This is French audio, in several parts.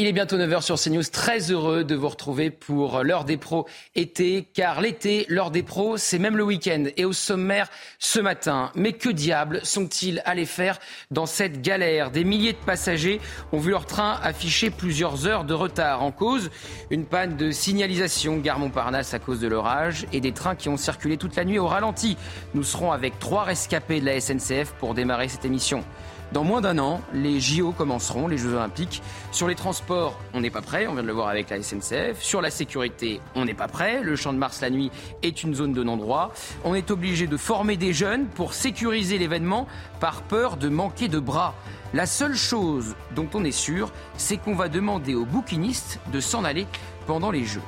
Il est bientôt 9h sur CNews. Très heureux de vous retrouver pour l'heure des pros été, car l'été, l'heure des pros, c'est même le week-end. Et au sommaire ce matin. Mais que diable sont-ils allés faire dans cette galère? Des milliers de passagers ont vu leur train afficher plusieurs heures de retard. En cause, une panne de signalisation gare Montparnasse à cause de l'orage et des trains qui ont circulé toute la nuit au ralenti. Nous serons avec trois rescapés de la SNCF pour démarrer cette émission. Dans moins d'un an, les JO commenceront, les Jeux Olympiques. Sur les transports, on n'est pas prêt, on vient de le voir avec la SNCF. Sur la sécurité, on n'est pas prêt. Le Champ de Mars la nuit est une zone de non-droit. On est obligé de former des jeunes pour sécuriser l'événement par peur de manquer de bras. La seule chose dont on est sûr, c'est qu'on va demander aux bouquinistes de s'en aller pendant les Jeux.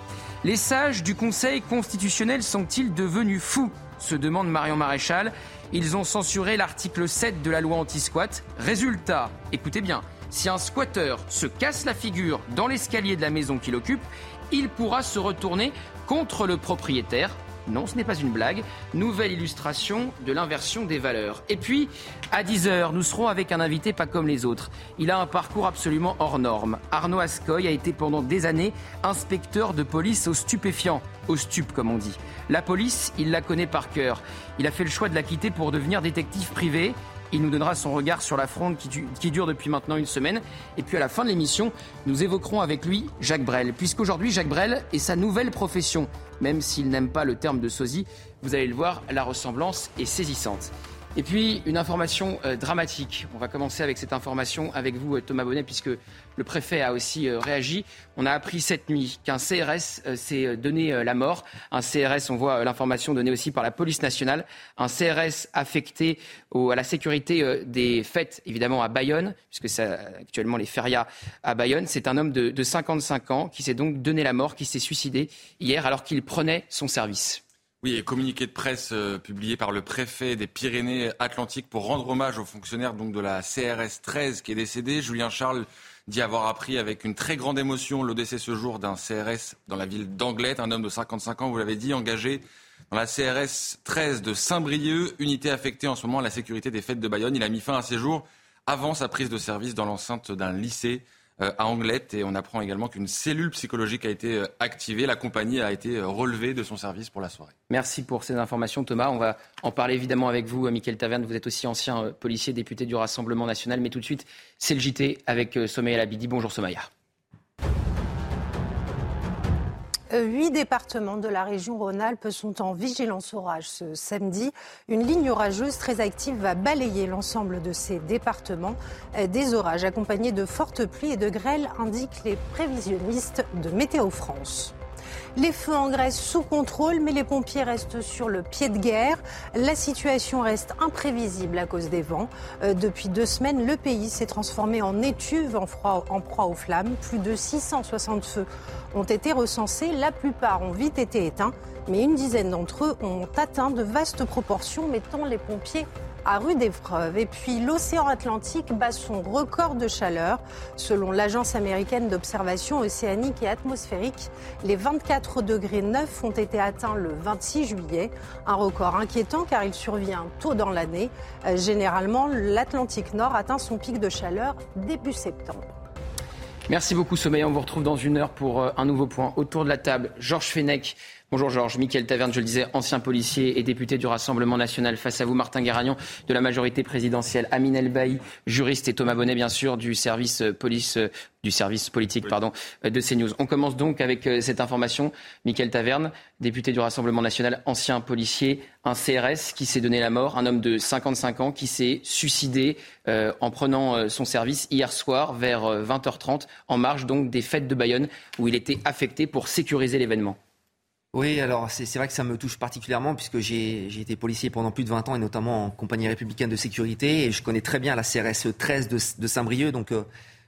Les sages du Conseil constitutionnel sont-ils devenus fous? Se demande Marion Maréchal. Ils ont censuré l'article 7 de la loi anti-squat. Résultat, écoutez bien, si un squatteur se casse la figure dans l'escalier de la maison qu'il occupe, il pourra se retourner contre le propriétaire non, ce n'est pas une blague. Nouvelle illustration de l'inversion des valeurs. Et puis, à 10h, nous serons avec un invité pas comme les autres. Il a un parcours absolument hors norme. Arnaud Ascoy a été pendant des années inspecteur de police aux stupéfiants, au stup comme on dit. La police, il la connaît par cœur. Il a fait le choix de la quitter pour devenir détective privé. Il nous donnera son regard sur la fronde qui, dure depuis maintenant une semaine. Et puis à la fin de l'émission, nous évoquerons avec lui Jacques Brel. Puisqu'aujourd'hui, Jacques Brel est sa nouvelle profession. Même s'il n'aime pas le terme de sosie, vous allez le voir, la ressemblance est saisissante. Et puis, une information euh, dramatique. On va commencer avec cette information avec vous, euh, Thomas Bonnet, puisque le préfet a aussi euh, réagi. On a appris cette nuit qu'un CRS s'est donné la mort. Un CRS, on voit l'information donnée aussi par la police nationale. Un CRS affecté à la sécurité des fêtes, évidemment, à Bayonne, puisque c'est actuellement les férias à Bayonne. C'est un homme de 55 ans qui s'est donc donné la mort, qui s'est suicidé hier alors qu'il prenait son service. Oui, communiqué de presse euh, publié par le préfet des Pyrénées-Atlantiques pour rendre hommage aux fonctionnaires donc, de la CRS 13 qui est décédé. Julien Charles dit avoir appris avec une très grande émotion le décès ce jour d'un CRS dans la ville d'Anglette, un homme de 55 ans, vous l'avez dit, engagé dans la CRS 13 de Saint-Brieuc, unité affectée en ce moment à la sécurité des fêtes de Bayonne. Il a mis fin à ses jours avant sa prise de service dans l'enceinte d'un lycée. Euh, à Anglette. Et on apprend également qu'une cellule psychologique a été euh, activée. La compagnie a été euh, relevée de son service pour la soirée. Merci pour ces informations, Thomas. On va en parler évidemment avec vous, Michael Taverne. Vous êtes aussi ancien policier, député du Rassemblement national. Mais tout de suite, c'est le JT avec Sommeil Labidi. Bonjour Somaya. Huit départements de la région Rhône-Alpes sont en vigilance orage ce samedi. Une ligne orageuse très active va balayer l'ensemble de ces départements. Des orages accompagnés de fortes pluies et de grêles indiquent les prévisionnistes de Météo France. Les feux en Grèce sous contrôle, mais les pompiers restent sur le pied de guerre. La situation reste imprévisible à cause des vents. Euh, depuis deux semaines, le pays s'est transformé en étuve en, en proie aux flammes. Plus de 660 feux ont été recensés. La plupart ont vite été éteints, mais une dizaine d'entre eux ont atteint de vastes proportions, mettant les pompiers à rude épreuve. Et puis l'océan Atlantique bat son record de chaleur. Selon l'Agence américaine d'observation océanique et atmosphérique, les 24 degrés 9 ont été atteints le 26 juillet. Un record inquiétant car il survient tôt dans l'année. Euh, généralement, l'Atlantique Nord atteint son pic de chaleur début septembre. Merci beaucoup Sommeil. On vous retrouve dans une heure pour euh, un nouveau point autour de la table. Georges Fenech, Bonjour Georges, Mickaël Taverne, je le disais, ancien policier et député du Rassemblement national. Face à vous, Martin Garagnon de la majorité présidentielle, Amine Elbaï, juriste, et Thomas Bonnet, bien sûr, du service euh, police, euh, du service politique, pardon, euh, de CNews. On commence donc avec cette information. Mickaël Taverne, député du Rassemblement national, ancien policier, un CRS qui s'est donné la mort, un homme de 55 ans qui s'est suicidé en prenant son service hier soir vers 20h30 en marge donc des fêtes de Bayonne où il était affecté pour sécuriser l'événement. Oui, alors c'est vrai que ça me touche particulièrement puisque j'ai été policier pendant plus de 20 ans et notamment en compagnie républicaine de sécurité et je connais très bien la CRS 13 de, Saint-Brieuc. Donc euh,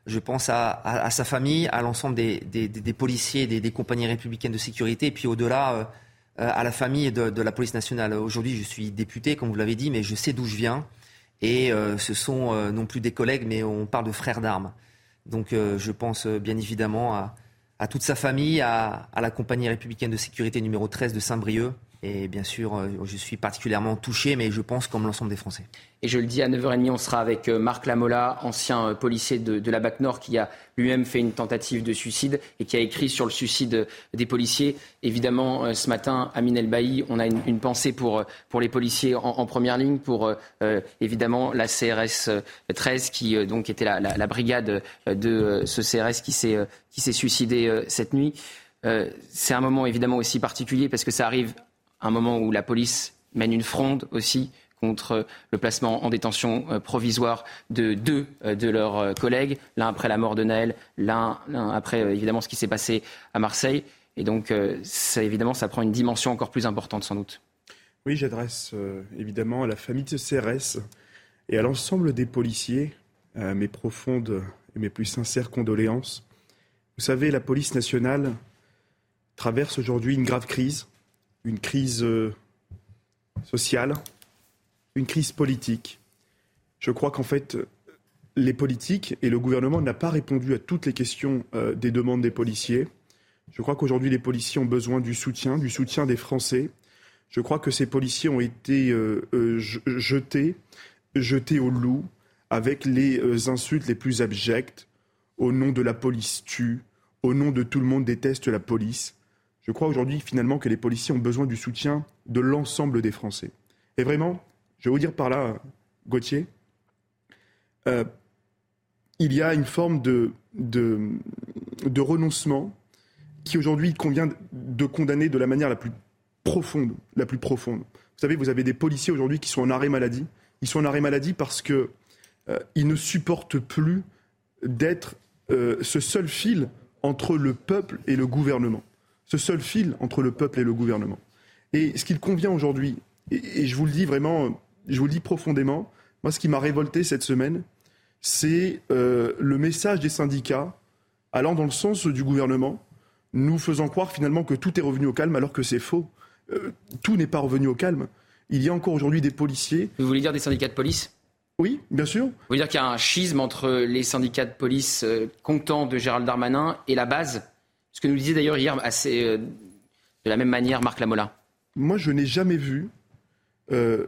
je pense à, sa famille, à l'ensemble des, policiers des, compagnies républicaines de sécurité et puis au-delà euh, euh, à la famille de, la police nationale. Aujourd'hui, je suis député, comme vous l'avez dit, mais je sais d'où je viens et ce sont non plus des collègues, mais on parle de frères d'armes. Donc je pense bien évidemment à à toute sa famille, à, la compagnie républicaine de sécurité numéro 13 de Saint-Brieuc. Et bien sûr, euh, je suis particulièrement touché, mais je pense comme l'ensemble des Français. Et je le dis, à 9h30, on sera avec euh, Marc Lamola, ancien euh, policier de, la BAC Nord, qui a lui-même fait une tentative de suicide et qui a écrit sur le suicide des policiers. Évidemment, ce matin, à Minel Bailly, on a une, pensée pour, pour les policiers en, première ligne, pour évidemment la CRS 13, qui donc était la, brigade de ce CRS qui s'est suicidé cette nuit. C'est un moment évidemment aussi particulier parce que ça arrive un moment où la police mène une fronde aussi contre le placement en détention euh, provisoire de deux euh, de leurs euh, collègues, l'un après la mort de Naël, l'un après évidemment ce qui s'est passé à Marseille. Et donc, ça, évidemment, ça prend une dimension encore plus importante sans doute. Oui, j'adresse évidemment à la famille de CRS et à l'ensemble des policiers mes profondes et mes plus sincères condoléances. Vous savez, la police nationale traverse aujourd'hui une grave crise une crise euh, sociale, une crise politique. Je crois qu'en fait, les politiques et le gouvernement n'ont pas répondu à toutes les questions euh, des demandes des policiers. Je crois qu'aujourd'hui, les policiers ont besoin du soutien, du soutien des Français. Je crois que ces policiers ont été euh, jetés, jetés au loup avec les insultes les plus abjectes, au nom de la police tue, au nom de tout le monde déteste la police. Je crois aujourd'hui finalement que les policiers ont besoin du soutien de l'ensemble des Français. Et vraiment, je vais vous dire par là, Gauthier, euh, il y a une forme de, renoncement qui aujourd'hui convient de condamner de la manière la plus profonde, la plus profonde. Vous savez, vous avez des policiers aujourd'hui qui sont en arrêt maladie. Ils sont en arrêt maladie parce qu'ils euh, ne supportent plus d'être euh, ce seul fil entre le peuple et le gouvernement ce seul fil entre le peuple et le gouvernement. Et ce qu'il convient aujourd'hui, et, je vous le dis vraiment, je vous le dis profondément, moi ce qui m'a révolté cette semaine, c'est euh, le message des syndicats allant dans le sens du gouvernement, nous faisant croire finalement que tout est revenu au calme alors que c'est faux. Euh, tout n'est pas revenu au calme. Il y a encore aujourd'hui des policiers. Vous voulez dire des syndicats de police? Oui, bien sûr. Vous voulez dire qu'il y a un schisme entre les syndicats de police euh, contents de Gérald Darmanin et la base? Ce que nous disait d'ailleurs hier euh, de la même manière Marc Lamola. Moi, je n'ai jamais vu, euh,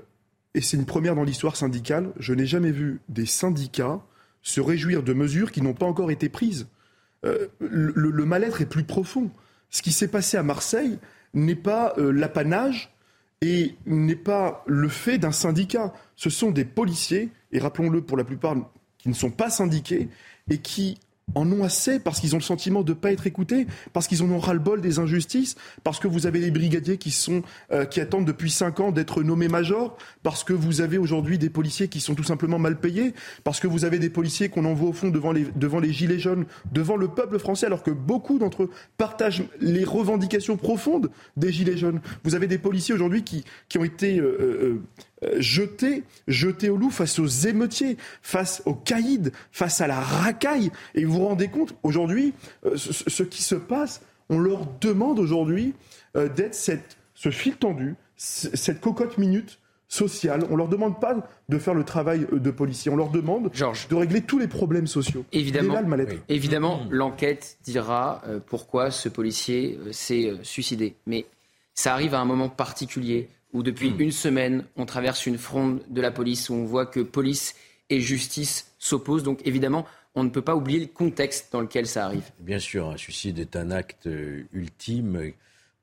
et c'est une première dans l'histoire syndicale, je n'ai jamais vu des syndicats se réjouir de mesures qui n'ont pas encore été prises. Euh, le, mal-être est plus profond. Ce qui s'est passé à Marseille n'est pas l'apanage et n'est pas le fait d'un syndicat. Ce sont des policiers, et rappelons-le pour la plupart qui ne sont pas syndiqués, et qui en ont assez parce qu'ils ont le sentiment de ne pas être écoutés, parce qu'ils en ont ras-le-bol des injustices, parce que vous avez des brigadiers qui, sont, euh, qui attendent depuis cinq ans d'être nommés majors, parce que vous avez aujourd'hui des policiers qui sont tout simplement mal payés, parce que vous avez des policiers qu'on envoie au fond devant les, devant les gilets jaunes, devant le peuple français, alors que beaucoup d'entre eux partagent les revendications profondes des gilets jaunes. Vous avez des policiers aujourd'hui qui, qui ont été euh, euh, jeté, jeté au loup face aux émeutiers, face aux caïds, face à la racaille. Et vous vous rendez compte, aujourd'hui, euh, ce, qui se passe, on leur demande aujourd'hui euh, d'être ce fil tendu, cette cocotte minute sociale. On ne leur demande pas de faire le travail de policier. On leur demande de régler tous les problèmes sociaux. Évidemment, évidemment l'enquête dira pourquoi ce policier s'est suicidé. Mais ça arrive à un moment particulier où depuis hmm. une semaine, on traverse une fronde de la police, où on voit que police et justice s'opposent. Donc évidemment, on ne peut pas oublier le contexte dans lequel ça arrive. Bien sûr, un suicide est un acte euh, ultime.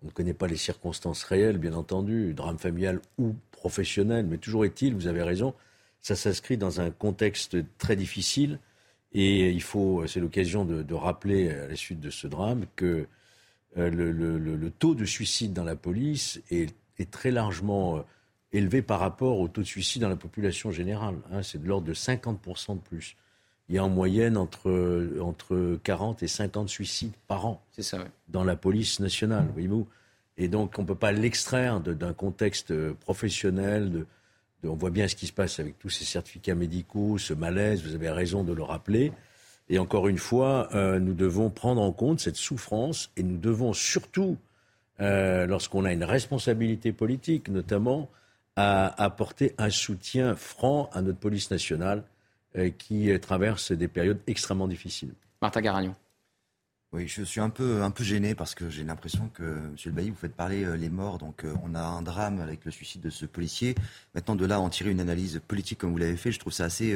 On ne connaît pas les circonstances réelles, bien entendu, drame familial ou professionnel, mais toujours est-il, vous avez raison, ça s'inscrit dans un contexte très difficile. Et il faut, c'est l'occasion de, rappeler à la suite de ce drame que euh, le, le, taux de suicide dans la police est est très largement euh, élevé par rapport au taux de suicide dans la population générale. Hein. c'est de l'ordre de 50% de plus. Il y a en moyenne entre, entre 40 et 50 suicides par an ça, dans la police nationale, voyez-vous. Et donc, on ne peut pas l'extraire d'un contexte euh, professionnel. De, on voit bien ce qui se passe avec tous ces certificats médicaux, ce malaise, vous avez raison de le rappeler. Et encore une fois, euh, nous devons prendre en compte cette souffrance et nous devons surtout euh, lorsqu'on a une responsabilité politique, notamment, à apporter un soutien franc à notre police nationale euh, qui traverse des périodes extrêmement difficiles. Martha Garagnon. Oui, je suis un peu, un peu gêné parce que j'ai l'impression que, Monsieur le Bailly, vous faites parler les morts. Donc, on a un drame avec le suicide de ce policier. Maintenant, de là en tirer une analyse politique comme vous l'avez fait, je trouve ça assez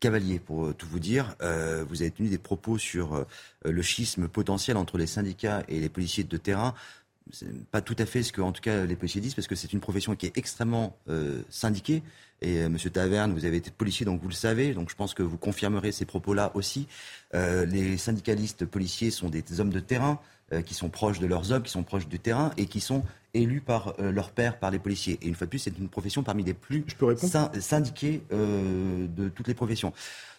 cavalier, pour tout vous dire. vous avez tenu des propos sur le schisme potentiel entre les syndicats et les policiers de terrain pas tout à fait ce que, en tout cas, les policiers disent, parce que c'est une profession qui est extrêmement euh, syndiquée. Et euh, Monsieur Taverne, vous avez été policier, donc vous le savez. Donc je pense que vous confirmerez ces propos-là aussi. Euh, les syndicalistes policiers sont des hommes de terrain qui sont proches de leurs hommes, qui sont proches du terrain et qui sont élus par leur père, par les policiers. Et une fois de plus, c'est une profession parmi les plus syndiquées de toutes les professions.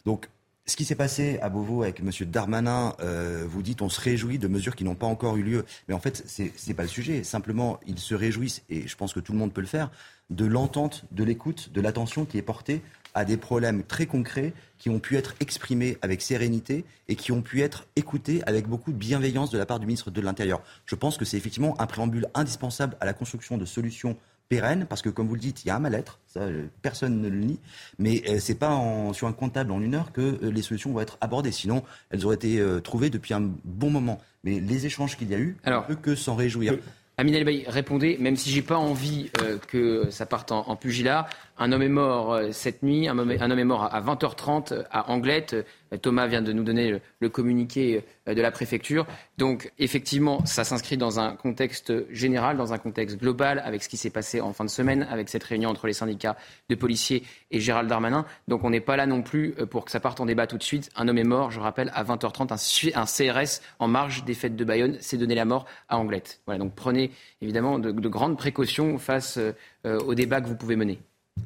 Donc ce qui s'est passé à Beauvau avec M. Darmanin, euh, vous dites on se réjouit de mesures qui n'ont pas encore eu lieu. Mais en fait, ce n'est pas le sujet. Simplement, ils se réjouissent, et je pense que tout le monde peut le faire, de l'entente, de l'écoute, de l'attention qui est portée à des problèmes très concrets qui ont pu être exprimés avec sérénité et qui ont pu être écoutés avec beaucoup de bienveillance de la part du ministre de l'Intérieur. Je pense que c'est effectivement un préambule indispensable à la construction de solutions pérenne, parce que comme vous le dites, il y a un mal-être, ça, euh, personne ne le nie, mais euh, c'est pas en, sur un comptable en une heure que euh, les solutions vont être abordées, sinon elles auraient été trouvées depuis un bon moment. Mais les échanges qu'il y a eu, Alors, on ne peut que s'en réjouir. Amine Elbaï, répondez, même si j'ai pas envie que ça parte en, en, pugilat, un homme est mort cette nuit, un homme, un homme est mort à 20h30 à Anglette, Thomas vient de nous donner le communiqué euh, de la préfecture. Donc effectivement, ça s'inscrit dans un contexte général, dans un contexte global, avec ce qui s'est passé en fin de semaine, avec cette réunion entre les syndicats de policiers et Gérald Darmanin. Donc on n'est pas là non plus euh, pour que ça parte en débat tout de suite. Un homme est mort, je rappelle, à 20h30, un, CRS en marge des fêtes de Bayonne s'est donné la mort à Anglette. Voilà, donc prenez évidemment de, grandes précautions face euh, au débat que vous pouvez mener.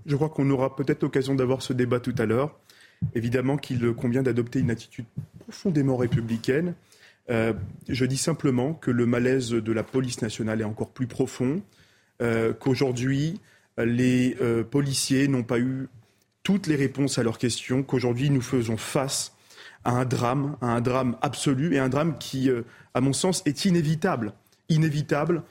Je crois qu'on aura peut-être l'occasion d'avoir ce débat tout à l'heure. Évidemment qu'il convient d'adopter une attitude profondément républicaine. Euh, je dis simplement que le malaise de la police nationale est encore plus profond, euh, qu'aujourd'hui, les euh, policiers n'ont pas eu toutes les réponses à leurs questions, qu'aujourd'hui, nous faisons face à un drame, à un drame absolu et un drame qui, à mon sens, est inévitable. Inévitable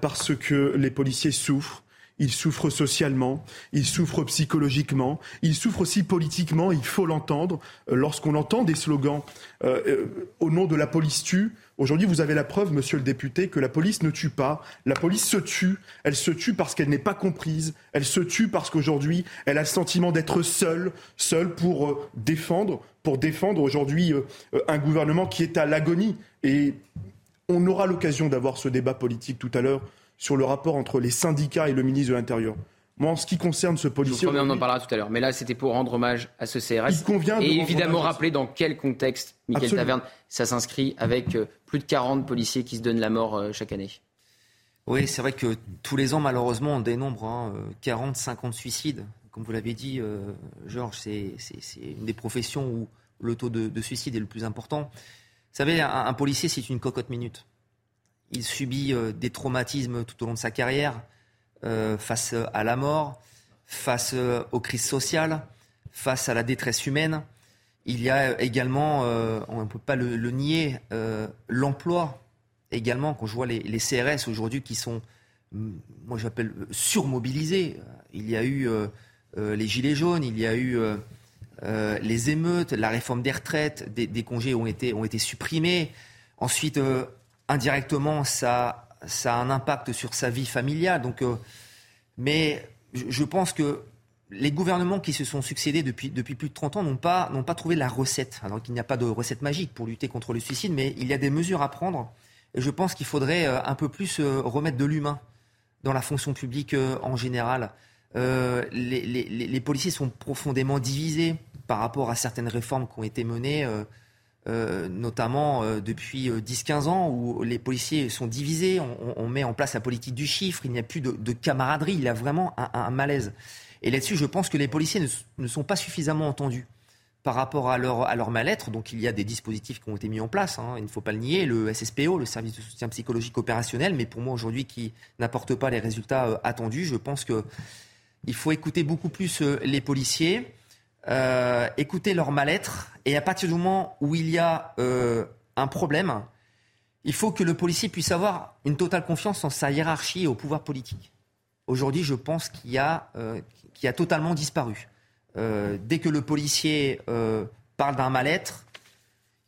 parce que les policiers souffrent, il souffre socialement, il souffre psychologiquement, il souffre aussi politiquement, il faut l'entendre. Euh, lorsqu'on entend des slogans euh, euh, au nom de la police tue, aujourd'hui vous avez la preuve, monsieur le député, que la police ne tue pas. La police se tue, elle se tue parce qu'elle n'est pas comprise, elle se tue parce qu'aujourd'hui elle a le sentiment d'être seule, seule pour défendre, pour défendre aujourd'hui un gouvernement qui est à l'agonie. Et on aura l'occasion d'avoir ce débat politique tout à l'heure sur le rapport entre les syndicats et le ministre de l'Intérieur. Moi, en ce qui concerne ce policier. on en parlera tout à l'heure. Mais là, c'était pour rendre hommage à ce CRS. Il convient et évidemment rappeler dans quel contexte, Michael Taverne, ça s'inscrit avec euh, plus de 40 policiers qui se donnent la mort euh, chaque année. Oui, c'est vrai que tous les ans, malheureusement, on dénombre hein, 40, 50 suicides. Comme vous l'avez dit, euh, Georges, c'est une des professions où le taux de, suicide est le plus important. Vous savez, un, un policier, c'est une cocotte minute. Il subit euh, des traumatismes tout au long de sa carrière, euh, face à la mort, face euh, aux crises sociales, face à la détresse humaine. Il y a également, on ne peut pas le, nier, l'emploi également. Quand je vois les, CRS aujourd'hui qui sont, moi j'appelle surmobilisés. Il y a eu les gilets jaunes, il y a eu les émeutes, la réforme des retraites, des, congés ont été, ont été supprimés. Ensuite, indirectement, ça, a un impact sur sa vie familiale. Donc, euh, mais je pense que les gouvernements qui se sont succédés depuis, depuis plus de 30 ans n'ont pas, n'ont pas trouvé la recette. Alors qu'il n'y a pas de recette magique pour lutter contre le suicide, mais il y a des mesures à prendre. Et je pense qu'il faudrait euh, un peu plus euh, remettre de l'humain dans la fonction publique en général. les, policiers sont profondément divisés par rapport à certaines réformes qui ont été menées. Notamment euh, depuis 10-15 euh, ans, où les policiers sont divisés, on, met en place la politique du chiffre, il n'y a plus de, camaraderie, il y a vraiment un, malaise. Et là-dessus, je pense que les policiers ne, sont pas suffisamment entendus par rapport à leur, à leur mal-être. Donc il y a des dispositifs qui ont été mis en place, hein, il ne faut pas le nier, le SSPO, le service de soutien psychologique opérationnel, mais pour moi aujourd'hui qui n'apporte pas les résultats attendus, je pense qu'il faut écouter beaucoup plus les policiers. Euh, écouter leur mal-être. Et à partir du moment où il y a euh, un problème, il faut que le policier puisse avoir une totale confiance en sa hiérarchie et au pouvoir politique. Aujourd'hui, je pense qu'il y, a, euh, a totalement disparu. dès que le policier parle d'un mal-être,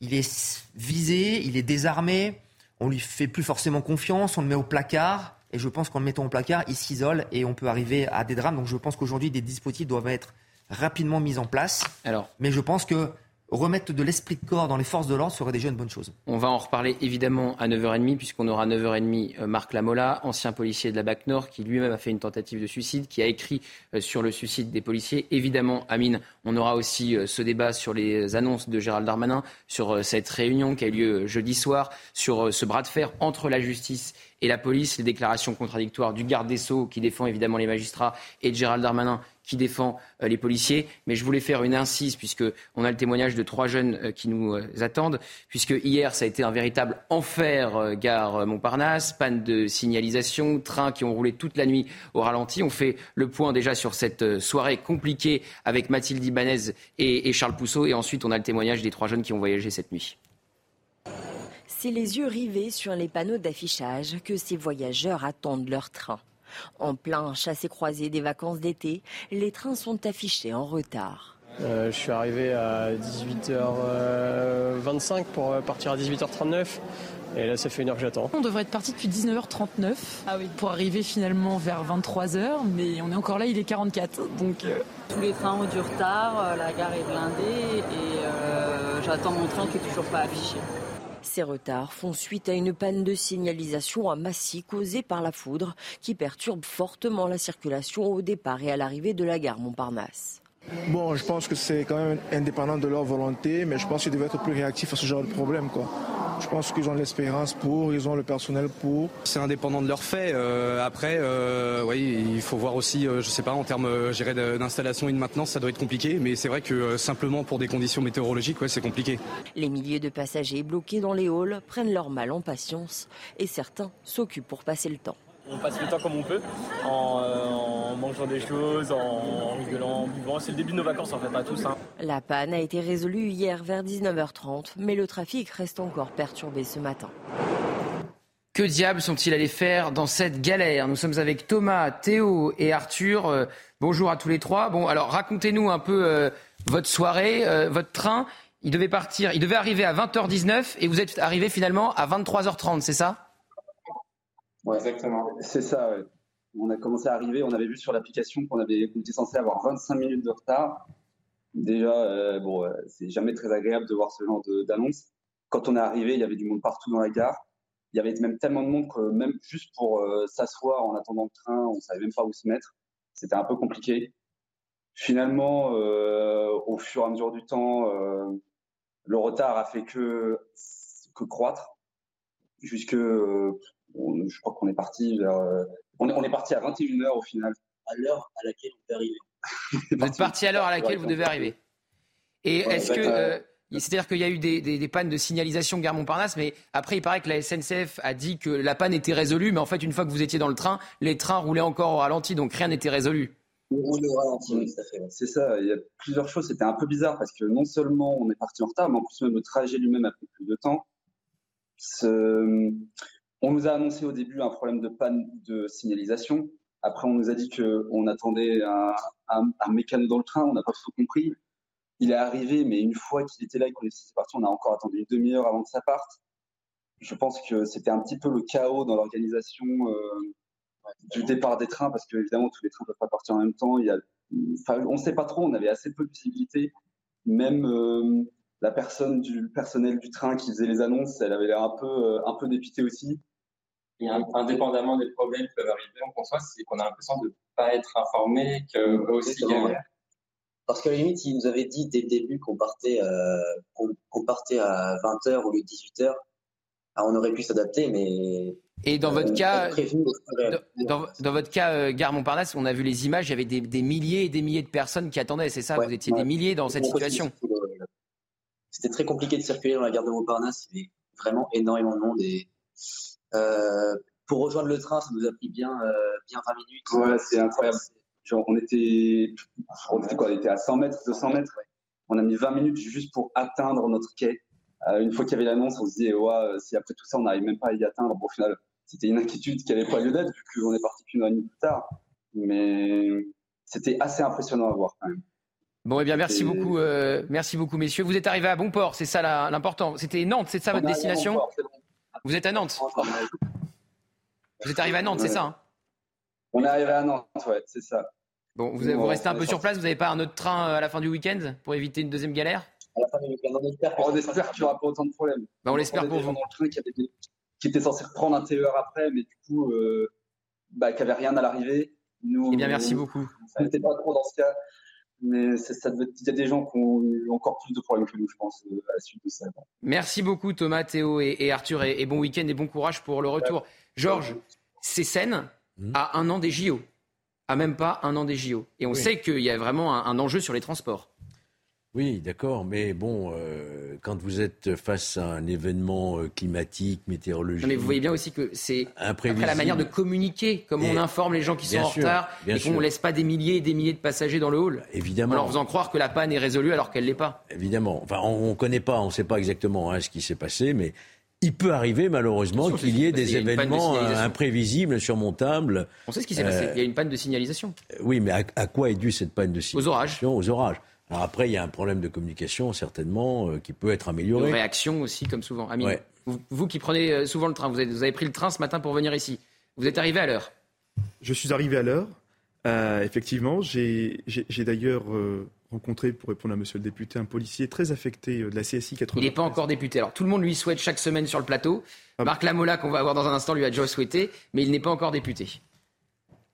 il est visé, il est désarmé, on lui fait plus forcément confiance, on le met au placard. Et je pense qu'en le mettant au placard, il s'isole et on peut arriver à des drames. Donc je pense qu'aujourd'hui, des dispositifs doivent être rapidement mis en place. Alors, mais je pense que remettre de l'esprit de corps dans les forces de l'ordre serait déjà une bonne chose. On va en reparler évidemment à 9h30, puisqu'on aura à 9h30 euh, Marc Lamola, ancien policier de la BAC Nord, qui lui-même a fait une tentative de suicide, qui a écrit euh, sur le suicide des policiers. Évidemment, Amine, on aura aussi euh, ce débat sur les annonces de Gérald Darmanin, sur cette réunion qui a eu lieu jeudi soir, sur ce bras de fer entre la justice et la police, les déclarations contradictoires du garde des Sceaux, qui défend évidemment les magistrats, et de Gérald Darmanin, qui défend euh, les policiers. Mais je voulais faire une incise, puisqu'on a le témoignage de trois jeunes euh, qui nous euh, attendent, puisque hier, ça a été un véritable enfer, gare Montparnasse, panne de signalisation, trains qui ont roulé toute la nuit au ralenti. On fait le point déjà sur cette soirée compliquée avec Mathilde Ibanez et Charles Pousseau. Et ensuite, on a le témoignage des trois jeunes qui ont voyagé cette nuit. C'est les yeux rivés sur les panneaux d'affichage que ces voyageurs attendent leur train. En plein chassé-croisé des vacances d'été, les trains sont affichés en retard. Euh, je suis arrivé à 18h25 pour partir à 18h39. Et là, ça fait une heure que j'attends. On devrait être parti depuis 19h39 ah pour arriver finalement vers 23h, mais on est encore là, il est 44. Donc, euh. Tous les trains ont du retard, euh, la gare est blindée et j'attends mon train qui est toujours pas affiché. Ces retards font suite à une panne de signalisation à Massy causée par la foudre qui perturbe fortement la circulation au départ et à l'arrivée de la gare Montparnasse. Bon, je pense que c'est quand même indépendant de leur volonté, mais je pense qu'ils devaient être plus réactifs à ce genre de problème. Quoi. Je pense qu'ils ont l'espérance pour, ils ont le personnel pour. C'est indépendant de leur fait. Euh, après, euh, oui, il faut voir aussi, euh, je sais pas, en termes d'installation et de maintenance, ça doit être compliqué. Mais c'est vrai que simplement pour des conditions météorologiques, ouais, c'est compliqué. Les milliers de passagers bloqués dans les halls prennent leur mal en patience et certains s'occupent pour passer le temps. On passe le temps comme on peut, en, mangeant des choses, en, rigolant, en buvant. C'est le début de nos vacances en fait, à tous. Hein. La panne a été résolue hier vers 19h30, mais le trafic reste encore perturbé ce matin. Que diable sont-ils allés faire dans cette galère? Nous sommes avec Thomas, Théo et Arthur. Euh, bonjour à tous les trois. Bon, alors racontez-nous un peu euh, votre soirée, euh, votre train. Il devait partir, il devait arriver à 20h19 et vous êtes arrivé finalement à 23h30, c'est ça? Exactement. C'est ça. On a commencé à arriver, on avait vu sur l'application qu'on avait, était censé avoir 25 minutes de retard. Déjà, euh, bon, euh, c'est jamais très agréable de voir ce genre d'annonce. Quand on est arrivé, il y avait du monde partout dans la gare. Il y avait même tellement de monde que même juste pour euh, s'asseoir en attendant le train, on savait même pas où se mettre. C'était un peu compliqué. Finalement, au fur et à mesure du temps, le retard a fait que, que croître jusque je crois qu'on est parti vers, euh, on est, on est parti à 21h au final. À l'heure à laquelle on peut arriver. vous êtes parti à l'heure à laquelle vous devez arriver. Et est-ce que. Euh, c'est-à-dire qu'il y a eu des, des, pannes de signalisation gare Montparnasse, mais après, il paraît que la SNCF a dit que la panne était résolue, mais en fait, une fois que vous étiez dans le train, les trains roulaient encore au ralenti, donc rien n'était résolu. au ralenti, oui, fait. C'est ça, il y a plusieurs choses. C'était un peu bizarre parce que non seulement on est parti en retard, mais en plus, même le trajet lui-même a pris plus de temps. Ce... On nous a annoncé au début un problème de panne de signalisation. Après, on nous a dit qu'on attendait un, un, mécano dans le train. On n'a pas tout compris. Il est arrivé, mais une fois qu'il était là et qu'on est parti, on a encore attendu une demi-heure avant que ça parte. Je pense que c'était un petit peu le chaos dans l'organisation euh, du départ des trains, parce qu'évidemment, tous les trains ne peuvent pas partir en même temps. Il y a, on ne sait pas trop, on avait assez peu de visibilité. Même euh, la personne du personnel du train qui faisait les annonces, elle avait l'air un peu, euh, un peu dépitée aussi. Et indépendamment des problèmes qui peuvent arriver, on conçoit, c'est qu'on a l'impression de ne pas être informé, que aussi Parce qu'à la limite, ils nous avaient dit dès le début qu'on partait, euh, qu'on partait à 20h au lieu de 18h. on aurait pu s'adapter, mais. Et dans votre euh, cas, dans, dans, votre cas, euh, Gare Montparnasse, on a vu les images, il y avait des, des, milliers et des milliers de personnes qui attendaient, c'est ça? Vous étiez des milliers dans cette situation. C'était très compliqué de circuler dans la gare de Montparnasse, il y avait vraiment énormément de monde et pour rejoindre le train, ça nous a pris bien, euh, bien 20 minutes. Ouais, c'est incroyable. Genre, on était, on était quoi On était à 100 mètres, 200 mètres. On a mis 20 minutes juste pour atteindre notre quai. Euh, une fois qu'il y avait l'annonce, on se disait, ouais, si après tout ça, on n'arrive même pas à y atteindre. Bon, au final, c'était une inquiétude qui n'avait pas lieu d'être, vu qu'on est parti qu'une heure et demie plus tard. Mais c'était assez impressionnant à voir quand même. Bon, eh bien, merci beaucoup, euh, merci beaucoup, messieurs. Vous êtes arrivés à bon port, c'est ça l'important. C'était Nantes, c'est ça votre destination? Vous êtes à Nantes Vous êtes arrivé à Nantes, c'est ça hein On est arrivé à Nantes, ouais, c'est ça. Bon, vous, vous restez un peu sur place, vous n'avez pas un autre train euh, à la fin du week-end pour éviter une deuxième galère À la fin du week-end, on espère, on espère qu'il n'y aura pas autant de problèmes. Ben, on l'espère pour vous. Dans le train qui, avait, qui, était censé reprendre un TER après, mais du coup, euh, bah, qui n'avait rien à l'arrivée. Eh bien, merci beaucoup. Ça n'était pas trop dans ce cas mais ça il y a des gens qui ont eu encore plus de problèmes que nous, je pense, euh, à la suite de ça. Merci beaucoup, Thomas, Théo et, Arthur, et, bon week-end et bon courage pour le retour. Georges, ces scènes hmm. à un an des JO, à même pas un an des JO, et on sait qu'il y a vraiment un enjeu sur les transports. Oui, d'accord, mais bon, euh, quand vous êtes face à un événement euh, climatique, météorologique. mais vous voyez bien aussi que c'est la manière de communiquer, comme on informe les gens qui sont en retard, et qu'on ne laisse pas des milliers et des milliers de passagers dans le hall. Évidemment. En leur faisant croire que la panne est résolue alors qu'elle ne l'est pas. Évidemment. Enfin, on ne connaît pas, on ne sait pas exactement hein, ce qui s'est passé, mais il peut arriver malheureusement qu'il y ait des événements imprévisibles, insurmontables. On sait ce qui s'est passé. Il y a une panne de signalisation. Oui, mais à, à quoi est due cette panne de signalisation Aux orages. Aux orages. Alors après, il y a un problème de communication certainement euh, qui peut être amélioré. De réaction aussi, comme souvent. Amine, vous, qui prenez euh, souvent le train, vous avez, pris le train ce matin pour venir ici. Vous êtes arrivé à l'heure Je suis arrivé à l'heure. Euh, effectivement, j'ai d'ailleurs rencontré, pour répondre à monsieur le député, un policier très affecté de la CSI 80. Il n'est pas encore député. Alors tout le monde lui souhaite chaque semaine sur le plateau. Ah Marc Lamola, qu'on va avoir dans un instant, lui a déjà souhaité, mais il n'est pas encore député.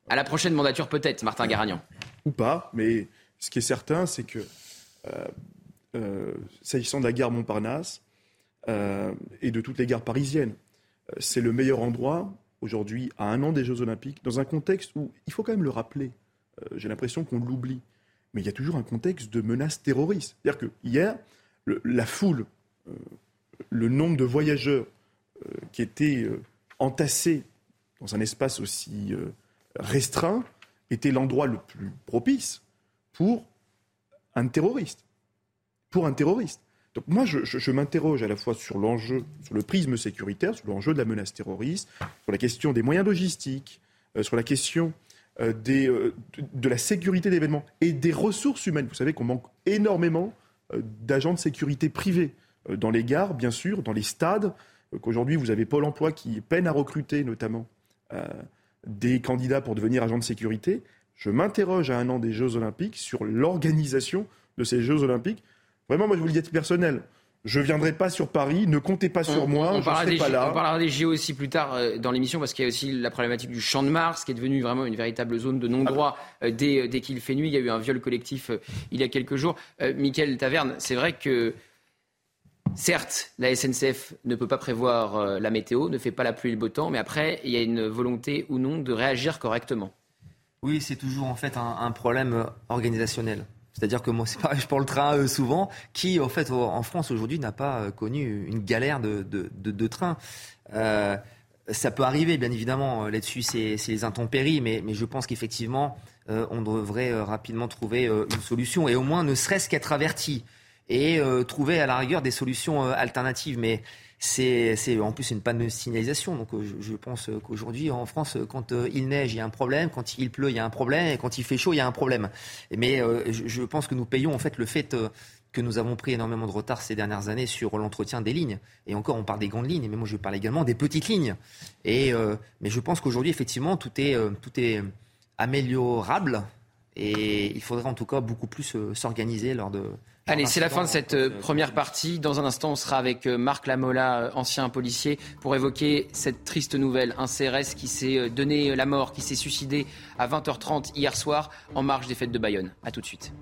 À la prochaine mandature peut-être, Martin Garagnan. Ou pas, mais ce qui est certain, c'est que, euh, euh, s'agissant de la gare Montparnasse euh, et de toutes les gares parisiennes, c'est le meilleur endroit aujourd'hui, à un an des Jeux Olympiques, dans un contexte où, il faut quand même le rappeler, j'ai l'impression qu'on l'oublie, mais il y a toujours un contexte de menace terroriste. C'est-à-dire que hier, la foule, le nombre de voyageurs qui étaient entassés dans un espace aussi restreint était l'endroit le plus propice pour un terroriste. Pour un terroriste. Donc moi, je, m'interroge à la fois sur l'enjeu, sur le prisme sécuritaire, sur l'enjeu de la menace terroriste, sur la question des moyens logistiques, euh, sur la question euh, euh, de, la sécurité d'événements et des ressources humaines. Vous savez qu'on manque énormément d'agents de sécurité privés dans les gares, bien sûr, dans les stades, qu'aujourd'hui vous avez Pôle Emploi qui peine à recruter notamment des candidats pour devenir agents de sécurité je m'interroge à un an des Jeux Olympiques sur l'organisation de ces Jeux Olympiques. Vraiment, moi, je vous le dis à titre personnel. Je ne viendrai pas sur Paris, ne comptez pas sur moi, on je ne serai pas là. On parlera des JO aussi plus tard euh, dans l'émission parce qu'il y a aussi la problématique du champ de Mars qui est devenu vraiment une véritable zone de non-droit euh, dès, dès qu'il fait nuit. Il y a eu un viol collectif euh, il y a quelques jours. Michael Taverne, c'est vrai que Certes, la SNCF ne peut pas prévoir la météo, ne fait pas la pluie et le beau temps, mais après, il y a une volonté ou non de réagir correctement. Oui, c'est toujours en fait un, problème euh, organisationnel. C'est-à-dire que moi, c'est pareil, je prends le train euh, souvent, qui en fait en France aujourd'hui n'a pas euh, connu une galère de, de, train. ça peut arriver, bien évidemment, là-dessus, c'est les intempéries, mais, mais je pense qu'effectivement, on devrait rapidement trouver une solution, et au moins ne serait-ce qu'être averti, et trouver à la rigueur des solutions alternatives. Mais c'est en plus une panne de signalisation. Donc euh, je, pense qu'aujourd'hui en France, quand euh, il neige, il y a un problème, quand il pleut, il y a un problème, et quand il fait chaud, il y a un problème. Mais euh, je, pense que nous payons en fait le fait que nous avons pris énormément de retard ces dernières années sur l'entretien des lignes. Et encore, on parle des grandes lignes, mais moi je parle également des petites lignes. Et, mais je pense qu'aujourd'hui, effectivement, tout est, tout est améliorable. Et il faudrait en tout cas beaucoup plus s'organiser lors de, Allez, c'est la fin de cette euh, première partie. Dans un instant, on sera avec euh, Marc Lamola, euh, ancien policier, pour évoquer cette triste nouvelle. Un CRS qui s'est donné la mort, qui s'est suicidé à 20h30 hier soir en marge des fêtes de Bayonne. A tout de suite.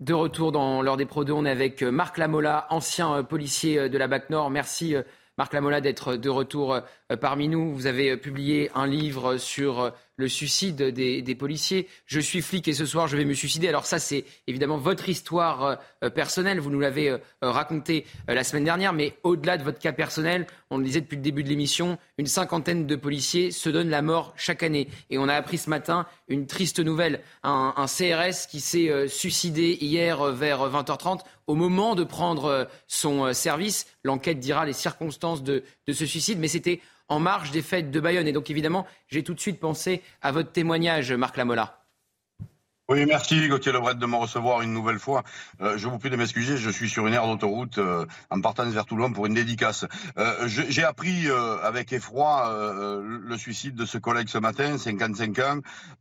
De retour dans l'heure des Pro on est avec Marc Lamola, ancien policier de la BAC Nord. Merci Marc Lamola d'être de retour parmi nous. Vous avez publié un livre sur le suicide des, policiers. Je suis flic et ce soir je vais me suicider. Alors ça c'est évidemment votre histoire euh, euh, personnelle, vous nous l'avez euh, raconté la semaine dernière, mais au-delà de votre cas personnel, on le disait depuis le début de l'émission, une cinquantaine de policiers se donnent la mort chaque année. Et on a appris ce matin une triste nouvelle, un, CRS qui s'est suicidé hier vers 20h30 au moment de prendre son service. L'enquête dira les circonstances de, de ce suicide, mais c'était en marge des fêtes de Bayonne. Et donc évidemment, j'ai tout de suite pensé à votre témoignage, Marc Lamola. Oui, merci Gauthier Lebret de me recevoir une nouvelle fois. Euh, je vous prie de m'excuser, je suis sur une aire d'autoroute euh, en partant vers Toulon pour une dédicace. Euh, J'ai appris avec effroi le suicide de ce collègue ce matin, 55 ans,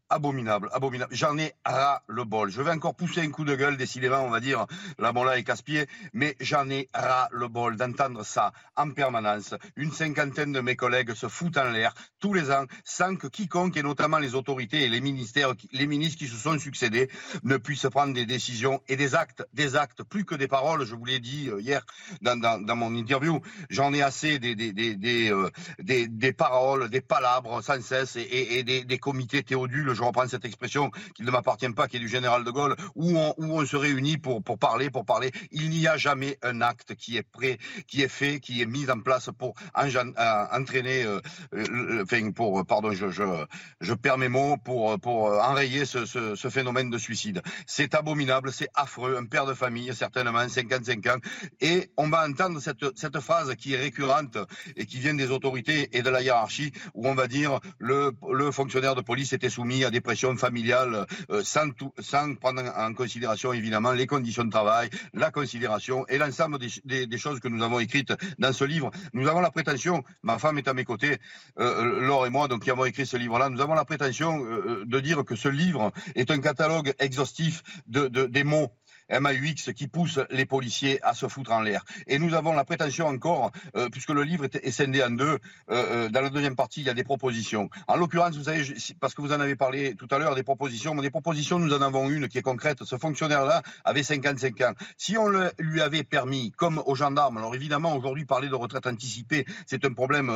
abominable, abominable. J'en ai ras le bol. Je vais encore pousser un coup de gueule, décidément, on va dire, la mola est casse-pied, mais j'en ai ras le bol d'entendre ça en permanence. Une cinquantaine de mes collègues se foutent en l'air tous les ans sans que quiconque, et notamment les autorités et les ministères, les ministres qui se sont succédés, ne puissent prendre des décisions et des actes, des actes, plus que des paroles, je vous l'ai dit euh, hier dans, mon interview. J'en ai assez des, euh, paroles, des palabres sans cesse et, des comités théodules je reprends cette expression qui ne m'appartient pas, qui est du général de Gaulle, où on, se réunit pour, parler, pour parler. Il n'y a jamais un acte qui est prêt, qui est fait, qui est mis en place pour euh, entraîner, euh, pour, pardon, je, perds mes mots, pour, enrayer ce, phénomène de suicide. C'est abominable, c'est affreux. Un père de famille, certainement, 55 ans. Et on va entendre cette, cette phrase qui est récurrente et qui vient des autorités et de la hiérarchie, où on va dire le, le fonctionnaire de police était soumis des pressions familiales euh, sans, tout, sans prendre en considération évidemment les conditions de travail, la considération et l'ensemble des, choses que nous avons écrites dans ce livre. Nous avons la prétention, ma femme est à mes côtés, euh, Laure et moi, donc qui avons écrit ce livre-là, nous avons la prétention euh, de dire que ce livre est un catalogue exhaustif de, de des mots MAUX qui pousse les policiers à se foutre en l'air. Et nous avons la prétention encore, euh, puisque le livre est, scindé en deux, euh, euh, dans la deuxième partie, il y a des propositions. En l'occurrence, vous savez, parce que vous en avez parlé tout à l'heure, des propositions, mais des propositions, nous en avons une qui est concrète. Ce fonctionnaire-là avait 55 ans. Si on lui avait permis, comme aux gendarmes, alors évidemment, aujourd'hui, parler de retraite anticipée, c'est un problème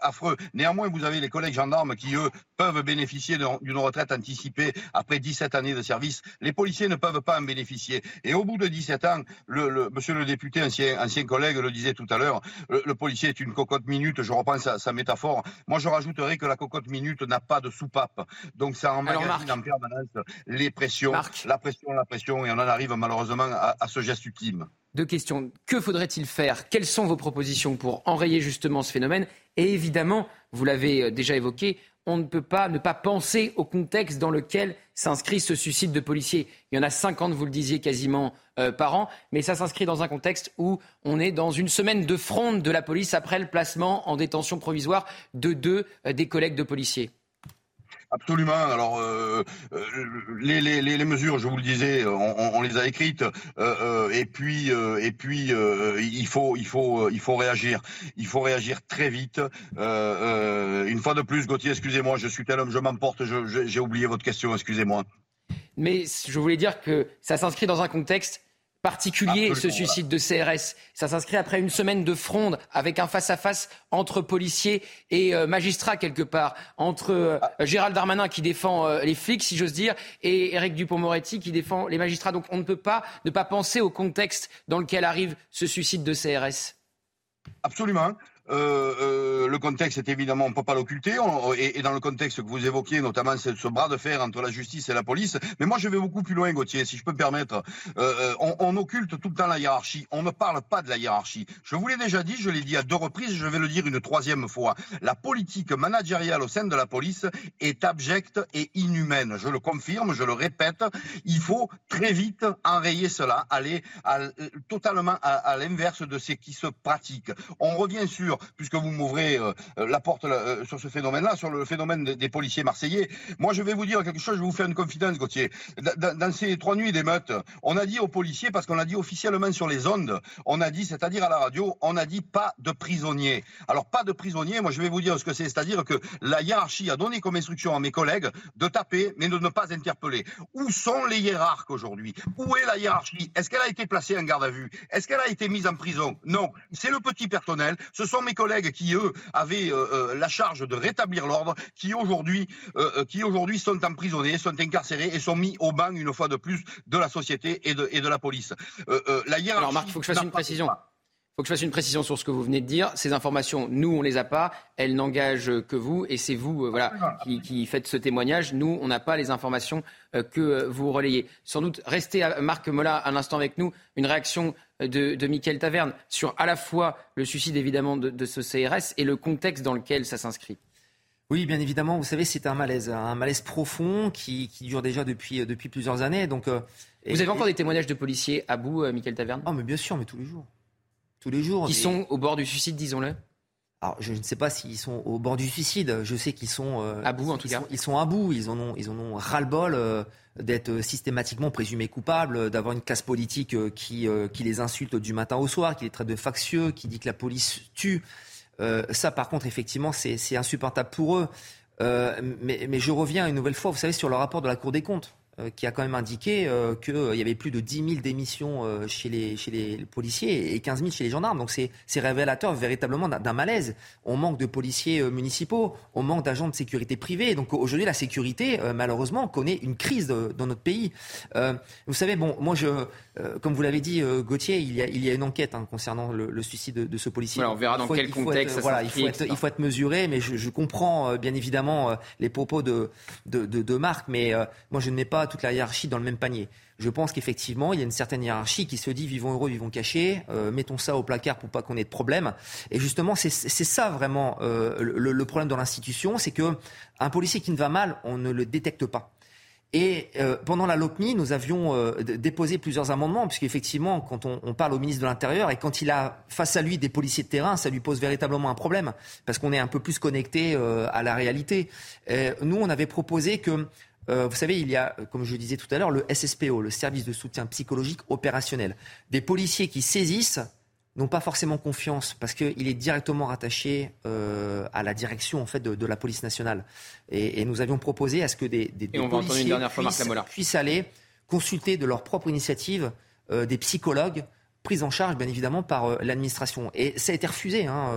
affreux. Néanmoins, vous avez les collègues gendarmes qui, eux, peuvent bénéficier d'une retraite anticipée après 17 années de service. Les policiers ne peuvent pas en bénéficier. Et au bout de 17 ans, le, le, monsieur le député, ancien, ancien collègue, le disait tout à l'heure, le, le, policier est une cocotte minute, je reprends sa, sa, métaphore. Moi, je rajouterais que la cocotte minute n'a pas de soupape. Donc, ça emmagasine en permanence les pressions, Marc. la pression, la pression, et on en arrive malheureusement à, à ce geste ultime. Deux questions. Que faudrait-il faire? Quelles sont vos propositions pour enrayer justement ce phénomène? Et évidemment, vous l'avez déjà évoqué, on ne peut pas ne pas penser au contexte dans lequel s'inscrit ce suicide de policiers. Il y en a 50, vous le disiez, quasiment euh, par an, mais ça s'inscrit dans un contexte où on est dans une semaine de fronde de la police après le placement en détention provisoire de deux euh, des collègues de policiers. Absolument. Alors, euh, les, les, les, mesures, je vous le disais, on, les a écrites. Euh, et puis, euh, et puis, il faut, il faut, il faut réagir. Il faut réagir très vite. une fois de plus, Gauthier, excusez-moi, je suis tel homme, je m'emporte. J'ai oublié votre question. Excusez-moi. Mais je voulais dire que ça s'inscrit dans un contexte particulier, Absolument, ce suicide de CRS. Ça s'inscrit après une semaine de fronde avec un face-à-face -face entre policiers et euh, magistrats quelque part, entre euh, Gérald Darmanin qui défend euh, les flics, si j'ose dire, et Éric Dupont-Moretti qui défend les magistrats. Donc on ne peut pas ne pas penser au contexte dans lequel arrive ce suicide de CRS. Absolument. Euh, euh, le contexte est évidemment, on ne peut pas l'occulter, et, dans le contexte que vous évoquiez, notamment ce, bras de fer entre la justice et la police. Mais moi, je vais beaucoup plus loin, Gauthier, si je peux me permettre. Euh, on, occulte tout le temps la hiérarchie. On ne parle pas de la hiérarchie. Je vous l'ai déjà dit, je l'ai dit à deux reprises, je vais le dire une troisième fois. La politique managériale au sein de la police est abjecte et inhumaine. Je le confirme, je le répète. Il faut très vite enrayer cela, aller totalement à, à l'inverse de ce qui se pratique. On revient sur puisque vous m'ouvrez euh, la porte euh, sur ce phénomène-là, sur le phénomène des, policiers marseillais. Moi, je vais vous dire quelque chose, je vais vous faire une confidence, Gauthier. Dans, ces trois nuits d'émeutes, on a dit aux policiers, parce qu'on l'a dit officiellement sur les ondes, on a dit, c'est-à-dire à la radio, on a dit pas de prisonniers. Alors, pas de prisonniers, moi, je vais vous dire ce que c'est, c'est-à-dire que la hiérarchie a donné comme instruction à mes collègues de taper, mais de ne pas interpeller. Où sont les hiérarques aujourd'hui? Où est la hiérarchie? Est-ce qu'elle a été placée en garde à vue? Est-ce qu'elle a été mise en prison? Non. C'est le petit personnel, ce sont mes collègues qui, eux, avaient euh, euh, la charge de rétablir l'ordre, qui aujourd'hui euh, qui aujourd'hui sont emprisonnés, sont incarcérés et sont mis au banc une fois de plus de la société et de, et de la police. la hiérarchie Alors Marc, il faut que je fasse une précision. Pas. Faut que je fasse une précision sur ce que vous venez de dire. Ces informations, nous, on les a pas. Elles n'engagent que vous. Et c'est vous euh, voilà, qui, qui, faites ce témoignage. Nous, on n'a pas les informations euh, que euh, vous relayez. Sans doute, restez, à Marc Mola, un instant avec nous. Une réaction de, de Michael Taverne sur à la fois le suicide, évidemment, de, de ce CRS et le contexte dans lequel ça s'inscrit. Oui, bien évidemment. Vous savez, c'est un malaise, un malaise profond qui, qui, dure déjà depuis, depuis plusieurs années. Donc, vous avez encore des témoignages de policiers à bout, Michael Taverne? Ah, mais bien sûr, mais tous les jours tous les jours. Qui sont au bord du suicide, disons-le alors, je ne sais pas s'ils sont au bord du suicide. Je sais qu'ils sont euh, à bout, en tout ils cas. Sont, ils sont à bout. Ils en ont, ils en ont ras-le-bol euh, d'être systématiquement présumés coupables, d'avoir une classe politique euh, qui, qui les insulte du matin au soir, qui les traite de factieux, qui dit que la police tue. ça, par contre, effectivement, c'est insupportable pour eux. mais, mais je reviens une nouvelle fois, vous savez, sur le rapport de la Cour des comptes. Euh, qui a quand même indiqué euh, qu'il euh, y avait plus de 10 000 démissions chez, les, chez les policiers et 15 000 chez les gendarmes. Donc c'est révélateur véritablement d'un malaise. On manque de policiers municipaux, on manque d'agents de sécurité privés. Donc aujourd'hui, la sécurité, malheureusement, connaît une crise dans notre pays. vous savez, bon, moi, je, comme vous l'avez dit, Gauthier, il y a, il y a une enquête hein, concernant le, suicide de, ce policier. on verra dans quel contexte ça voilà, il faut, être, il faut être mesuré, mais je, je comprends bien évidemment les propos de, de, de, de Marc, mais moi, je ne mets pas toute la hiérarchie dans le même panier. Je pense qu'effectivement, il y a une certaine hiérarchie qui se dit vivons heureux, vivons cachés, euh, mettons ça au placard pour pas qu'on ait de problème. Et justement, c'est ça vraiment euh, le, problème dans l'institution, c'est que un policier qui ne va mal, on ne le détecte pas. Et euh, pendant la LOPMI, nous avions déposé plusieurs amendements, puisqu'effectivement, quand on, parle au ministre de l'Intérieur et quand il a face à lui des policiers de terrain, ça lui pose véritablement un problème, parce qu'on est un peu plus connecté à la réalité. nous, on avait proposé que euh, vous savez, il y a, comme je le disais tout à l'heure, le SSPO, le service de soutien psychologique opérationnel. Des policiers qui saisissent n'ont pas forcément confiance parce qu'il est directement rattaché euh, à la direction en fait de, la police nationale. Et, nous avions proposé à ce que des, des, policiers puissent, aller consulter de leur propre initiative euh, des psychologues pris en charge bien évidemment par l'administration. Et ça a été refusé hein,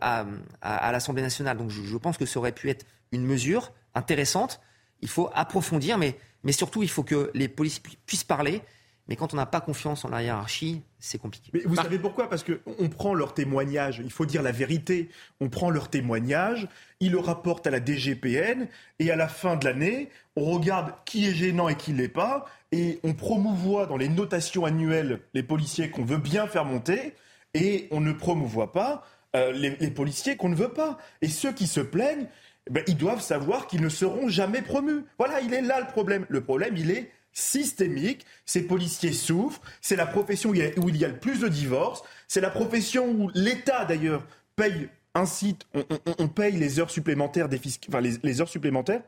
à, l'Assemblée nationale. Donc je, pense que ça aurait pu être une mesure intéressante il faut approfondir, mais, mais surtout, il faut que les policiers puissent parler. Mais quand on n'a pas confiance en la hiérarchie, c'est compliqué. Mais vous savez pourquoi? Parce qu'on prend leur témoignage, il faut dire la vérité, on prend leur témoignage, ils le rapportent à la DGPN, et à la fin de l'année, on regarde qui est gênant et qui ne l'est pas, et on promouvoit dans les notations annuelles les policiers qu'on veut bien faire monter, et on ne promouvoit pas euh, les policiers qu'on ne veut pas. Et ceux qui se plaignent, ben, ils doivent savoir qu'ils ne seront jamais promus. Voilà, il est là le problème. Le problème, il est systémique. Ces policiers souffrent. C'est la profession où il y a le plus de divorces. C'est la profession où l'État, d'ailleurs, paye incite, on, on, paye les heures supplémentaires, des enfin, les heures supplémentaires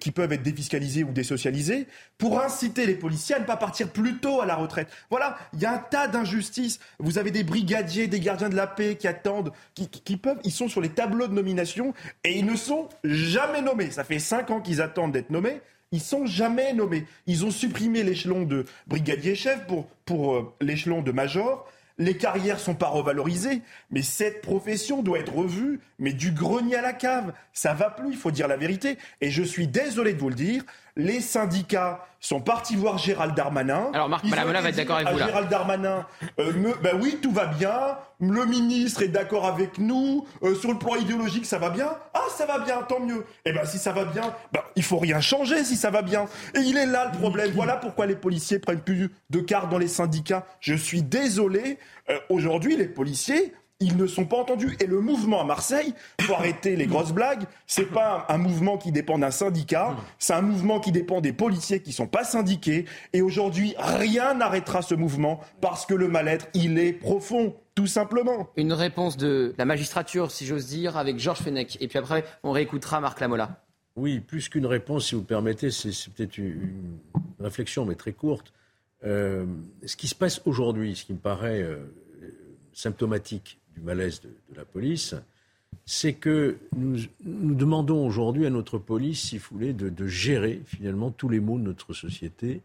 qui peuvent être défiscalisés ou désocialisés, pour inciter les policiers à ne pas partir plus tôt à la retraite. Voilà, il y a un tas d'injustices. Vous avez des brigadiers, des gardiens de la paix qui attendent, qui, peuvent, ils sont sur les tableaux de nomination et ils ne sont jamais nommés. Ça fait cinq ans qu'ils attendent d'être nommés. Ils sont jamais nommés. Ils ont supprimé l'échelon de brigadier-chef pour, pour euh, l'échelon de major les carrières sont pas revalorisées, mais cette profession doit être revue, mais du grenier à la cave. Ça va plus, il faut dire la vérité. Et je suis désolé de vous le dire, les syndicats sont partis voir Gérald Darmanin. Alors Marc Malamela va être d'accord avec vous là. Gérald Darmanin, euh, ben oui, tout va bien. Le ministre est d'accord avec nous. Euh, sur le plan idéologique, ça va bien. Ah, ça va bien, tant mieux. Eh ben si ça va bien, ben, il faut rien changer si ça va bien. Et il est là le problème. Voilà pourquoi les policiers prennent plus de cartes dans les syndicats. Je suis désolé. Euh, aujourd'hui, les policiers ils ne sont pas entendus. Et le mouvement à Marseille, pour arrêter les grosses blagues, c'est pas un, mouvement qui dépend d'un syndicat, c'est un mouvement qui dépend des policiers qui sont pas syndiqués. Et aujourd'hui, rien n'arrêtera ce mouvement parce que le mal-être, il est profond. Tout simplement. Une réponse de la magistrature, si j'ose dire, avec Georges Fenech. Et puis après, on réécoutera Marc Lamola. Oui, plus qu'une réponse, si vous permettez, c'est peut-être une, réflexion, mais très courte. Euh, ce qui se passe aujourd'hui, ce qui me paraît euh, symptomatique du malaise de, la police, c'est que nous, demandons aujourd'hui à notre police, si vous voulez, de, gérer finalement tous les maux de notre société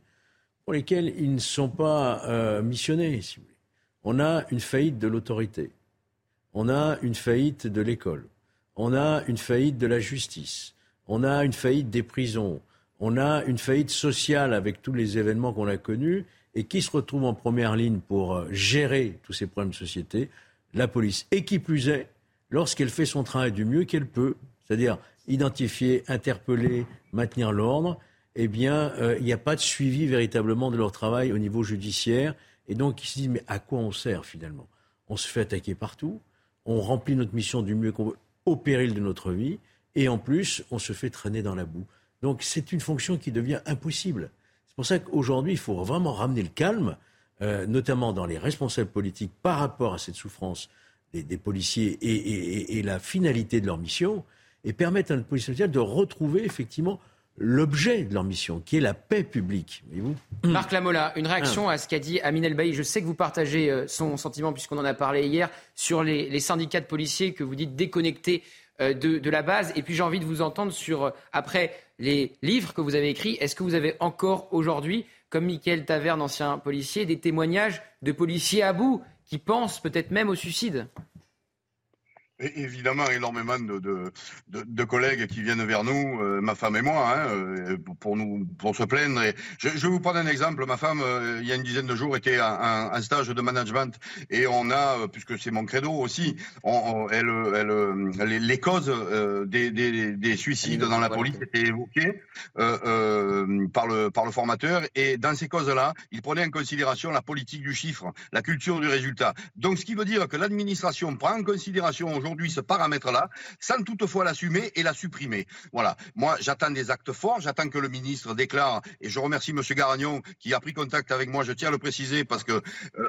pour lesquels ils ne sont pas euh, missionnés, si vous voulez. On a une faillite de l'autorité, on a une faillite de l'école, on a une faillite de la justice, on a une faillite des prisons, on a une faillite sociale avec tous les événements qu'on a connus, Et qui se retrouve en première ligne pour euh, gérer tous ces problèmes de société La police. Et qui plus est, lorsqu'elle fait son travail du mieux qu'elle peut, c'est-à-dire identifier, interpeller, maintenir l'ordre, eh bien, euh, il n'y a pas de suivi véritablement de leur travail au niveau judiciaire. Et donc, ils se disent, mais à quoi on sert finalement? On se fait attaquer partout, on remplit notre mission du mieux qu'on veut, au péril de notre vie, et en plus, on se fait traîner dans la boue. Donc, c'est une fonction qui devient impossible. C'est pour ça qu'aujourd'hui, il faut vraiment ramener le calme, euh, notamment dans les responsables politiques, par rapport à cette souffrance des, policiers et, et, la finalité de leur mission, et permettre à notre police sociale de retrouver effectivement l'objet de leur mission, qui est la paix publique. Vous Marc Lamola, une réaction ah. à ce qu'a dit Amin El Je sais que vous partagez euh, son sentiment, puisqu'on en a parlé hier, sur les, syndicats de policiers que vous dites déconnectés euh, de, la base. Et puis j'ai envie de vous entendre sur, après les livres que vous avez écrits, est-ce que vous avez encore aujourd'hui, comme Michael Taverne, ancien policier, des témoignages de policiers à bout qui pensent peut-être même au suicide évidemment énormément de, de, de, collègues qui viennent vers nous, euh, ma femme et moi, hein, euh, pour nous pour se plaindre. Et je, je, vais vous prendre un exemple. Ma femme, euh, il y a une dizaine de jours, était en, un stage de management et on a, puisque c'est mon credo aussi, on, elle, elle, les, causes des, des, des, suicides dans la police étaient évoquées par le par le formateur et dans ces causes-là, il prenait en considération la politique du chiffre, la culture du résultat. Donc, ce qui veut dire que l'administration prend en considération aujourd'hui ce paramètre-là, sans toutefois l'assumer et la supprimer. Voilà. Moi, j'attends des actes forts, j'attends que le ministre déclare, et je remercie M. Garagnon qui a pris contact avec moi, je tiens à le préciser parce que euh,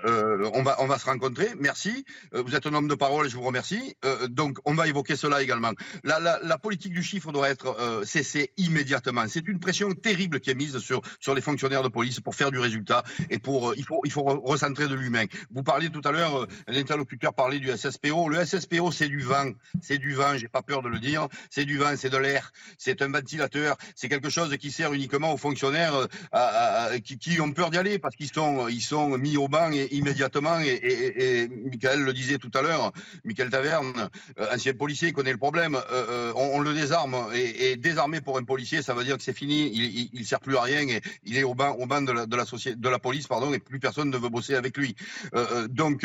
euh, on, va, on va se rencontrer. Merci. Euh, vous êtes un homme de parole et je vous remercie. donc, on va évoquer cela également. La, la, la politique du chiffre doit être cessée immédiatement. C'est une pression terrible qui est mise sur, sur les fonctionnaires de police pour faire du résultat et pour, il faut, il faut recentrer de l'humain. Vous parliez tout à l'heure, l'interlocuteur parlait du SSPO. Le SSPO, c'est c'est du vent, c'est du vent, j'ai pas peur de le dire, c'est du vent, c'est de l'air, c'est un ventilateur, c'est quelque chose qui sert uniquement aux fonctionnaires euh, qui, ont peur d'y aller parce qu'ils sont, ils sont mis au banc immédiatement et, et, Michael le disait tout à l'heure, Michael Taverne, euh, ancien policier, connaît le problème, euh, on, le désarme et, désarmer pour un policier, ça veut dire que c'est fini, il, ne sert plus à rien et il est au banc, au de la police, pardon, et plus personne ne veut bosser avec lui. donc,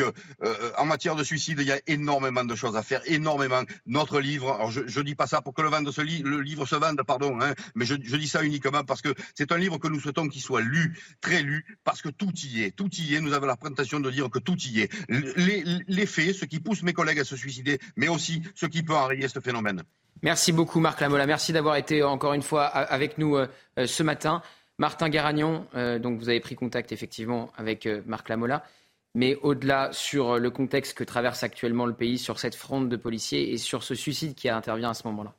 en matière de suicide, il y a énormément de choses à faire énormément. Notre livre, alors je ne dis pas ça pour que le, vende le livre se vende, pardon, hein, mais je, dis ça uniquement parce que c'est un livre que nous souhaitons qu'il soit lu, très lu, parce que tout y est. Tout y est. Nous avons la prétention de dire que tout y est. Les, les faits, ce qui pousse mes collègues à se suicider, mais aussi ce qui peut enrayer ce phénomène. Merci beaucoup Marc Lamola. Merci d'avoir été encore une fois avec nous euh, euh, ce matin. Martin Garagnon, euh, donc vous avez pris contact effectivement avec Marc Lamola mais au-delà sur le contexte que traverse actuellement le pays, sur cette fronde de policiers et sur ce suicide qui intervient à ce moment-là.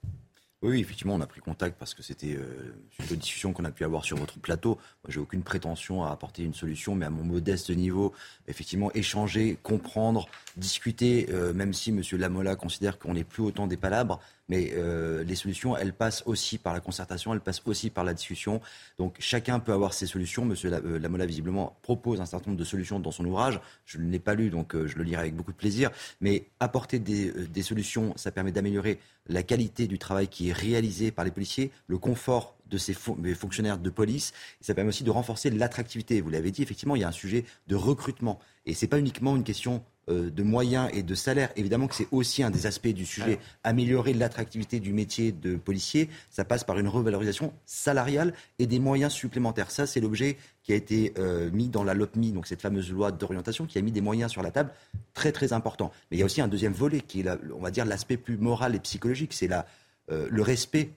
Oui, effectivement, on a pris contact parce que c'était euh, une discussion qu'on a pu avoir sur votre plateau. Moi, j'ai aucune prétention à apporter une solution, mais à mon modeste niveau, effectivement, échanger, comprendre, discuter, euh, même si M. Lamola considère qu'on n'est plus autant des palabres, mais euh, les solutions, elles passent aussi par la concertation, elles passent aussi par la discussion. Donc chacun peut avoir ses solutions. Monsieur euh, Lamola, visiblement, propose un certain nombre de solutions dans son ouvrage. Je ne l'ai pas lu, donc euh, je le lirai avec beaucoup de plaisir. Mais apporter des, solutions, ça permet d'améliorer la qualité du travail qui est réalisé par les policiers, le confort de ces fonctionnaires de police. Ça permet aussi de renforcer l'attractivité. Vous l'avez dit, effectivement, il y a un sujet de recrutement. Et ce n'est pas uniquement une question de moyens et de salaires. Évidemment que c'est aussi un des aspects du sujet. Améliorer l'attractivité du métier de policier, ça passe par une revalorisation salariale et des moyens supplémentaires. Ça, c'est l'objet qui a été euh, mis dans la LOPMI, donc cette fameuse loi d'orientation, qui a mis des moyens sur la table très très importants. Mais il y a aussi un deuxième volet qui est, on va dire, l'aspect plus moral et psychologique. C'est euh, le respect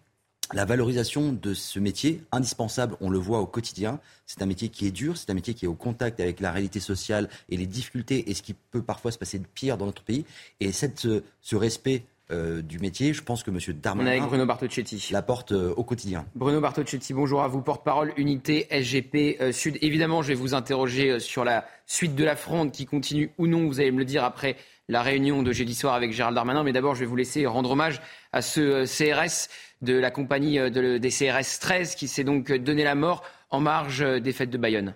la valorisation de ce métier, indispensable, on le voit au quotidien. C'est un métier qui est dur, c'est un métier qui est au contact avec la réalité sociale et les difficultés et ce qui peut parfois se passer de pire dans notre pays. Et cette, ce, respect euh, du métier, je pense que M. Darmanin Bruno l'apporte euh, au quotidien. Bruno Bartocchetti, bonjour à vous, porte-parole unité SGP euh, Sud. Évidemment, je vais vous interroger sur la suite de la fronde qui continue ou non, vous allez me le dire après la réunion de jeudi soir avec Gérald Darmanin. Mais d'abord, je vais vous laisser rendre hommage à ce CRS de la compagnie euh, de, des CRS 13 qui s'est donc donné la mort en marge euh, des fêtes de Bayonne.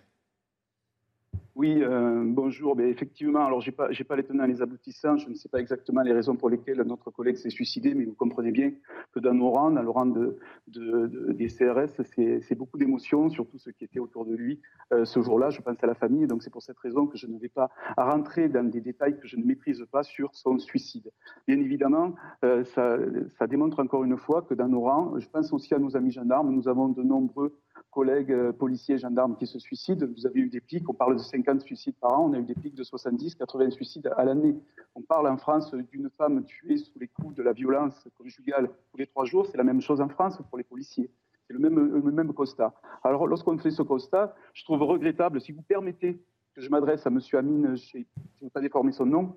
Oui, euh, bonjour. Mais effectivement, alors j'ai pas, pas les tenants et les aboutissants. Je ne sais pas exactement les raisons pour lesquelles notre collègue s'est suicidé, mais vous comprenez bien que dans nos rangs, dans le rang de, de, des CRS, c'est, beaucoup d'émotions, surtout ceux qui étaient autour de lui euh, ce jour-là. Je pense à la famille, donc c'est pour cette raison que je ne vais pas rentrer dans des détails que je ne maîtrise pas sur son suicide. Bien évidemment, euh, ça démontre encore une fois que dans nos rangs, je pense aussi à nos amis gendarmes, nous avons de nombreux collègues euh, policiers gendarmes qui se suicident. Vous avez eu des pics, on parle de 50 suicides par an, on a eu des pics de 70, 80 suicides à l'année. On parle en France d'une femme tuée sous les coups de la violence conjugale tous les trois jours, c'est la même chose en France pour les policiers. C'est le même, même constat. Alors lorsqu'on fait ce constat, je trouve regrettable, si vous permettez que je m'adresse à M. Amine, je ne vais pas déformer son nom,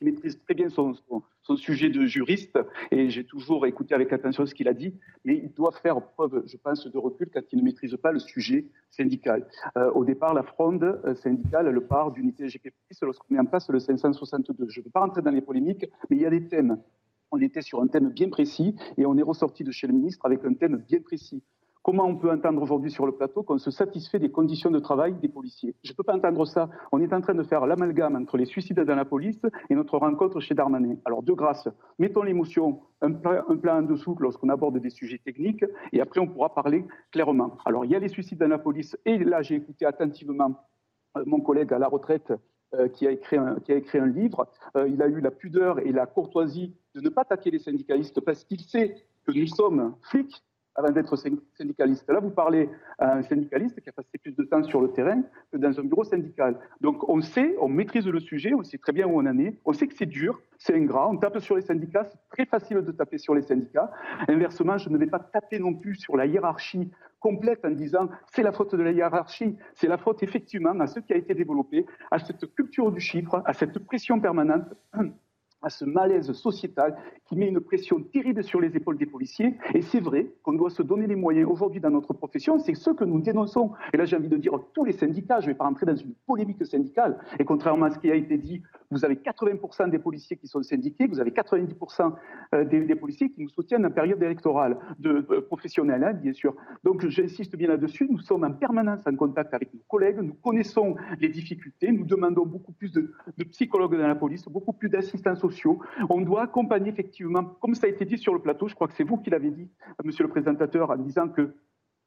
qui maîtrise très bien son, sujet de juriste, et j'ai toujours écouté avec attention ce qu'il a dit, mais il doit faire preuve, je pense, de recul quand il ne maîtrise pas le sujet syndical. Euh, au départ, la fronde euh, syndicale, elle part d'unité GP+, lorsqu'on met en place le 562. Je ne veux pas rentrer dans les polémiques, mais il y a des thèmes. On était sur un thème bien précis, et on est ressorti de chez le ministre avec un thème bien précis. Comment on peut entendre aujourd'hui sur le plateau qu'on se satisfait des conditions de travail des policiers? Je ne peux pas entendre ça. On est en train de faire l'amalgame entre les suicides dans la police et notre rencontre chez Darmanin. Alors, de grâce, mettons l'émotion un plan, un plan en dessous lorsqu'on aborde des sujets techniques et après on pourra parler clairement. Alors, il y a les suicides dans la police et là, j'ai écouté attentivement euh, mon collègue à la retraite euh, qui, a écrit un, qui a écrit un livre. Euh, il a eu la pudeur et la courtoisie de ne pas attaquer les syndicalistes parce qu'il sait que nous sommes flics avant d'être syndicaliste. Là, vous parlez à un syndicaliste qui a passé plus de temps sur le terrain que dans un bureau syndical. Donc, on sait, on maîtrise le sujet, on sait très bien où on en est, on sait que c'est dur, c'est ingrat, on tape sur les syndicats, c'est très facile de taper sur les syndicats. Inversement, je ne vais pas taper non plus sur la hiérarchie complète en disant c'est la faute de la hiérarchie, c'est la faute effectivement à ce qui a été développé, à cette culture du chiffre, à cette pression permanente à ce malaise sociétal qui met une pression terrible sur les épaules des policiers. Et c'est vrai qu'on doit se donner les moyens aujourd'hui dans notre profession, c'est ce que nous dénonçons. Et là, j'ai envie de dire tous les syndicats, je ne vais pas rentrer dans une polémique syndicale, et contrairement à ce qui a été dit, vous avez 80% des policiers qui sont syndiqués, vous avez 90% euh, des, policiers qui nous soutiennent en période électorale, de, euh, professionnelle, hein, bien sûr. Donc j'insiste bien là-dessus, nous sommes en permanence en contact avec nos collègues, nous connaissons les difficultés, nous demandons beaucoup plus de, de psychologues dans la police, beaucoup plus d'assistants On doit accompagner effectivement, comme ça a été dit sur le plateau, je crois que c'est vous qui l'avez dit, monsieur le présentateur, en disant que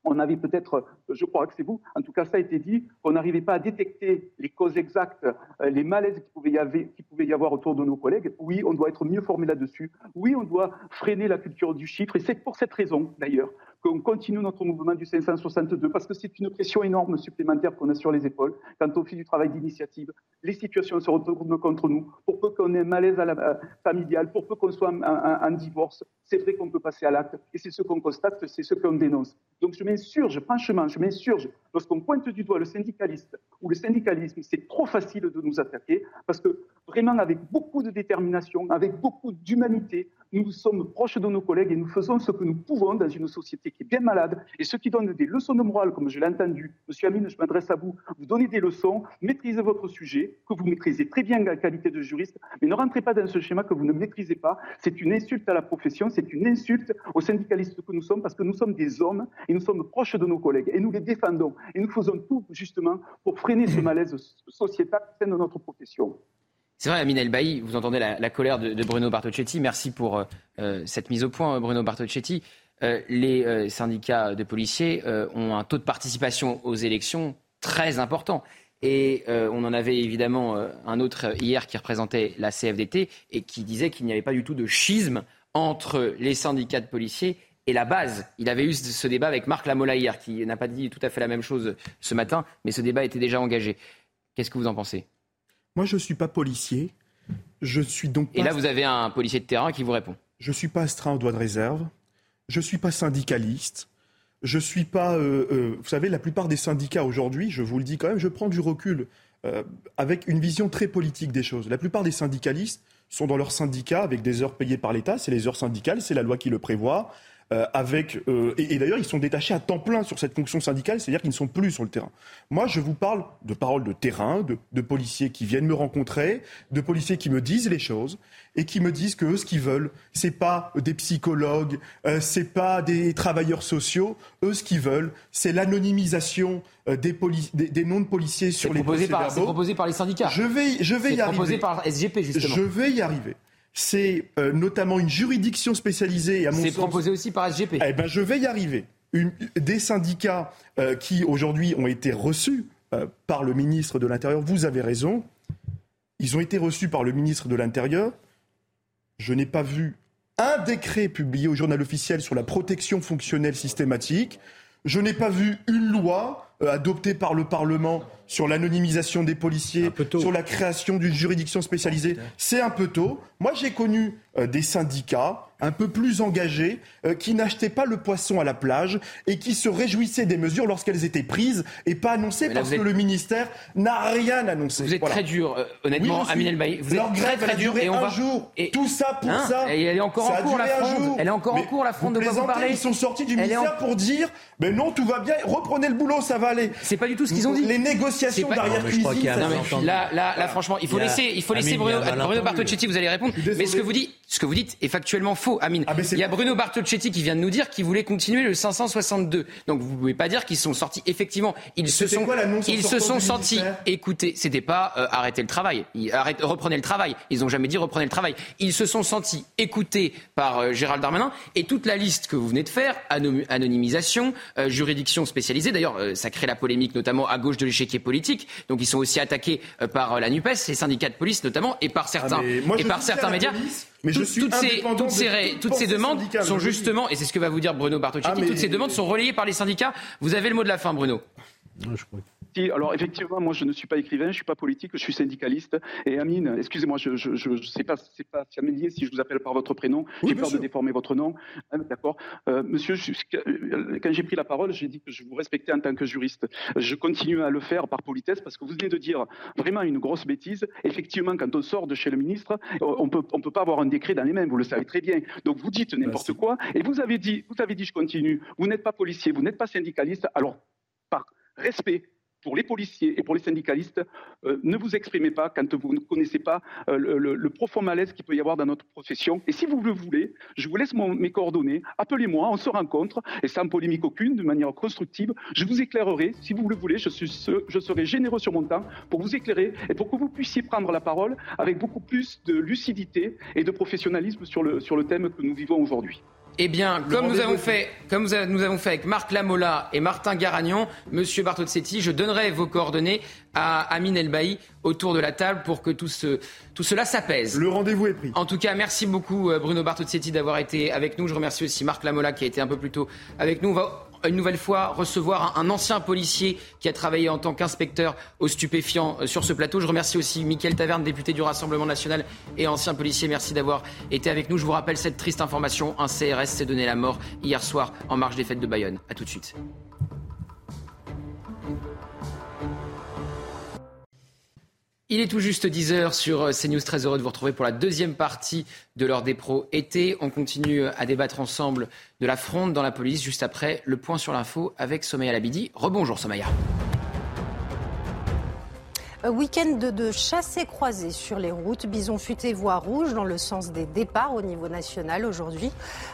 on avait peut-être, je crois que c'est vous, en tout cas ça a été dit, qu'on n'arrivait pas à détecter les causes exactes, euh, les malaises qui pouvaient y avoir autour de nos collègues. Oui, on doit être mieux formé là-dessus. Oui, on doit freiner la culture du chiffre. Et c'est pour cette raison, d'ailleurs, qu'on continue notre mouvement du 562, parce que c'est une pression énorme supplémentaire qu'on a sur les épaules quand on fait du travail d'initiative. Les situations se retournent contre nous. Pour peu qu'on ait un malaise euh, familial, pour peu qu'on soit en, divorce, c'est vrai qu'on peut passer à l'acte. Et c'est ce qu'on constate, c'est ce qu'on dénonce. Donc je m'insurge, franchement, je m'insurge. Lorsqu'on pointe du doigt le syndicaliste ou le syndicalisme, c'est trop facile de nous attaquer, parce que vraiment, avec beaucoup de détermination, avec beaucoup d'humanité, nous sommes proches de nos collègues et nous faisons ce que nous pouvons dans une société qui est bien malade. Et ceux qui donnent des leçons de morale, comme je l'ai entendu, Monsieur Amine, je m'adresse à vous, vous donnez des leçons, maîtrisez votre sujet, que vous maîtrisez très bien en qualité de juriste, mais ne rentrez pas dans ce schéma que vous ne maîtrisez pas. C'est une insulte à la profession, c'est une insulte aux syndicalistes que nous sommes, parce que nous sommes des hommes et nous sommes proches de nos collègues et nous les défendons. Et nous faisons tout justement pour freiner ce malaise sociétal au sein de notre profession. C'est vrai, Amine Elbaï, vous entendez la, colère de, Bruno Bartocchetti. Merci pour euh, euh, cette mise au point, Bruno Bartocchetti. Euh, les syndicats de policiers ont un taux de participation aux élections très important. Et on en avait évidemment un autre hier qui représentait la CFDT et qui disait qu'il n'y avait pas du tout de schisme entre les syndicats de policiers et la base. Il avait eu ce débat avec Marc Lamola hier, qui n'a pas dit tout à fait la même chose ce matin, mais ce débat était déjà engagé. Qu'est-ce que vous en pensez? Moi, je ne suis pas policier. Je suis donc. Et là, vous avez un policier de terrain qui vous répond. Je ne suis pas astreint au droit de réserve. Je ne suis pas syndicaliste. Je ne suis pas. Euh, euh, vous savez, la plupart des syndicats aujourd'hui, je vous le dis quand même, je prends du recul euh, avec une vision très politique des choses. La plupart des syndicalistes sont dans leur syndicat avec des heures payées par l'État. C'est les heures syndicales, c'est la loi qui le prévoit, euh, avec euh, et, d'ailleurs ils sont détachés à temps plein sur cette fonction syndicale, c'est-à-dire qu'ils ne sont plus sur le terrain. Moi, je vous parle de paroles de terrain, de, de, policiers qui viennent me rencontrer, de policiers qui me disent les choses et qui me disent que eux, ce qu'ils veulent, c'est pas des psychologues, euh, c'est pas des travailleurs sociaux. Eux, ce qu'ils veulent, c'est l'anonymisation euh, des, des, des, noms de policiers sur les proposé par, C'est proposé par les syndicats. Je vais, je vais y arriver. proposé par SGP justement. Je vais y arriver c'est euh, notamment une juridiction spécialisée. C'est proposé aussi par SGP. Eh ben, je vais y arriver. Une, des syndicats euh, qui aujourd'hui ont été reçus euh, par le ministre de l'Intérieur. Vous avez raison. Ils ont été reçus par le ministre de l'Intérieur. Je n'ai pas vu un décret publié au journal officiel sur la protection fonctionnelle systématique. Je n'ai pas vu une loi adoptée par le Parlement sur l'anonymisation des policiers, sur la création d'une juridiction spécialisée. C'est un peu tôt. Moi, j'ai connu euh, des syndicats un peu plus engagés euh, qui n'achetaient pas le poisson à la plage et qui se réjouissaient des mesures lorsqu'elles étaient prises et pas annoncées parce que le ministère n'a rien annoncé. Vous êtes très dur, euh, honnêtement, Amine El Vous êtes très très dur et on va jour. Et tout ça pour hein ça. Et elle est encore en cours la fronde. Elle est encore en cours la fronde de quoi vous parlez Ils sont sortis du ministère pour dire mais non, tout va bien, reprenez le boulot, ça va aller. C'est pas du tout ce qu'ils ont dit. Les négociations derrière cuisine. Là, là, là, franchement, il faut laisser, il faut laisser Bruno, Bruno Bartocchetti, vous allez répondre. Mais ce que vous dites, ce que vous dites est factuellement faux, Amine. Ah, il y a Bruno Bartocchetti qui vient de nous dire qu'il voulait continuer le 562. Donc vous pouvez pas dire qu'ils sont sortis. Effectivement, ils se sont, ils se sont sentis. Écoutez, c'était pas euh, arrêter le travail. Arrête, reprenez le travail. Ils ont jamais dit reprenez le travail. Ils se sont sentis écoutés par euh, Gérald Darmanin et toute la liste que vous venez de faire, anonymisation, euh, juridiction spécialisée. D'ailleurs, ça crée la polémique, notamment à gauche de l'échiquier politique. Donc ils sont aussi attaqués par la Nupes, les syndicats de police notamment, et par certains, ah, et par certains médias. Mais je suis toutes ces, toutes ces, toutes ces demandes sont justement, et c'est ce que va vous dire Bruno Bartocchetti, ah, toutes ces demandes sont relayées par les syndicats. Vous avez le mot de la fin, Bruno. Je crois alors effectivement, moi je ne suis pas écrivain, je ne suis pas politique, je suis syndicaliste. Et Amine, excusez-moi, je ne sais pas, c'est pas familier si je vous appelle par votre prénom. j'ai peur de déformer votre nom. Ah, d'accord. Euh, monsieur, quand j'ai pris la parole, j'ai dit que je vous respectais en tant que juriste. Je continue à le faire par politesse parce que vous venez de dire vraiment une grosse bêtise. Effectivement, quand on sort de chez le ministre, on peut, on peut pas avoir un décret dans les mains. Vous le savez très bien. Donc vous dites n'importe quoi. Et vous avez dit, vous avez dit, je continue. Vous n'êtes pas policier, vous n'êtes pas syndicaliste. Alors par respect pour les policiers et pour les syndicalistes, euh, ne vous exprimez pas quand vous ne connaissez pas euh, le, profond malaise qu'il peut y avoir dans notre profession. Et si vous le voulez, je vous laisse mes coordonnées, appelez-moi, on se rencontre, et sans polémique aucune, de manière constructive, je vous éclairerai, si vous le voulez, je, suis, je serai généreux sur mon temps pour vous éclairer et pour que vous puissiez prendre la parole avec beaucoup plus de lucidité et de professionnalisme sur le, sur le thème que nous vivons aujourd'hui. Eh bien, comme nous avons fait, comme nous avons fait avec Marc Lamola et Martin Garagnon, Monsieur Bartozzetti, je donnerai vos coordonnées à Amine Elbaï autour de la table pour que tout, ce, tout cela s'apaise. Le rendez-vous est pris. En tout cas, merci beaucoup euh, Bruno Bartozzetti d'avoir été avec nous. Je remercie aussi Marc Lamola qui a été un peu plus tôt avec nous une nouvelle fois recevoir un, ancien policier qui a travaillé en tant qu'inspecteur au stupéfiant euh, sur ce plateau. Je remercie aussi Mickaël Taverne, député du Rassemblement national et ancien policier. Merci d'avoir été avec nous. Je vous rappelle cette triste information. Un CRS s'est donné la mort hier soir en marge des fêtes de Bayonne. A tout de suite. Il est tout juste 10h sur euh, CNews. Très heureux de vous retrouver pour la deuxième partie de l'heure des pros été. On continue à débattre ensemble de la fronde dans la police juste après le point sur l'info avec Somaya Labidi. Rebonjour Somaya. Week-end de, chassés croisés sur les routes. Bison futé, voie rouge dans le sens des départs au niveau national aujourd'hui.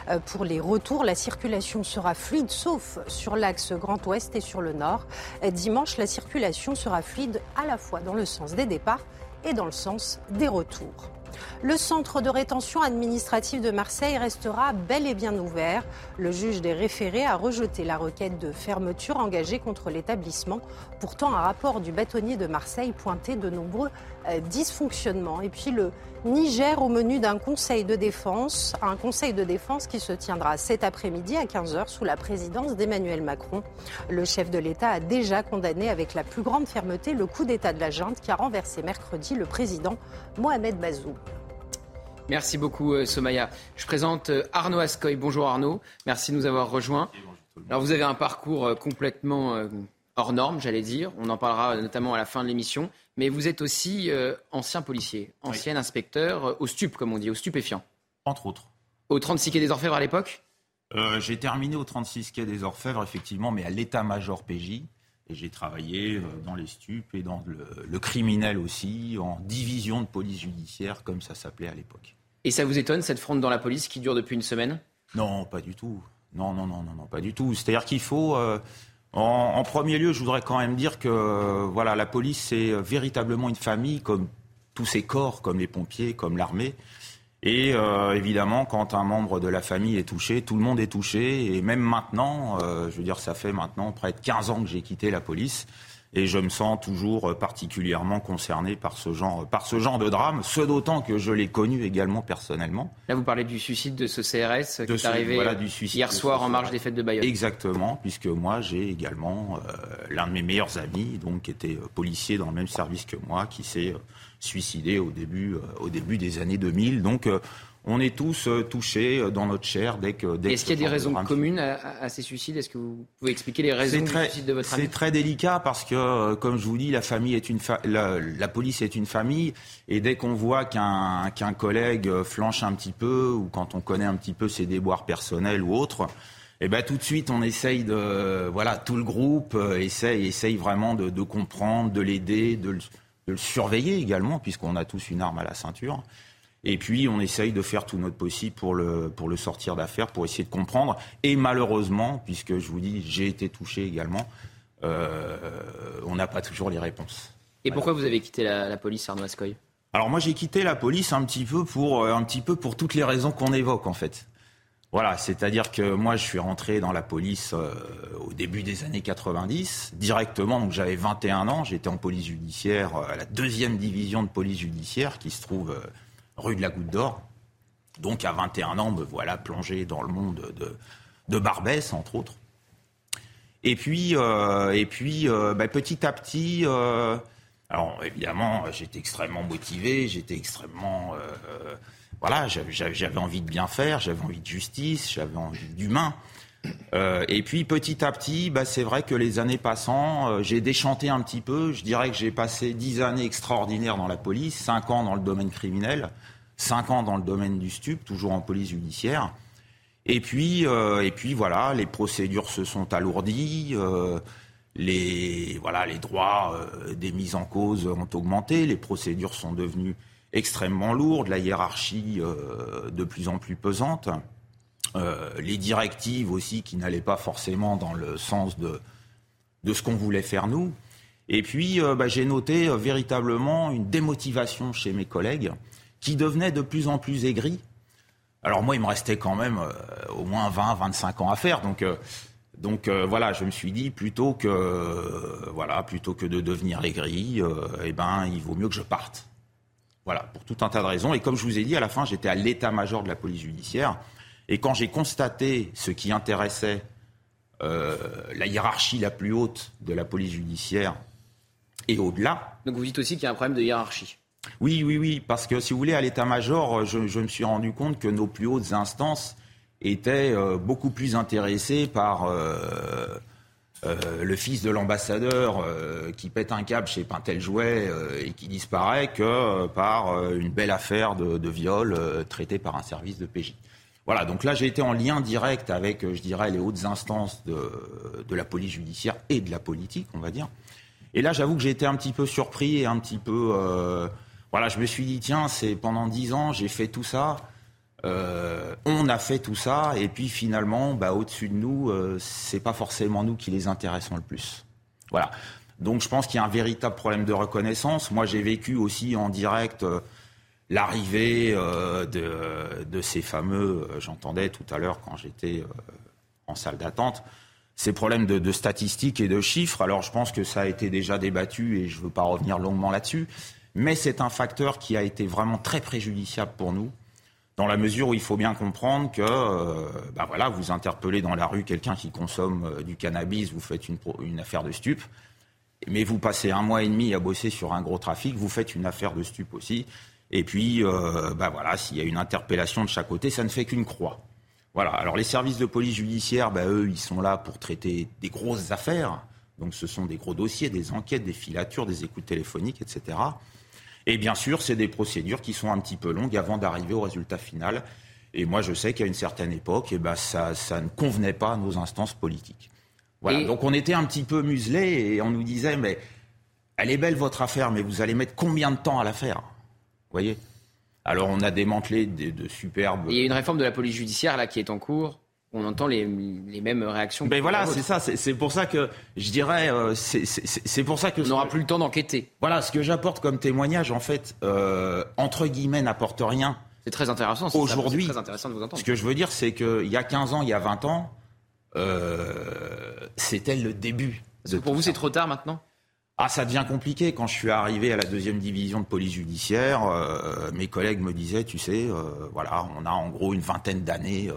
Euh, pour les retours, la circulation sera fluide, sauf sur l'axe Grand Ouest et sur le Nord. Dimanche, la circulation sera fluide à la fois dans le sens des départs et dans le sens des retours. Le centre de rétention administrative de Marseille restera bel et bien ouvert. Le juge des référés a rejeté la requête de fermeture engagée contre l'établissement. Pourtant, un rapport du bâtonnier de Marseille pointait de nombreux euh, dysfonctionnements. Et puis le Niger au menu d'un conseil de défense, un conseil de défense qui se tiendra cet après-midi à 15h sous la présidence d'Emmanuel Macron. Le chef de l'État a déjà condamné avec la plus grande fermeté le coup d'État de la junte qui a renversé mercredi le président Mohamed Bazoum. Merci beaucoup, euh, Somaya. Je présente euh, Arnaud Ascoy. Bonjour Arnaud. Merci de nous avoir rejoints. Alors, vous avez un parcours euh, complètement hors norme, j'allais dire. On en parlera notamment à la fin de l'émission. Mais vous êtes aussi ancien policier, ancien inspecteur au stup, comme on dit, au stupéfiant. Entre autres. Au 36 quai des Orfèvres à l'époque? Euh, j'ai terminé au 36 quai des Orfèvres, effectivement, mais à l'état-major PJ. Et j'ai travaillé dans les stupes et dans le, criminel aussi, en division de police judiciaire, comme ça s'appelait à l'époque. Et ça vous étonne, cette fronde dans la police qui dure depuis une semaine? Non, pas du tout. Non, non, non, non, non, pas du tout. C'est-à-dire qu'il faut. Euh, en, premier lieu, je voudrais quand même dire que voilà, la police, c'est véritablement une famille, comme tous ces corps, comme les pompiers, comme l'armée. Et euh, évidemment, quand un membre de la famille est touché, tout le monde est touché. Et même maintenant, euh, je veux dire, ça fait maintenant près de 15 ans que j'ai quitté la police. Et je me sens toujours particulièrement concerné par ce genre, par ce genre de drame, ce d'autant que je l'ai connu également personnellement. Là, vous parlez du suicide de ce CRS qui est arrivé hier soir en marge des fêtes de Bayonne. Exactement, puisque moi j'ai également euh, l'un de mes meilleurs amis, donc qui était policier dans le même service que moi, qui s'est suicidé au début, euh, au début des années 2000. Donc, euh, on est tous euh, touchés dans notre chair dès que. Dès Est-ce qu'il y a des raisons communes à, ces suicides? Est-ce que vous pouvez expliquer les raisons du suicide de votre ami? C'est très délicat parce que, comme je vous dis, la famille est une la, police est une famille et dès qu'on voit qu'un qu'un collègue flanche un petit peu ou quand on connaît un petit peu ses déboires personnels ou autres. Eh ben, tout de suite, on essaye de, voilà, tout le groupe essaye, essaye vraiment de, de comprendre, de l'aider, de, de le surveiller également, puisqu'on a tous une arme à la ceinture. Et puis, on essaye de faire tout notre possible pour le, pour le sortir d'affaire, pour essayer de comprendre. Et malheureusement, puisque je vous dis, j'ai été touché également, euh, on n'a pas toujours les réponses. Et pourquoi vous avez quitté la, police, Arnaud Ascoy? Alors moi, j'ai quitté la police un petit peu pour, un petit peu pour toutes les raisons qu'on évoque, en fait. Voilà, c'est-à-dire que moi, je suis rentré dans la police euh, au début des années 90, directement, donc j'avais 21 ans, j'étais en police judiciaire, euh, à la deuxième division de police judiciaire qui se trouve euh, rue de la Goutte d'Or. Donc à 21 ans, me voilà plongé dans le monde de, de Barbès, entre autres. Et puis, et puis bah, petit à petit, alors évidemment, j'étais extrêmement motivé, j'étais extrêmement voilà, j'avais envie de bien faire, j'avais envie de justice, j'avais envie d'humain. Euh, et puis petit à petit, bah, c'est vrai que les années passant, euh, j'ai déchanté un petit peu. Je dirais que j'ai passé dix années extraordinaires dans la police, cinq ans dans le domaine criminel, cinq ans dans le domaine du stup, toujours en police judiciaire. Et puis, euh, et puis voilà, les procédures se sont alourdies, les voilà, les droits des mises en cause ont augmenté, les procédures sont devenues extrêmement lourde, la hiérarchie de plus en plus pesante, euh, les directives aussi qui n'allaient pas forcément dans le sens de, ce qu'on voulait faire nous. Et puis, euh, bah, j'ai noté véritablement une démotivation chez mes collègues qui devenaient de plus en plus aigris. Alors moi, il me restait quand même au moins 20, 25 ans à faire, donc... Donc voilà, je me suis dit plutôt que voilà, plutôt que de devenir aigri, eh ben il vaut mieux que je parte. Voilà, pour tout un tas de raisons. Et comme je vous ai dit, à la fin, j'étais à l'état-major de la police judiciaire. Et quand j'ai constaté ce qui intéressait euh, la hiérarchie la plus haute de la police judiciaire et au-delà. Donc vous dites aussi qu'il y a un problème de hiérarchie. Oui, oui, oui, parce que si vous voulez, à l'état-major, je, me suis rendu compte que nos plus hautes instances étaient euh, beaucoup plus intéressées par euh, le fils de l'ambassadeur qui pète un câble chez Pintel Jouet euh, et qui disparaît que par une belle affaire de, viol traitée par un service de PJ. Voilà, donc là j'ai été en lien direct avec, je dirais, les hautes instances de, de, la police judiciaire et de la politique, on va dire. Et là j'avoue que j'ai été un petit peu surpris et un petit peu... voilà, je me suis dit, tiens, c'est pendant dix ans, j'ai fait tout ça. Euh, on a fait tout ça, et puis finalement, bah, au-dessus de nous, euh, c'est pas forcément nous qui les intéressons le plus. Voilà. Donc je pense qu'il y a un véritable problème de reconnaissance. Moi, j'ai vécu aussi en direct euh, l'arrivée de, ces fameux, j'entendais tout à l'heure quand j'étais en salle d'attente, ces problèmes de, statistiques et de chiffres. Alors je pense que ça a été déjà débattu et je ne veux pas revenir longuement là-dessus. Mais c'est un facteur qui a été vraiment très préjudiciable pour nous dans la mesure où il faut bien comprendre que euh, bah voilà, vous interpellez dans la rue quelqu'un qui consomme euh, du cannabis, vous faites une, une, affaire de stup, mais vous passez un mois et demi à bosser sur un gros trafic, vous faites une affaire de stup aussi. Et puis, euh, bah voilà, s'il y a une interpellation de chaque côté, ça ne fait qu'une croix. Voilà. Alors les services de police judiciaire, bah, eux, ils sont là pour traiter des grosses affaires. Donc ce sont des gros dossiers, des enquêtes, des filatures, des écoutes téléphoniques, etc. Et bien sûr, c'est des procédures qui sont un petit peu longues avant d'arriver au résultat final. Et moi, je sais qu'à une certaine époque, eh ben, ça, ça ne convenait pas à nos instances politiques. Voilà. Donc on était un petit peu muselés et on nous disait, mais elle est belle votre affaire, mais vous allez mettre combien de temps à la faire? Voyez Alors on a démantelé de, de superbes. Il y a une réforme de la police judiciaire là qui est en cours. On entend les, les mêmes réactions. Ben voilà, c'est ça. C'est pour ça que je dirais. euh, c'est- pour ça que On n'aura plus le temps d'enquêter. Voilà, ce que j'apporte comme témoignage, en fait, euh, entre guillemets, n'apporte rien. C'est très intéressant. Aujourd'hui, c'est très intéressant de vous entendre. ce que je veux dire, c'est qu'il y a 15 ans, il y a 20 ans, euh, c'était le début. Parce que pour vous, c'est trop tard maintenant? Ah, ça devient compliqué. Quand je suis arrivé à la deuxième division de police judiciaire, euh, mes collègues me disaient, tu sais, euh, voilà, on a en gros une vingtaine d'années euh,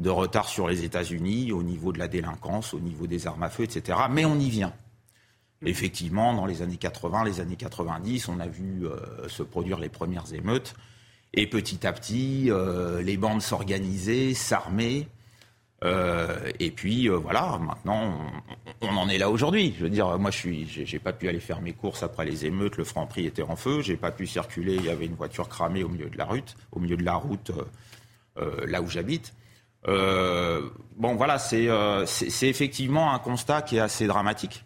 de retard sur les États-Unis au niveau de la délinquance, au niveau des armes à feu, etc. Mais on y vient. Effectivement, dans les années 80, les années 90, on a vu se produire les premières émeutes. Et petit à petit, les bandes s'organisaient, s'armaient. Euh, et puis euh, voilà, maintenant on, en est là aujourd'hui. Je veux dire, moi je suis, pas pu aller faire mes courses après les émeutes, le Franprix était en feu, j'ai pas pu circuler, il y avait une voiture cramée au milieu de la route, au milieu de la route euh, là où j'habite. Bon voilà, c'est c'est effectivement un constat qui est assez dramatique.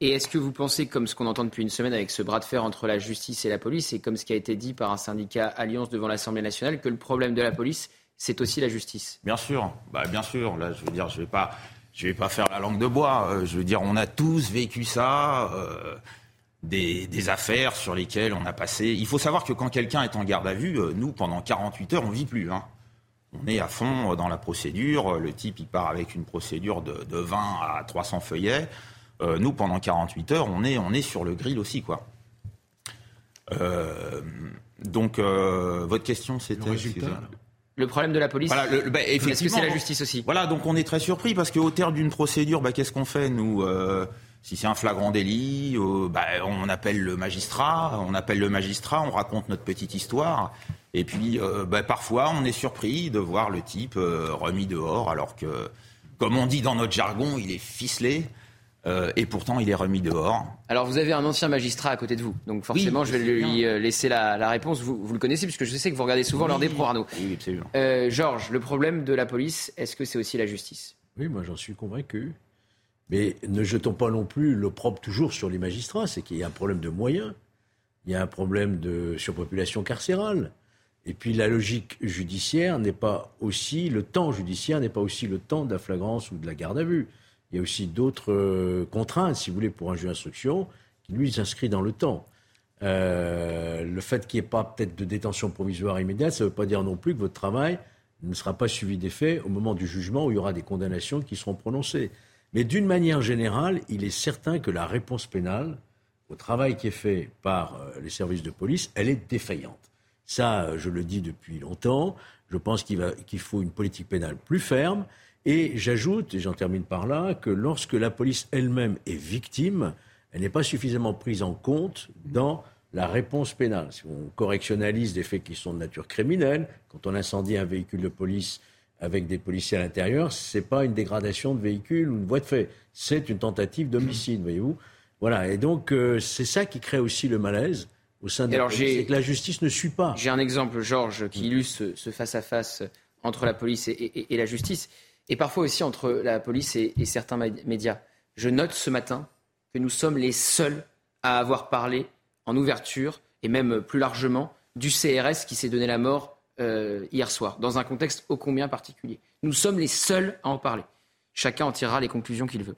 Et est-ce que vous pensez, comme ce qu'on entend depuis une semaine avec ce bras de fer entre la justice et la police, et comme ce qui a été dit par un syndicat Alliance devant l'Assemblée nationale, que le problème de la police, c'est aussi la justice Bien sûr, bah, bien sûr. Là, je veux dire, je vais pas, je vais pas faire la langue de bois. Euh, je veux dire, on a tous vécu ça, euh, des, des affaires sur lesquelles on a passé. Il faut savoir que quand quelqu'un est en garde à vue, euh, nous, pendant 48 heures, on vit plus. Hein. On est à fond dans la procédure. Le type, il part avec une procédure de, de 20 à 300 feuillets. Euh, nous, pendant 48 heures, on est, on est sur le grill aussi, quoi. Euh, donc, euh, votre question, c'était. Le problème de la police, Voilà, le- le- bah, est-ce que c'est la justice aussi? Voilà, donc on est très surpris parce qu'au terme d'une procédure, bah, qu'est-ce qu'on fait nous euh, Si c'est un flagrant délit, euh, bah, on appelle le magistrat, on appelle le magistrat, on raconte notre petite histoire, et puis euh, bah, parfois on est surpris de voir le type remis dehors alors que, comme on dit dans notre jargon, il est ficelé. Euh, et pourtant, il est remis dehors. Alors vous avez un ancien magistrat à côté de vous, donc forcément Oui, je vais lui bien. euh, laisser la, la réponse. Vous, vous le connaissez puisque je sais que vous regardez souvent l'heure des pros, Arnaud. Oui, absolument. Euh, Georges, le problème de la police, est-ce que c'est aussi la justice? Oui, moi j'en suis convaincu. Mais ne jetons pas non plus l'opprobre toujours sur les magistrats, c'est qu'il y a un problème de moyens, il y a un problème de surpopulation carcérale. Et puis la logique judiciaire n'est pas aussi, le temps judiciaire n'est pas aussi le temps de la flagrance ou de la garde à vue. Il y a aussi d'autres euh, contraintes, si vous voulez, pour un juge d'instruction, qui lui s'inscrit dans le temps. Euh, le fait qu'il n'y ait pas peut-être de détention provisoire immédiate, ça ne veut pas dire non plus que votre travail ne sera pas suivi des faits au moment du jugement où il y aura des condamnations qui seront prononcées. Mais d'une manière générale, il est certain que la réponse pénale au travail qui est fait par euh, les services de police, elle est défaillante. Ça, je le dis depuis longtemps. Je pense qu'il faut une politique pénale plus ferme. Et j'ajoute, et j'en termine par là, que lorsque la police elle-même est victime, elle n'est pas suffisamment prise en compte dans la réponse pénale. Si on correctionnalise des faits qui sont de nature criminelle, quand on incendie un véhicule de police avec des policiers à l'intérieur, ce n'est pas une dégradation de véhicule ou une voie de fait, c'est une tentative d'homicide, voyez-vous. Voilà, et donc euh, c'est ça qui crée aussi le malaise au sein de Et la alors, police, j'ai- c'est que la justice ne suit pas. J'ai un exemple, Georges, qui illustre ce- ce face-à-face entre la police et, et- et la justice, et parfois aussi entre la police et, certains médias. Je note ce matin que nous sommes les seuls à avoir parlé en ouverture, et même plus largement, du CRS qui s'est donné la mort euh, hier soir, dans un contexte ô combien particulier. Nous sommes les seuls à en parler. Chacun en tirera les conclusions qu'il veut.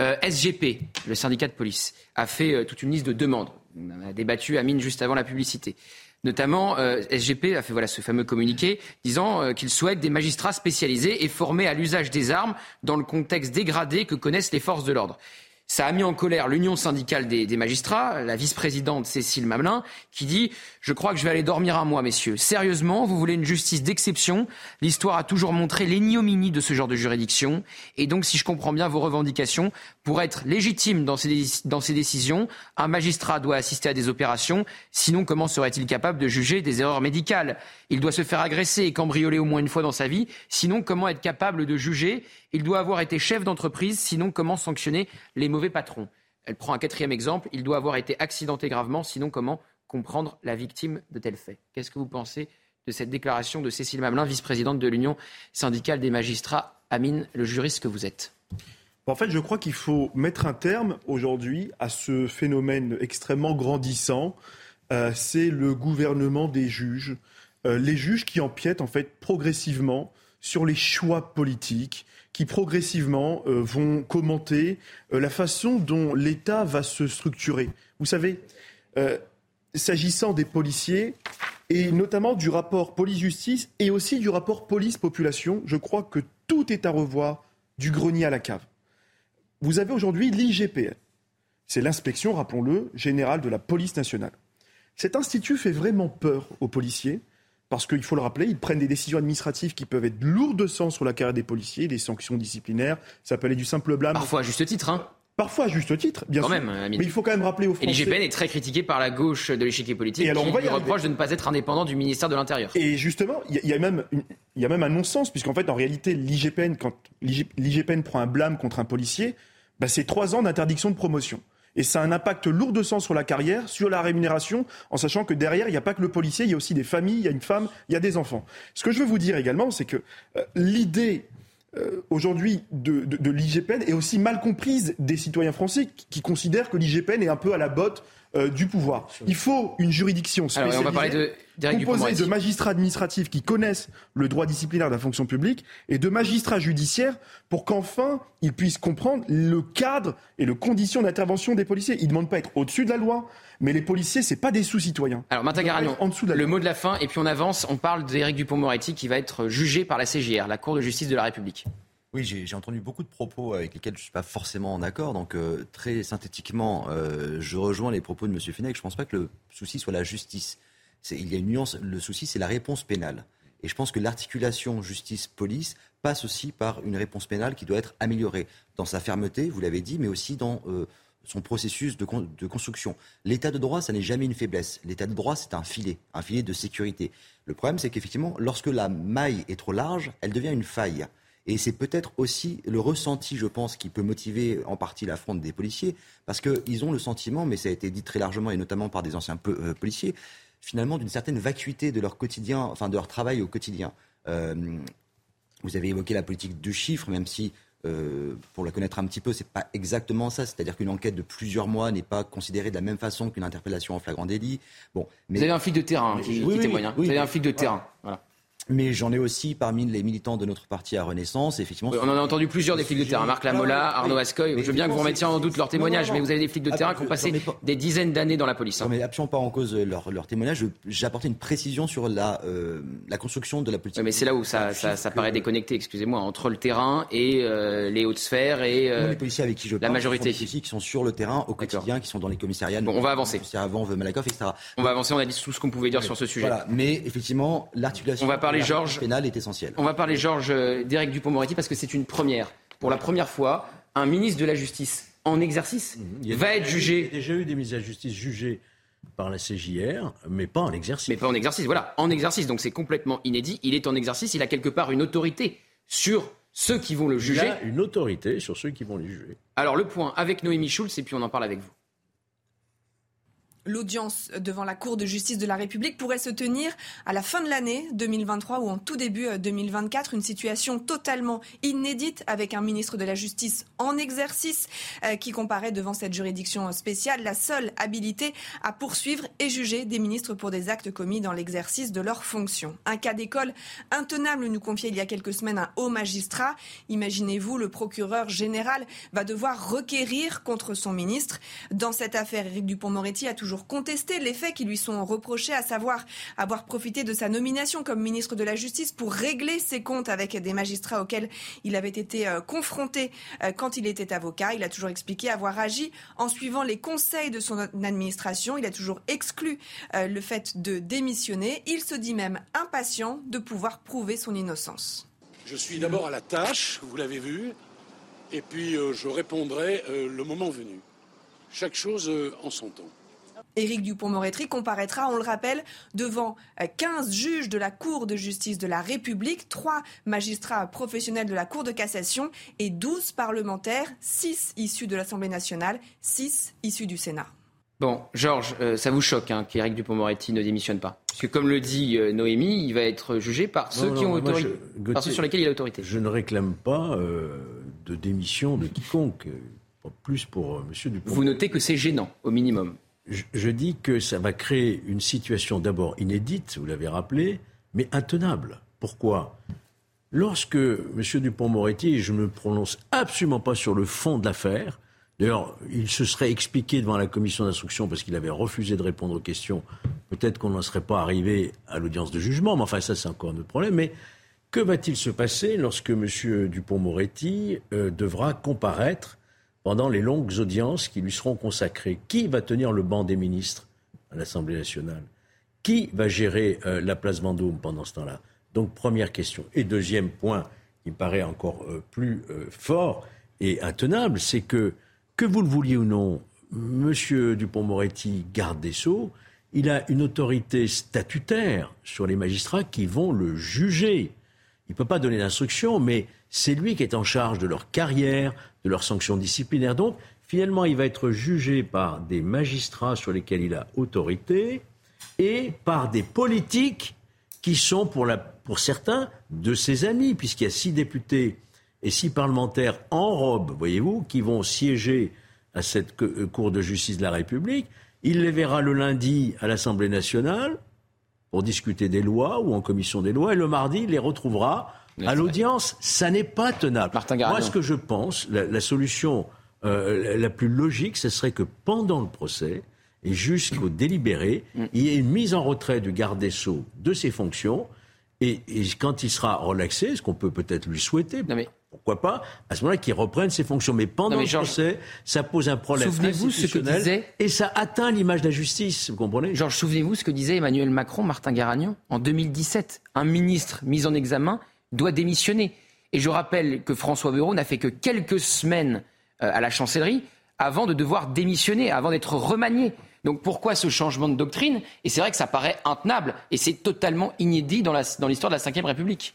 Euh, SGP, le syndicat de police, a fait euh, toute une liste de demandes. On a débattu à mine juste avant la publicité. Notamment, euh, SGP a fait voilà, ce fameux communiqué disant euh, qu'il souhaite des magistrats spécialisés et formés à l'usage des armes dans le contexte dégradé que connaissent les forces de l'ordre. Ça a mis en colère l'Union syndicale des, magistrats, la vice-présidente Cécile Mamelin, qui dit Je crois que je vais aller dormir un mois, messieurs. Sérieusement, vous voulez une justice d'exception? L'histoire a toujours montré l'ignominie de ce genre de juridiction. Et donc, si je comprends bien vos revendications, pour être légitime dans ces, dans ces décisions, un magistrat doit assister à des opérations. Sinon, comment serait-il capable de juger des erreurs médicales? Il doit se faire agresser et cambrioler au moins une fois dans sa vie. Sinon, comment être capable de juger Il doit avoir été chef d'entreprise. Sinon, comment sanctionner les mauvais patrons Elle prend un quatrième exemple. Il doit avoir été accidenté gravement. Sinon, comment comprendre la victime de tels faits Qu'est-ce que vous pensez de cette déclaration de Cécile Mamelin, vice-présidente de l'Union syndicale des magistrats? Amine, le juriste que vous êtes. En fait, je crois qu'il faut mettre un terme aujourd'hui à ce phénomène extrêmement grandissant. Euh, c'est le gouvernement des juges. Euh, les juges qui empiètent en fait progressivement sur les choix politiques, qui progressivement euh, vont commenter la façon dont l'État va se structurer. Vous savez, s'agissant des policiers, et notamment du rapport police-justice et aussi du rapport police-population, je crois que tout est à revoir du grenier à la cave. Vous avez aujourd'hui l'IGPN. C'est l'inspection, rappelons-le, générale de la police nationale. Cet institut fait vraiment peur aux policiers parce qu'il faut le rappeler, ils prennent des décisions administratives qui peuvent être lourdes de sens sur la carrière des policiers, des sanctions disciplinaires, ça peut aller du simple blâme. Parfois à juste titre, hein Parfois à juste titre, bien Quand sûr. Même, mais il faut quand même rappeler aux Français. Et l'IGPN est très critiqué par la gauche de l'échiquier politique Et alors, qui on va y lui arriver. reproche de ne pas être indépendant du ministère de l'Intérieur. Et justement, il y, a- il y a même une- y a même un non-sens, puisqu'en fait, en réalité, l'IGPN, quand l'IG- l'IGPN prend un blâme contre un policier, bah, c'est trois ans d'interdiction de promotion. Et ça a un impact lourd de sens sur la carrière, sur la rémunération, en sachant que derrière, il n'y a pas que le policier, il y a aussi des familles, il y a une femme, il y a des enfants. Ce que je veux vous dire également, c'est que euh, l'idée euh, aujourd'hui de, de, de l'IGPN est aussi mal comprise des citoyens français qui, qui considèrent que l'IGPN est un peu à la botte euh, du pouvoir. Il faut une juridiction Alors, spécialisée on va parler de- composée de magistrats administratifs qui connaissent le droit disciplinaire de la fonction publique et de magistrats judiciaires pour qu'enfin ils puissent comprendre le cadre et les conditions d'intervention des policiers. Ils ne demandent pas à être au-dessus de la loi, mais les policiers, c'est pas des sous-citoyens. Alors, Martin Garagnon, en dessous de la le mot de la fin, et puis on avance. On parle d'Éric Dupont-Moretti qui va être jugé par la CGR, la Cour de justice de la République. Oui, j'ai entendu beaucoup de propos avec lesquels je ne suis pas forcément en accord. Donc, euh, très synthétiquement, euh, je rejoins les propos de M. Fenech. Je ne pense pas que le souci soit la justice. Il y a une nuance. Le souci, c'est la réponse pénale. Et je pense que l'articulation justice-police passe aussi par une réponse pénale qui doit être améliorée dans sa fermeté, vous l'avez dit, mais aussi dans euh, son processus de construction. L'état de droit, ça n'est jamais une faiblesse. L'état de droit, c'est un filet, un filet de sécurité. Le problème, c'est qu'effectivement, lorsque la maille est trop large, elle devient une faille. Et c'est peut-être aussi le ressenti, je pense, qui peut motiver en partie la fronde des policiers, parce qu'ils ont le sentiment, mais ça a été dit très largement, et notamment par des anciens euh, policiers, finalement d'une certaine vacuité de leur quotidien, enfin de leur travail au quotidien. Euh, vous avez évoqué la politique de chiffres, même si, euh, pour la connaître un petit peu, c'est pas exactement ça. C'est-à-dire qu'une enquête de plusieurs mois n'est pas considérée de la même façon qu'une interpellation en flagrant délit. Bon, mais Vous avez un flic de terrain qui, qui Oui, oui, témoigne. hein. oui. Vous avez un flic de terrain. Voilà. Mais j'en ai aussi parmi les militants de notre parti à Renaissance, effectivement. Oui, on en a entendu plusieurs des flics de terrain. Marc Lamola, Ah. Arnaud Ascoy. Je veux bien que vous remettiez en doute leur témoignage, non, mais non. vous avez des flics de Ah, terrain qui ont passé pas- des dizaines d'années dans la police. hein. Non, mais absolument pas en cause leur, leur témoignage. J'ai apporté une précision sur la, euh, la construction de la politique. Mais c'est là où ça, ça, ça paraît déconnecté, excusez-moi, entre le terrain et euh, les hautes sphères et euh, les policiers avec qui je la parle, majorité. ce sont des policiers qui sont sur le terrain au quotidien, qui sont dans les commissariats. Bon, on va avancer. Avant, Malakoff, etc. On va avancer, on a dit tout ce qu'on pouvait dire sur ce sujet. Voilà. Mais effectivement, l'articulation On va parler, de la Georges. pénale est essentielle. On va parler, Georges, euh, d'Éric Dupont-Moretti parce que c'est une première. Pour la première fois, un ministre de la Justice en exercice Il a va être jugé. Il y a déjà eu des mises à justice jugées par la CJR, mais pas en exercice. Mais pas en exercice, voilà, en exercice. Donc c'est complètement inédit. Il est en exercice, il a quelque part une autorité sur ceux qui vont le Il juger. a une autorité sur ceux qui vont le juger. Alors le point avec Noémie Schulz et puis on en parle avec vous. L'audience devant la Cour de justice de la République pourrait se tenir à la fin de l'année 2023 ou en tout début euh, 2024. Une situation totalement inédite avec un ministre de la Justice en exercice euh, qui comparaît devant cette juridiction spéciale, la seule habilité à poursuivre et juger des ministres pour des actes commis dans l'exercice de leurs fonctions. Un cas d'école intenable nous confiait il y a quelques semaines un haut magistrat. Imaginez-vous, le procureur général va devoir requérir contre son ministre. Dans cette affaire, Éric Dupont-Moretti a toujours contesté les faits qui lui sont reprochés, à savoir avoir profité de sa nomination comme ministre de la Justice pour régler ses comptes avec des magistrats auxquels il avait été euh, confronté euh, quand il était avocat. Il a toujours expliqué avoir agi en suivant les conseils de son administration. Il a toujours exclu euh, le fait de démissionner. Il se dit même impatient de pouvoir prouver son innocence. Je suis d'abord à la tâche, vous l'avez vu, et puis je répondrai le moment venu. Chaque chose en son temps. Éric Dupont-Moretti comparaîtra, on le rappelle, devant euh, 15 juges de la Cour de justice de la République, 3 magistrats professionnels de la Cour de cassation et 12 parlementaires, 6 issus de l'Assemblée nationale, 6 issus du Sénat. Bon, Georges, euh, ça vous choque hein, qu'Éric Dupont-Moretti ne démissionne pas Parce que comme le dit euh, Noémie, il va être jugé par ceux, Non, qui non, ont moi, autorité, je- Gauthier, par ceux sur lesquels il a autorité. Je ne réclame pas euh, de démission de quiconque, euh, pas plus pour euh, Monsieur Dupont. Vous notez que c'est gênant, au minimum. Je, dis que ça va créer une situation d'abord inédite, vous l'avez rappelé, mais intenable. Pourquoi? Lorsque M. Dupont-Moretti, et je ne me prononce absolument pas sur le fond de l'affaire, d'ailleurs, il se serait expliqué devant la commission d'instruction parce qu'il avait refusé de répondre aux questions, peut-être qu'on n'en serait pas arrivé à l'audience de jugement, mais enfin ça c'est encore un autre problème, mais que va-t-il se passer lorsque M. Dupont-Moretti euh, devra comparaître pendant les longues audiences qui lui seront consacrées Qui va tenir le banc des ministres à l'Assemblée nationale? Qui va gérer euh, la place Vendôme pendant ce temps-là? Donc première question. Et deuxième point qui me paraît encore euh, plus euh, fort et intenable, c'est que, que vous le vouliez ou non, M. Dupont-Moretti, garde des Sceaux, il a une autorité statutaire sur les magistrats qui vont le juger. Il ne peut pas donner d'instructions, mais c'est lui qui est en charge de leur carrière, de leurs sanctions disciplinaires. Donc, finalement, il va être jugé par des magistrats sur lesquels il a autorité et par des politiques qui sont, pour, pour certains, de ses amis, puisqu'il y a six députés et six parlementaires en robe, voyez-vous, qui vont siéger à cette euh, Cour de justice de la République. Il les verra le lundi à l'Assemblée nationale pour discuter des lois ou en commission des lois, et le mardi, il les retrouvera à l'audience. Ça n'est pas tenable. Moi, ce que je pense, la, la solution euh, la- plus logique, ce serait que pendant le procès et jusqu'au délibéré, il y ait une mise en retrait du garde des Sceaux de ses fonctions, et, et quand il sera relaxé, ce qu'on peut peut-être lui souhaiter, pourquoi pas, à ce moment-là, qu'il reprenne ses fonctions. Mais pendant Non, mais le procès, ça pose un problème souvenez-vous ce que disait- et ça atteint l'image de la justice, vous comprenez? Georges, souvenez-vous ce que disait Emmanuel Macron, Martin Garagnon, en 2017. Un ministre mis en examen doit démissionner. Et je rappelle que François Bayrou n'a fait que quelques semaines euh, à la chancellerie avant de devoir démissionner, avant d'être remanié. Donc pourquoi ce changement de doctrine? Et c'est vrai que ça paraît intenable et c'est totalement inédit dans l'histoire de la Ve République.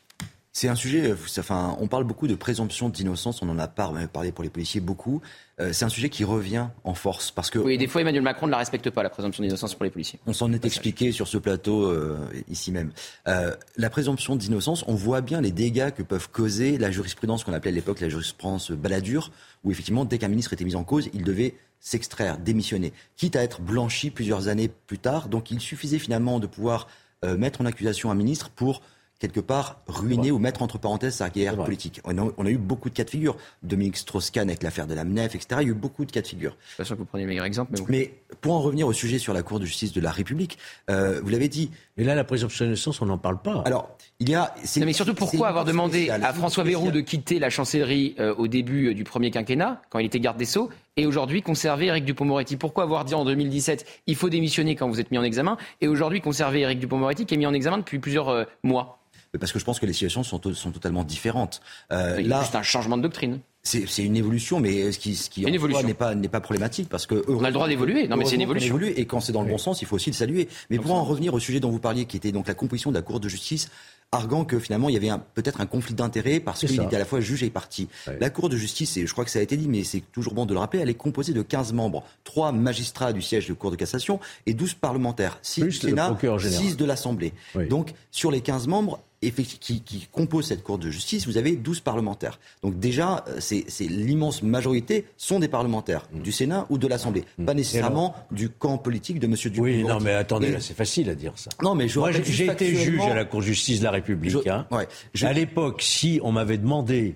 C'est un sujet, euh, enfin, on parle beaucoup de présomption d'innocence, on en a par- parlé pour les policiers beaucoup. Euh, c'est un sujet qui revient en force parce que Oui, des fois Emmanuel Macron ne la respecte pas, la présomption d'innocence pour les policiers. on s'en est expliqué sur ce plateau euh, ici même. Euh, la présomption d'innocence, on voit bien les dégâts que peuvent causer la jurisprudence qu'on appelait à l'époque la jurisprudence baladure, où effectivement, dès qu'un ministre était mis en cause, il devait s'extraire, démissionner, quitte à être blanchi plusieurs années plus tard. Donc il suffisait finalement de pouvoir mettre en accusation un ministre pour quelque part ruiner ou mettre entre parenthèses sa carrière politique. On a, on a eu beaucoup de cas de figure. Dominique Strauss-Kahn avec l'affaire de la MNEF, etc. Il y a eu beaucoup de cas de figure. Je suis pas sûr que vous preniez le meilleur exemple, mais bon. Mais pour en revenir au sujet sur la Cour de justice de la République, euh, vous l'avez dit. Mais là, la présomption d'innocence, on n'en parle pas. Alors, il y a. Non, mais surtout, pourquoi avoir demandé à François Bayrou de quitter la chancellerie euh, au début euh, du premier quinquennat, quand il était garde des Sceaux, et aujourd'hui conserver Éric Dupont-Moretti Pourquoi avoir dit en 2017 il faut démissionner quand vous êtes mis en examen, et aujourd'hui conserver Éric Dupont-Moretti qui est mis en examen depuis plusieurs euh, mois? Parce que je pense que les situations sont, sont totalement différentes. Euh, là, juste un changement de doctrine. C'est une évolution, mais ce qui, ce qui Une en soi évolution. n'est pas, problématique parce que On a le droit d'évoluer. Non, mais c'est une évolution. évolue, et quand c'est dans le bon sens, il faut aussi le saluer. Mais pour en revenir au sujet dont vous parliez, qui était donc la composition de la Cour de justice, arguant que finalement il y avait peut-être un conflit d'intérêts parce qu'il était à la fois juge et parti. La Cour de justice, et je crois que ça a été dit, mais c'est toujours bon de le rappeler, elle est composée de 15 membres, 3 magistrats du siège de Cour de cassation et 12 parlementaires, 6 du Plus le Sénat, procureur général. 6 de l'Assemblée. Donc sur les 15 membres, qui, qui composent cette Cour de justice, vous avez 12 parlementaires. Donc déjà, euh, c'est l'immense majorité sont des parlementaires, Mm. du Sénat ou de l'Assemblée. Pas nécessairement du camp politique de M. Dupont. Oui, non, mais attendez, Et- c'est facile à dire ça. Non, mais je Moi, j'ai été juge à la Cour de justice de la République. Je- hein. ouais, je- À l'époque, si on m'avait demandé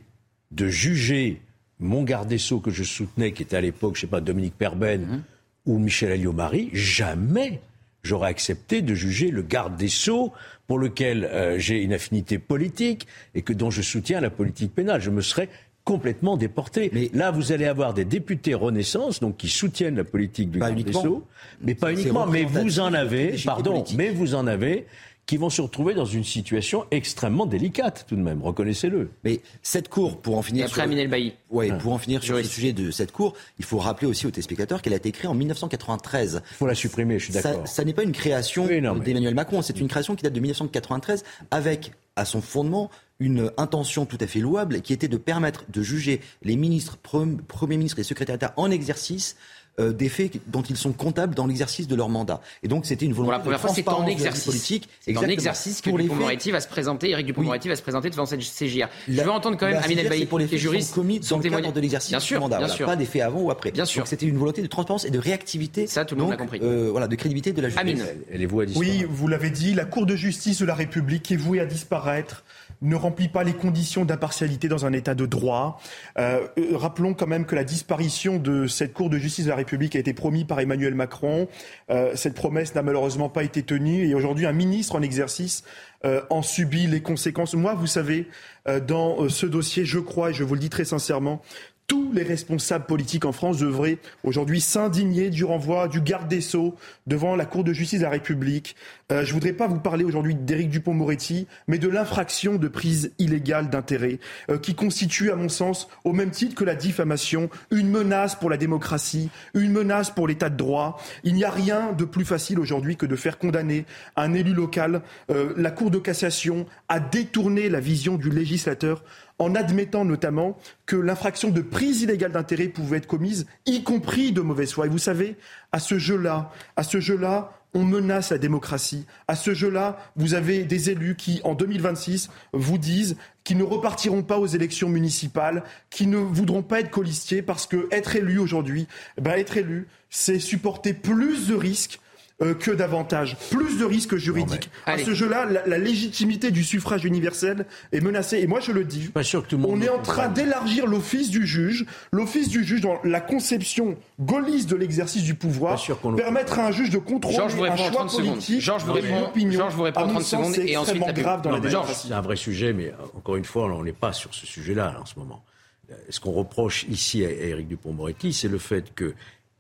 de juger mon garde des Sceaux que je soutenais, qui était à l'époque, je sais pas, Dominique Perben Mhm. ou Michel Alliot-Marie, jamais j'aurais accepté de juger le garde des Sceaux pour lequel euh, j'ai une affinité politique et que dont je soutiens la politique pénale. Je me serais complètement déporté. Mais là, vous allez avoir des députés Renaissance, donc qui soutiennent la politique du garde des. Sceaux, mais pas uniquement. Mais vous en avez, pardon, mais vous en avez qui vont se retrouver dans une situation extrêmement délicate tout de même, reconnaissez-le. Mais cette cour, pour en finir après, sur, Bailly. ouais, pour en finir sur le sujet de cette cour, il faut rappeler aussi aux téléspectateurs qu'elle a été créée en 1993. Il faut la supprimer, je suis d'accord. ça n'est pas une création d'Emmanuel Macron, c'est une création qui date de 1993 avec à son fondement une intention tout à fait louable qui était de permettre de juger les ministres, pre- premiers ministres et secrétaires d'État en exercice euh, des faits dont ils sont comptables dans l'exercice de leur mandat. Et donc c'était une volonté Pour la première de fois, c'est en transparence vie exercice. politique. C'est en exercice que Pour faits- va se présenter, Éric Dupond-Moretti va se présenter devant cette CGR. Je veux entendre quand même Amine Elbaï, pour les est faits qui juriste, sont commis dans le cadre de l'exercice du mandat, bien voilà, sûr. pas des faits avant ou après. Bien sûr. Donc c'était une volonté de transparence et de réactivité. Ça, tout le monde l'a compris. euh, voilà, de crédibilité de la justice. Amine. Et les voix disparaissent. Oui, vous l'avez dit, la Cour de justice de la République est vouée à disparaître ne remplit pas les conditions d'impartialité dans un état de droit. Euh, euh, rappelons quand même que la disparition de cette Cour de justice de la République a été promise par Emmanuel Macron. Euh, cette promesse n'a malheureusement pas été tenue et aujourd'hui un ministre en exercice euh, en subit les conséquences. Moi, vous savez, euh, dans euh, ce dossier, je crois, et je vous le dis très sincèrement, tous les responsables politiques en France devraient aujourd'hui s'indigner du renvoi du garde des Sceaux devant la Cour de justice de la République. Euh, je voudrais pas vous parler aujourd'hui d'Éric Dupont-Moretti, mais de l'infraction de prise illégale d'intérêt, euh, qui constitue, à mon sens, au même titre que la diffamation, une menace pour la démocratie, une menace pour l'état de droit. Il n'y a rien de plus facile aujourd'hui que de faire condamner un élu local. Euh, la Cour de cassation a détourné la vision du législateur en admettant notamment que l'infraction de prise illégale d'intérêt pouvait être commise, y compris de mauvaise foi. Et vous savez, à ce jeu-là, à ce jeu-là, on menace la démocratie. À ce jeu-là, vous avez des élus qui, en 2026, vous disent qu'ils ne repartiront pas aux élections municipales, qui ne voudront pas être colistiers parce que être élu aujourd'hui, eh ben, être élu, c'est supporter plus de risques euh, que davantage, plus de risques juridiques. à Allez. ce jeu-là, la, la légitimité du suffrage universel est menacée. Et moi, je le dis, Pas sûr que tout le monde on est en train d'élargir l'office du juge, l'office du juge dans la conception gaulliste de l'exercice du pouvoir, sûr permettre à un juge de contrôler Georges vous un choix 30 secondes. politique. Georges vous et répond- une opinion. Georges vous répond en À mon 30 sens, secondes c'est et ensuite grave dans Non, la mais. C'est un vrai sujet, mais euh, encore une fois, on n'est pas sur ce sujet-là là, en ce moment. Euh, Ce qu'on reproche ici à Éric Dupont-Moretti, c'est le fait que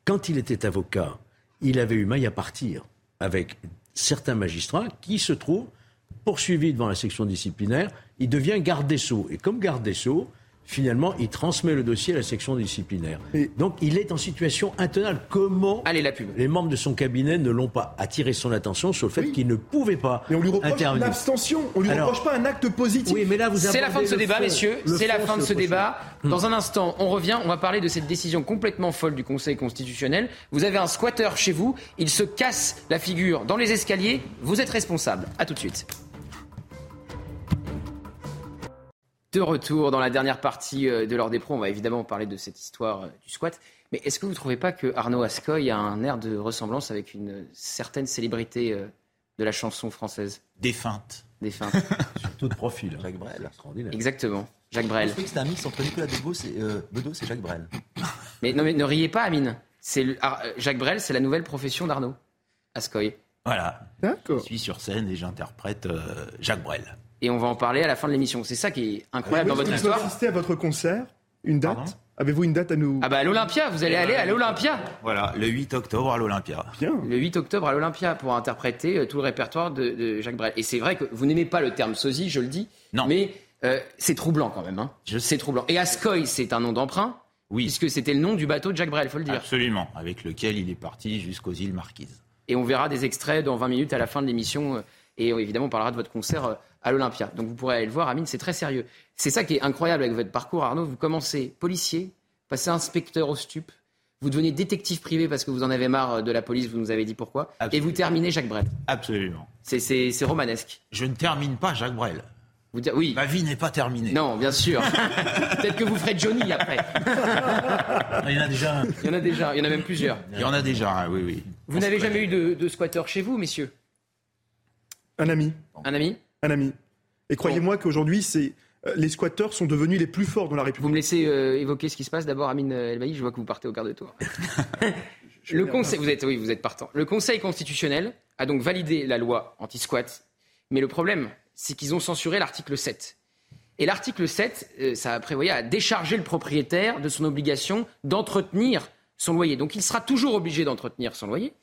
quand il était avocat, il avait eu maille à partir avec certains magistrats qui se trouvent poursuivis devant la section disciplinaire. Il devient garde des Sceaux. Et comme garde des Sceaux, finalement, il transmet le dossier à la section disciplinaire. Donc, il est en situation intenable. Comment Allez, la pub. les membres de son cabinet ne l'ont pas attiré son attention sur le fait qu'il ne pouvait pas Mais on lui reproche intervenir l'abstention, on lui Alors- reproche pas un acte positif. Oui, mais là, vous C'est la fin de ce débat, fond. messieurs. C'est la fin de ce débat. chose. Dans un instant, on revient. On va parler de cette décision complètement folle du Conseil constitutionnel. Vous avez un squatter chez vous. Il se casse la figure dans les escaliers. Vous êtes responsable. À tout de suite. De retour dans la dernière partie euh, de l'heure des pros, on va évidemment parler de cette histoire euh, du squat. Mais est-ce que vous ne trouvez pas que Arnaud Ascoy a un air de ressemblance avec une certaine célébrité euh, de la chanson française? Défunte. Défunte. Tout de profil. Jacques Brel. Extraordinaire. Exactement. Jacques Je Brel. trouvais que c'était un mix entre Nicolas Bedos et, euh, Bedos et Jacques Brel. Mais, non, mais ne riez pas, Amine. C'est le- Ar- euh, Jacques Brel, c'est la nouvelle profession d'Arnaud Ascoy. Voilà. D'accord. Je suis sur scène et j'interprète euh, Jacques Brel. Et on va en parler à la fin de l'émission. C'est ça qui est incroyable dans votre histoire. assister à votre concert Une date Pardon Avez-vous une date à nous Ah bah à l'Olympia, vous allez aller à l'Olympia. Voilà, le 8 octobre à l'Olympia. Bien. Le 8 octobre à l'Olympia pour interpréter euh, tout le répertoire de, de Jacques Brel. Et c'est vrai que vous n'aimez pas le terme sosie, je le dis. Non. Mais euh, c'est troublant quand même. Hein. Je C'est troublant. Et Ascoy, c'est un nom d'emprunt. Oui. Puisque c'était le nom du bateau de Jacques Brel, faut le dire. Absolument, avec lequel il est parti jusqu'aux îles Marquises. Et on verra des extraits dans 20 minutes à la fin de l'émission. euh, Et euh, évidemment, on parlera de votre concert euh, à l'Olympia. Donc vous pourrez aller le voir, Amine, c'est très sérieux. C'est ça qui est incroyable avec votre parcours, Arnaud. Vous commencez policier, passez inspecteur au stup, vous devenez détective privé parce que vous en avez marre de la police, vous nous avez dit pourquoi. Et vous terminez Jacques Brel. Absolument. C'est- romanesque. Je ne termine pas Jacques Brel. Vous dire, oui. Ma vie n'est pas terminée. Non, bien sûr. Peut-être que vous ferez Johnny après. Il y en a déjà un. Il y en a déjà, il y en a même plusieurs. Il y en a déjà un, oui, oui. Vous n'avez jamais eu de, de squatter chez vous, messieurs? Un ami. Un ami? Un ami. Et croyez-moi qu'aujourd'hui, c'est euh, les squatteurs sont devenus les plus forts dans la Vous République. me laissez euh, évoquer ce qui se passe d'abord, Amine Elbaï. Je vois que vous partez au quart de tour. Le conseil, vous êtes, oui, vous êtes partant. Le Conseil constitutionnel a donc validé la loi anti-squat. Mais le problème, c'est qu'ils ont censuré l'article 7. Et l'article 7, euh, ça prévoyait à décharger le propriétaire de son obligation d'entretenir son loyer. Donc il sera toujours obligé d'entretenir son loyer.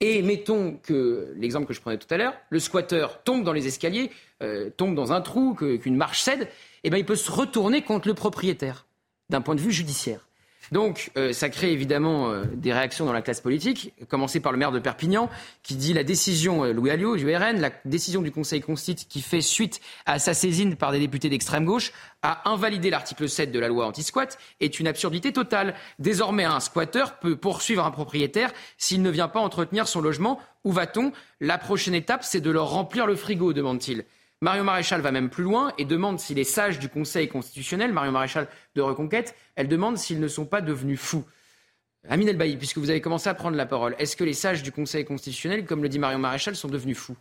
Et mettons que l'exemple que je prenais tout à l'heure, le squatteur tombe dans les escaliers, euh, tombe dans un trou, qu'une marche cède, et ben il peut se retourner contre le propriétaire d'un point de vue judiciaire. Donc, euh, ça crée évidemment euh, des réactions dans la classe politique, commencer par le maire de Perpignan, qui dit la décision, euh, Louis Alliot, du RN, la décision du Conseil constitutionnel qui fait suite à sa saisine par des députés d'extrême gauche, à invalider l'article 7 de la loi anti-squat, est une absurdité totale. Désormais, un squatteur peut poursuivre un propriétaire s'il ne vient pas entretenir son logement. Où va-t-on? La prochaine étape, c'est de leur remplir le frigo, demande-t-il. Mario Maréchal va même plus loin et demande si les sages du Conseil constitutionnel, Mario Maréchal de Reconquête, elle demande s'ils ne sont pas devenus fous. Amine Elbaï, puisque vous avez commencé à prendre la parole, est-ce que les sages du Conseil constitutionnel, comme le dit Mario Maréchal, sont devenus fous?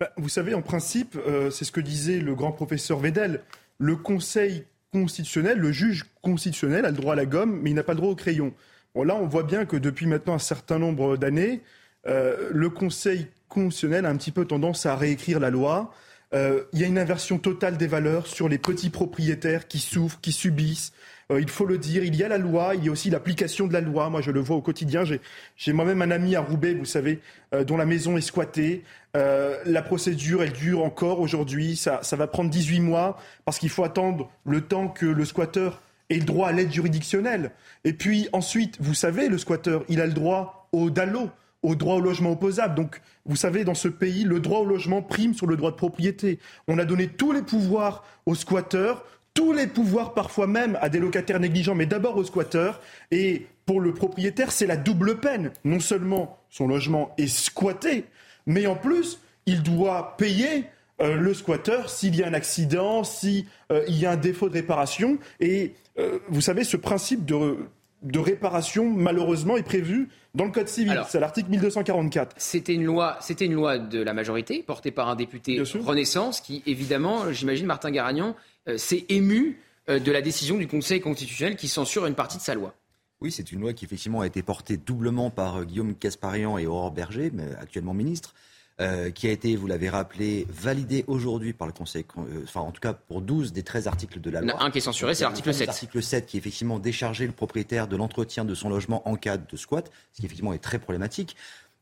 Bah, Vous savez, en principe, euh, c'est ce que disait le grand professeur Vedel. Le Conseil constitutionnel, le juge constitutionnel a le droit à la gomme, mais il n'a pas le droit au crayon. Là, on voit bien que depuis maintenant un certain nombre d'années, euh, le Conseil constitutionnel a un petit peu tendance à réécrire la loi. Euh, il y a une inversion totale des valeurs sur les petits propriétaires qui souffrent, qui subissent. Euh, il faut le dire, il y a la loi, il y a aussi l'application de la loi. Moi, je le vois au quotidien. J'ai moi-même un ami à Roubaix, vous savez, euh, dont la maison est squattée. la procédure, elle dure encore aujourd'hui. Ça, va prendre 18 mois parce qu'il faut attendre le temps que le squatteur ait le droit à l'aide juridictionnelle. Et puis ensuite, vous savez, le squatteur, il a le droit au DALO au droit au logement opposable. Donc, vous savez, dans ce pays, le droit au logement prime sur le droit de propriété. On a donné tous les pouvoirs aux squatteurs, tous les pouvoirs parfois même à des locataires négligents, mais d'abord aux squatteurs. Et pour le propriétaire, c'est la double peine. Non seulement son logement est squatté, mais en plus, il doit payer euh, le squatteur s'il y a un accident, s'il euh, y a un défaut de réparation. Et euh, vous savez, ce principe de de réparation, malheureusement, est prévu dans le Code civil. C'est l'article 1244. C'était une loi, c'était une loi de la majorité, portée par un député Renaissance, qui, évidemment, j'imagine, Martin Garagnon, euh, s'est ému euh, de la décision du Conseil constitutionnel qui censure une partie de sa loi. Oui, c'est une loi qui effectivement a été portée doublement par euh, Guillaume Casparian et Aurore Berger, actuellement ministre. Euh, qui a été, vous l'avez rappelé, validé aujourd'hui par le Conseil, euh, enfin en tout cas pour 12 des 13 articles de la loi. Un qui est censuré, c'est l'article 7. L'article 7 qui effectivement déchargeait le propriétaire de l'entretien de son logement en cas de squat, ce qui effectivement est très problématique.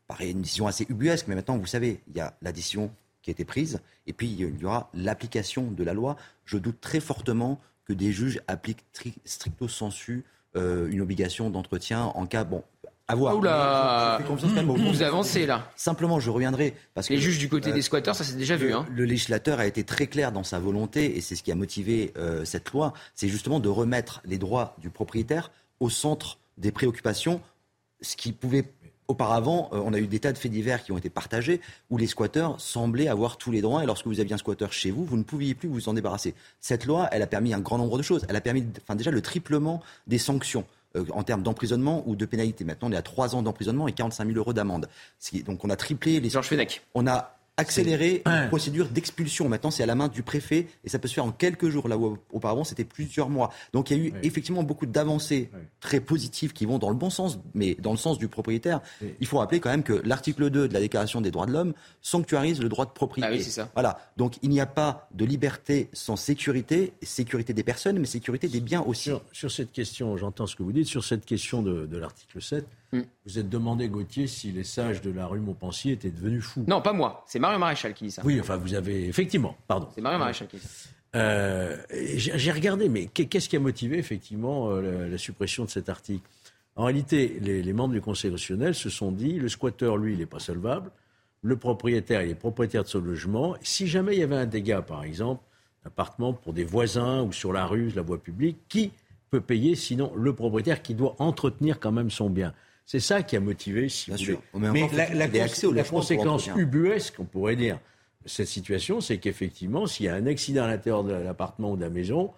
Paraît une décision assez ubuesque, mais maintenant vous savez, il y a la décision qui a été prise, et puis il y aura l'application de la loi. Je doute très fortement que des juges appliquent stricto sensu euh, une obligation d'entretien en cas, bon, à voir. Oula, vous avancez là. Simplement, je reviendrai parce que les juges du côté des squatteurs, ça s'est déjà vu. Hein. Le législateur a été très clair dans sa volonté, et c'est ce qui a motivé euh, cette loi, c'est justement de remettre les droits du propriétaire au centre des préoccupations, ce qui pouvait Auparavant, euh, on a eu des tas de faits divers qui ont été partagés où les squatteurs semblaient avoir tous les droits et lorsque vous aviez un squatteur chez vous, vous ne pouviez plus vous en débarrasser. Cette loi, elle a permis un grand nombre de choses. Elle a permis, enfin déjà, le triplement des sanctions. Euh, en termes d'emprisonnement ou de pénalité. Maintenant, on est à 3 ans d'emprisonnement et 45 000 euros d'amende. Donc on a triplé les... Georges Fenech. On a accélérer une procédure d'expulsion. Maintenant, c'est à la main du préfet et ça peut se faire en quelques jours. Là où auparavant, c'était plusieurs mois. Donc, il y a eu effectivement beaucoup d'avancées très positives qui vont dans le bon sens, mais dans le sens du propriétaire. Il faut rappeler quand même que l'article 2 de la Déclaration des droits de l'homme sanctuarise le droit de propriété. Ah oui, ça. Voilà. Donc, il n'y a pas de liberté sans sécurité, sécurité des personnes, mais sécurité des biens aussi. Sur, cette question, j'entends ce que vous dites, sur cette question de, de l'article 7, Mm. Vous êtes demandé, Gauthier, si les sages de la rue Montpensier étaient devenus fous. Non, pas moi. C'est Mario Maréchal qui dit ça. Oui, enfin, vous avez. Effectivement, pardon. C'est Mario Maréchal qui dit ça. Euh, j'ai regardé, mais qu'est-ce qui a motivé effectivement euh, la, suppression de cet article? En réalité, les, membres du Conseil constitutionnel se sont dit le squatteur, lui, il n'est pas solvable. Le propriétaire, il est propriétaire de son logement. Si jamais il y avait un dégât, par exemple, d'appartement pour des voisins ou sur la rue, la voie publique, qui peut payer sinon le propriétaire qui doit entretenir quand même son bien? C'est ça qui a motivé, si vous voulez. Mais la, conséquence ubuesque, on pourrait dire, de cette situation, c'est qu'effectivement, s'il y a un accident à l'intérieur de l'appartement ou de la maison,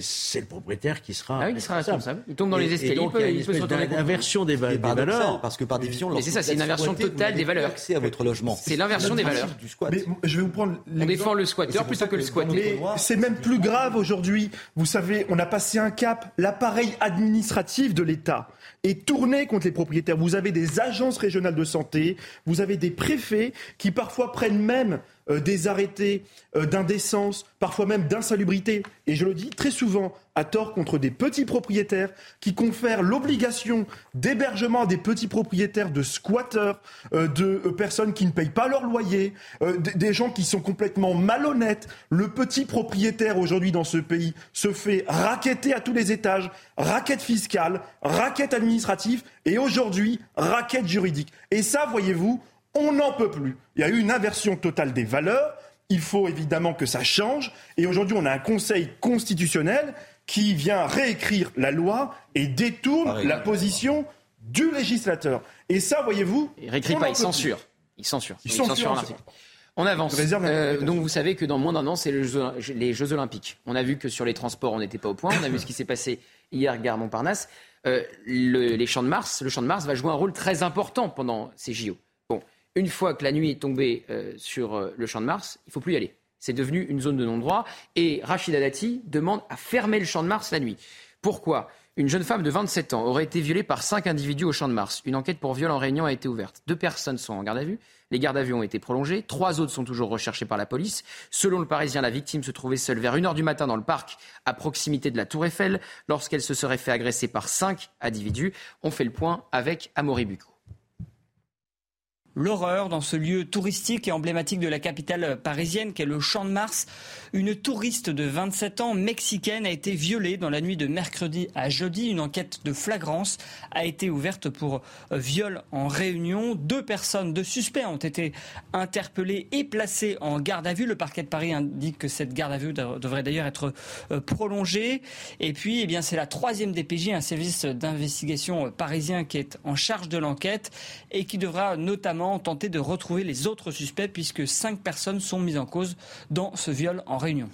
c'est le propriétaire qui sera, ah oui, il sera responsable. Il tombe dans les escaliers, il, peut, il, peut, se Inversion des, valeurs. Parce que par définition, c'est ça, c'est une inversion totale des valeurs. Accès à votre logement. C'est l'inversion des valeurs. Du squat. Mais je vais vous prendre. On défend le squatteur plutôt que le squatté. c'est même plus grave aujourd'hui. Vous savez, on a passé un cap. L'appareil administratif de l'État est tourné contre les propriétaires. Vous avez des agences régionales de santé, vous avez des préfets qui parfois prennent même euh, des arrêtés euh, d'indécence, parfois même d'insalubrité, et je le dis très souvent à tort contre des petits propriétaires qui confèrent l'obligation d'hébergement à des petits propriétaires, de squatteurs, euh, de personnes qui ne payent pas leur loyer, des gens qui sont complètement malhonnêtes. Le petit propriétaire aujourd'hui dans ce pays se fait raqueter à tous les étages, raquette fiscale, raquette administrative et aujourd'hui raquette juridique. Et ça, voyez-vous, on n'en peut plus. Il y a eu une inversion totale des valeurs. Il faut évidemment que ça change. Et aujourd'hui, on a un Conseil constitutionnel qui vient réécrire la loi et détourne la position du législateur. Et ça, voyez-vous. Il réécrit pas, il censure. il censure. Il censure. l'article. On avance. Euh, donc vous savez que dans moins d'un an, c'est les Jeux Olympiques. On a vu que sur les transports, on n'était pas au point. On a vu ce qui s'est passé hier, gare Montparnasse. Euh, le, les champs de Mars, le champ de Mars va jouer un rôle très important pendant ces JO une fois que la nuit est tombée euh, sur euh, le champ de Mars, il faut plus y aller. C'est devenu une zone de non-droit. Et Rachida Dati demande à fermer le champ de Mars la nuit. Pourquoi? Une jeune femme de 27 ans aurait été violée par cinq individus au champ de Mars. Une enquête pour viol en réunion a été ouverte. Deux personnes sont en garde à vue. Les gardes à vue ont été prolongées. Trois autres sont toujours recherchés par la police. Selon le Parisien, la victime se trouvait seule vers 1h du matin dans le parc, à proximité de la Tour Eiffel, lorsqu'elle se serait fait agresser par cinq individus. On fait le point avec Amaury Bucco. L'horreur dans ce lieu touristique et emblématique de la capitale parisienne qu'est le Champ de Mars. Une touriste de 27 ans mexicaine a été violée dans la nuit de mercredi à jeudi. Une enquête de flagrance a été ouverte pour viol en réunion. Deux personnes, deux suspects ont été interpellés et placés en garde à vue. Le parquet de Paris indique que cette garde à vue devrait d'ailleurs être euh, prolongée. Et puis, eh bien, c'est la troisième DPJ, un service d'investigation parisien qui est en charge de l'enquête et qui devra notamment tenter de retrouver les autres suspects puisque cinq personnes sont mises en cause dans ce viol en réunion.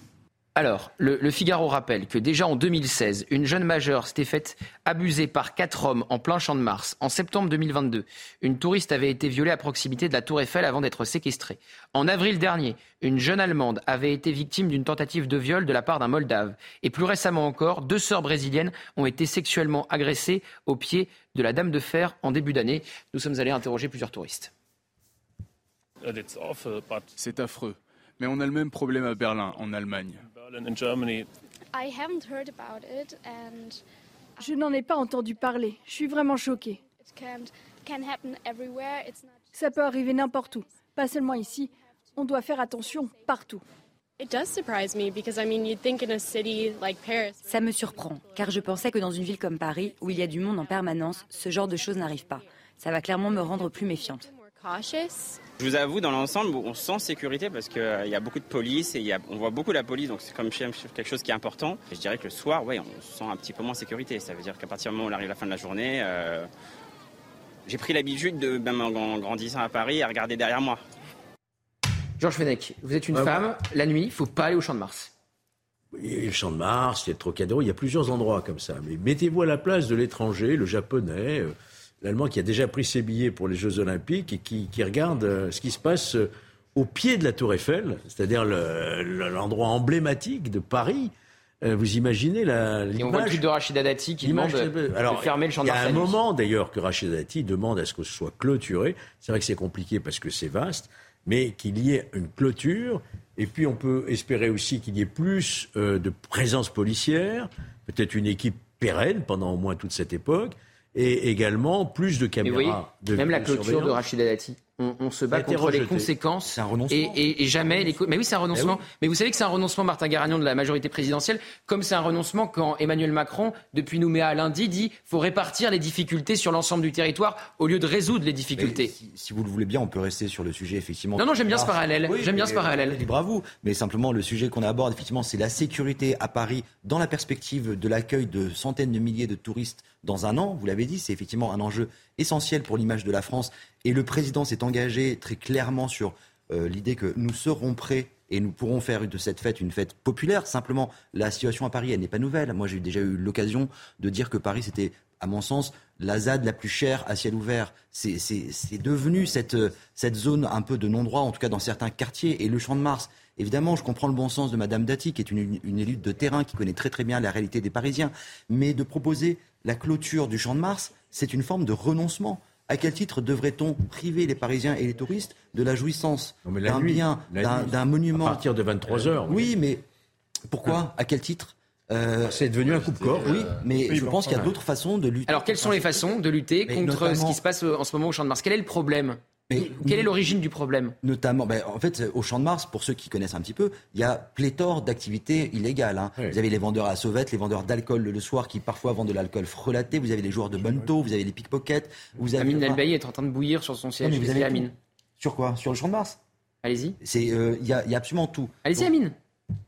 Alors, le, Figaro rappelle que déjà en 2016, une jeune majeure s'était faite abuser par quatre hommes en plein champ de Mars. En septembre 2022, une touriste avait été violée à proximité de la Tour Eiffel avant d'être séquestrée. En avril dernier, une jeune Allemande avait été victime d'une tentative de viol de la part d'un Moldave. Et plus récemment encore, deux sœurs brésiliennes ont été sexuellement agressées au pied de la Dame de Fer en début d'année. Nous sommes allés interroger plusieurs touristes. C'est affreux. Mais on a le même problème à Berlin, en Allemagne. Je n'en ai pas entendu parler. Je suis vraiment choquée. Ça peut arriver n'importe où, pas seulement ici. On doit faire attention partout. Ça me surprend, car je pensais que dans une ville comme Paris, où il y a du monde en permanence, ce genre de choses n'arrive pas. Ça va clairement me rendre plus méfiante. Je vous avoue, dans l'ensemble, on se sent sécurité parce qu'il euh, y a beaucoup de police et on voit beaucoup la police, donc c'est comme quelque chose qui est important. je dirais que le soir, ouais, on se sent un petit peu moins en sécurité. Ça veut dire qu'à partir du moment où on arrive à la fin de la journée, euh, j'ai pris l'habitude, de, même en grandissant à Paris, à regarder derrière moi. Georges Fenech, vous êtes une femme, la nuit, il ne faut pas aller au Champ de Mars. Il y a le Champ de Mars, il y a le Trocadéro, il y a plusieurs endroits comme ça. Mais mettez-vous à la place de l'étranger, le japonais. L'Allemand qui a déjà pris ses billets pour les Jeux Olympiques et qui, regarde euh, ce qui se passe euh, au pied de la Tour Eiffel, c'est-à-dire l'endroit emblématique de Paris. Euh, vous imaginez la Et on voit le de Rachida Dati qui demande de fermer le champ Il y a un moment d'ailleurs que Rachida Dati demande à ce que ce soit clôturé. C'est vrai que c'est compliqué parce que c'est vaste, mais qu'il y ait une clôture. Et puis on peut espérer aussi qu'il y ait plus de présence policière, peut-être une équipe pérenne pendant au moins toute cette époque et également plus de caméras. de même la clôture de Rachida Dati on, se bat contre les conséquences. C'est un renoncement. Et, jamais les. Mais oui, c'est un renoncement. Mais, vous savez que c'est un renoncement, Martin Garagnon, de la majorité présidentielle, comme c'est un renoncement quand Emmanuel Macron, depuis Nouméa à lundi, dit faut répartir les difficultés sur l'ensemble du territoire au lieu de résoudre les difficultés. Si, vous le voulez bien, on peut rester sur le sujet, effectivement. Non, non, j'aime bien ce parallèle. j'aime bien ce parallèle. Libre à vous. Mais simplement, le sujet qu'on aborde, effectivement, c'est la sécurité à Paris dans la perspective de l'accueil de centaines de milliers de touristes dans un an. Vous l'avez dit, c'est effectivement un enjeu essentiel pour l'image de la France. Et le président s'est engagé très clairement sur euh, l'idée que nous serons prêts et nous pourrons faire de cette fête une fête populaire. Simplement, la situation à Paris, elle n'est pas nouvelle. Moi, j'ai déjà eu l'occasion de dire que Paris, c'était, à mon sens, la ZAD la plus chère à ciel ouvert. C'est devenu cette, cette zone un peu de non-droit, en tout cas dans certains quartiers. Et le Champ de Mars, évidemment, je comprends le bon sens de Madame Dati, qui est une, une élue de terrain, qui connaît très très bien la réalité des Parisiens. Mais de proposer la clôture du Champ de Mars, c'est une forme de renoncement À quel titre devrait-on priver les Parisiens et les touristes de la jouissance d'un bien, d'un monument À partir de 23 heures. Oui, mais pourquoi? À quel titre? Euh, c'est devenu un coupe-corps. Oui, mais je pense qu'il y a d'autres façons de lutter. Alors, quelles sont les façons de lutter contre ce qui se passe en ce moment au Champ de Mars? Quel est le problème? Quelle est l'origine du problème Notamment, ben, en fait, au Champ de Mars, pour ceux qui connaissent un petit peu, il y a pléthore d'activités illégales. Hein. Vous avez les vendeurs à sauvettes, les vendeurs d'alcool le soir qui parfois vendent de l'alcool frelaté. Vous avez les joueurs de bonto, vous avez les pickpockets. Vous avez Amine est en train de bouillir sur son siège. vous avez Amine. Sur quoi? Sur le Champ de Mars? Allez-y. Il euh, y, a, y, a absolument tout. Allez-y, Amine.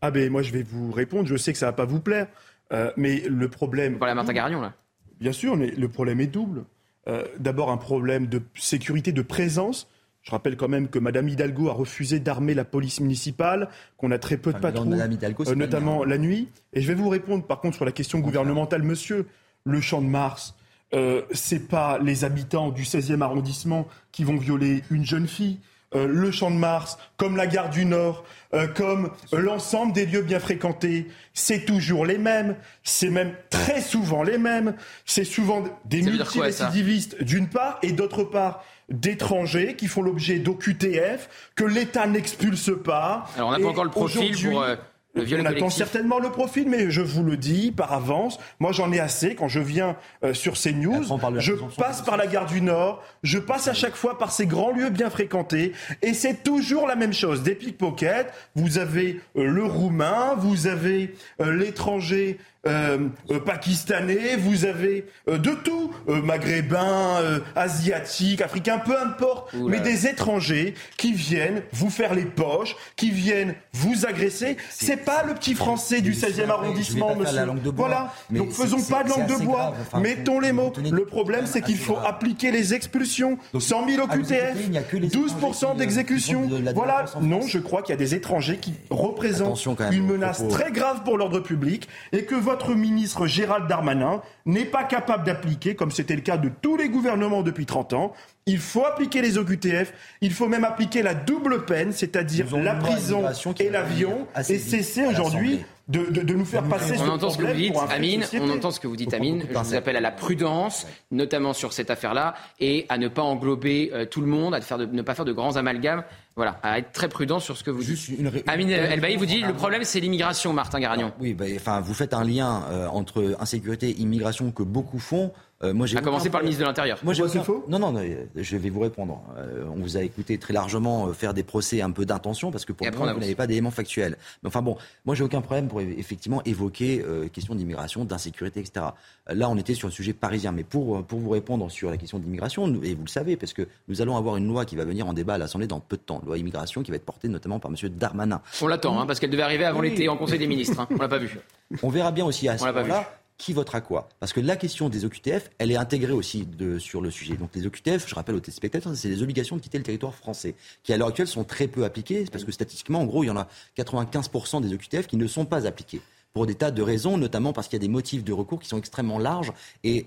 Ah ben moi je vais vous répondre. Je sais que ça va pas vous plaire. Euh, mais le problème. Voilà Martin Garion, là. Bien sûr, mais le problème est double. Euh, D'abord, un problème de sécurité, de présence. Je rappelle quand même que Mme Hidalgo a refusé d'armer la police municipale, qu'on a très peu de Enfin, patrouilles, euh, notamment la nuit. Et je vais vous répondre par contre sur la question gouvernementale, monsieur. Le champ de Mars, euh, c'est pas les habitants du 16e arrondissement qui vont violer une jeune fille. Euh, le champ de Mars, comme la gare du Nord, euh, comme l'ensemble des lieux bien fréquentés, c'est toujours les mêmes. C'est même très souvent les mêmes. C'est souvent des multirécidivistes d'une part et d'autre part d'étrangers qui font l'objet d'OQTF que l'État n'expulse pas. Alors, on n'a pas encore le profil pour euh, le viol on attend collectif. certainement le profil, mais je vous le dis par avance. Moi, j'en ai assez. Quand je viens euh, sur ces news, je passe par la gare du Nord, je passe à chaque fois par ces grands lieux bien fréquentés, et c'est toujours la même chose. Des pickpockets, vous avez euh, le roumain, vous avez euh, l'étranger. Euh, euh, pakistanais, vous avez euh, de tout, euh, maghrébins, euh, asiatiques, africains, peu importe, Oula. mais des étrangers qui viennent vous faire les poches, qui viennent vous agresser. C'est pas le petit français du 16e arrondissement, monsieur. voilà. mais Donc faisons pas de langue de bois. Enfin, Mettons les mots. Le problème, c'est qu'il faut appliquer les expulsions. 100 000 à vous écouter, OQTF, il n'y a que les 12% étrangers qui, euh, d'exécution. Voilà. Non, je crois qu'il y a des étrangers qui représentent une menace très grave pour l'ordre public et que votre ministre Gérald Darmanin n'est pas capable d'appliquer, comme c'était le cas de tous les gouvernements depuis 30 ans. Il faut appliquer les OQTF, il faut même appliquer la double peine, c'est-à-dire la prison et l'avion, et cesser aujourd'hui de, de- de nous faire passer ce On entend ce que vous dites, de Amine. On entend ce que vous dites, Amine. Je vous appelle à la prudence, notamment sur cette affaire-là, et à ne pas englober euh, tout le monde, à faire de- ne pas faire de grands amalgames. Voilà, à être très prudent sur ce que vous dites. Amine Elbaï vous dit le problème, c'est l'immigration, Martin Garagnon. Oui, bah, enfin, vous faites un lien euh, entre insécurité et immigration que beaucoup font. Euh, moi, j'ai À commencer par le ministre de l'Intérieur. Moi, j'ai aucun- faux Non, non, non, euh, je vais vous répondre. Euh, on vous a écouté très largement euh, faire des procès un peu d'intention parce que pour le moment, vous n'avez pas d'éléments factuels. Mais enfin bon, moi, j'ai aucun problème pour effectivement évoquer euh, question d'immigration, d'insécurité, etc. Là, on était sur le sujet parisien. Mais pour, euh, pour vous répondre sur la question d'immigration, nous- et vous le savez, parce que nous allons avoir une loi qui va venir en débat à l'Assemblée dans peu de temps, loi immigration qui va être portée notamment par M. Darmanin. On l'attend, hein, parce qu'elle devait arriver avant Oui. l'été en Conseil des ministres. hein. On l'a pas vu. On verra bien aussi à ce moment-là qui votera quoi. Parce que la question des OQTF, elle est intégrée aussi sur le sujet. Donc les OQTF, je rappelle aux téléspectateurs, c'est les obligations de quitter le territoire français, qui à l'heure actuelle sont très peu appliquées, parce que statistiquement, en gros, il y en a 95% des OQTF qui ne sont pas appliqués. Pour des tas de raisons, notamment parce qu'il y a des motifs de recours qui sont extrêmement larges et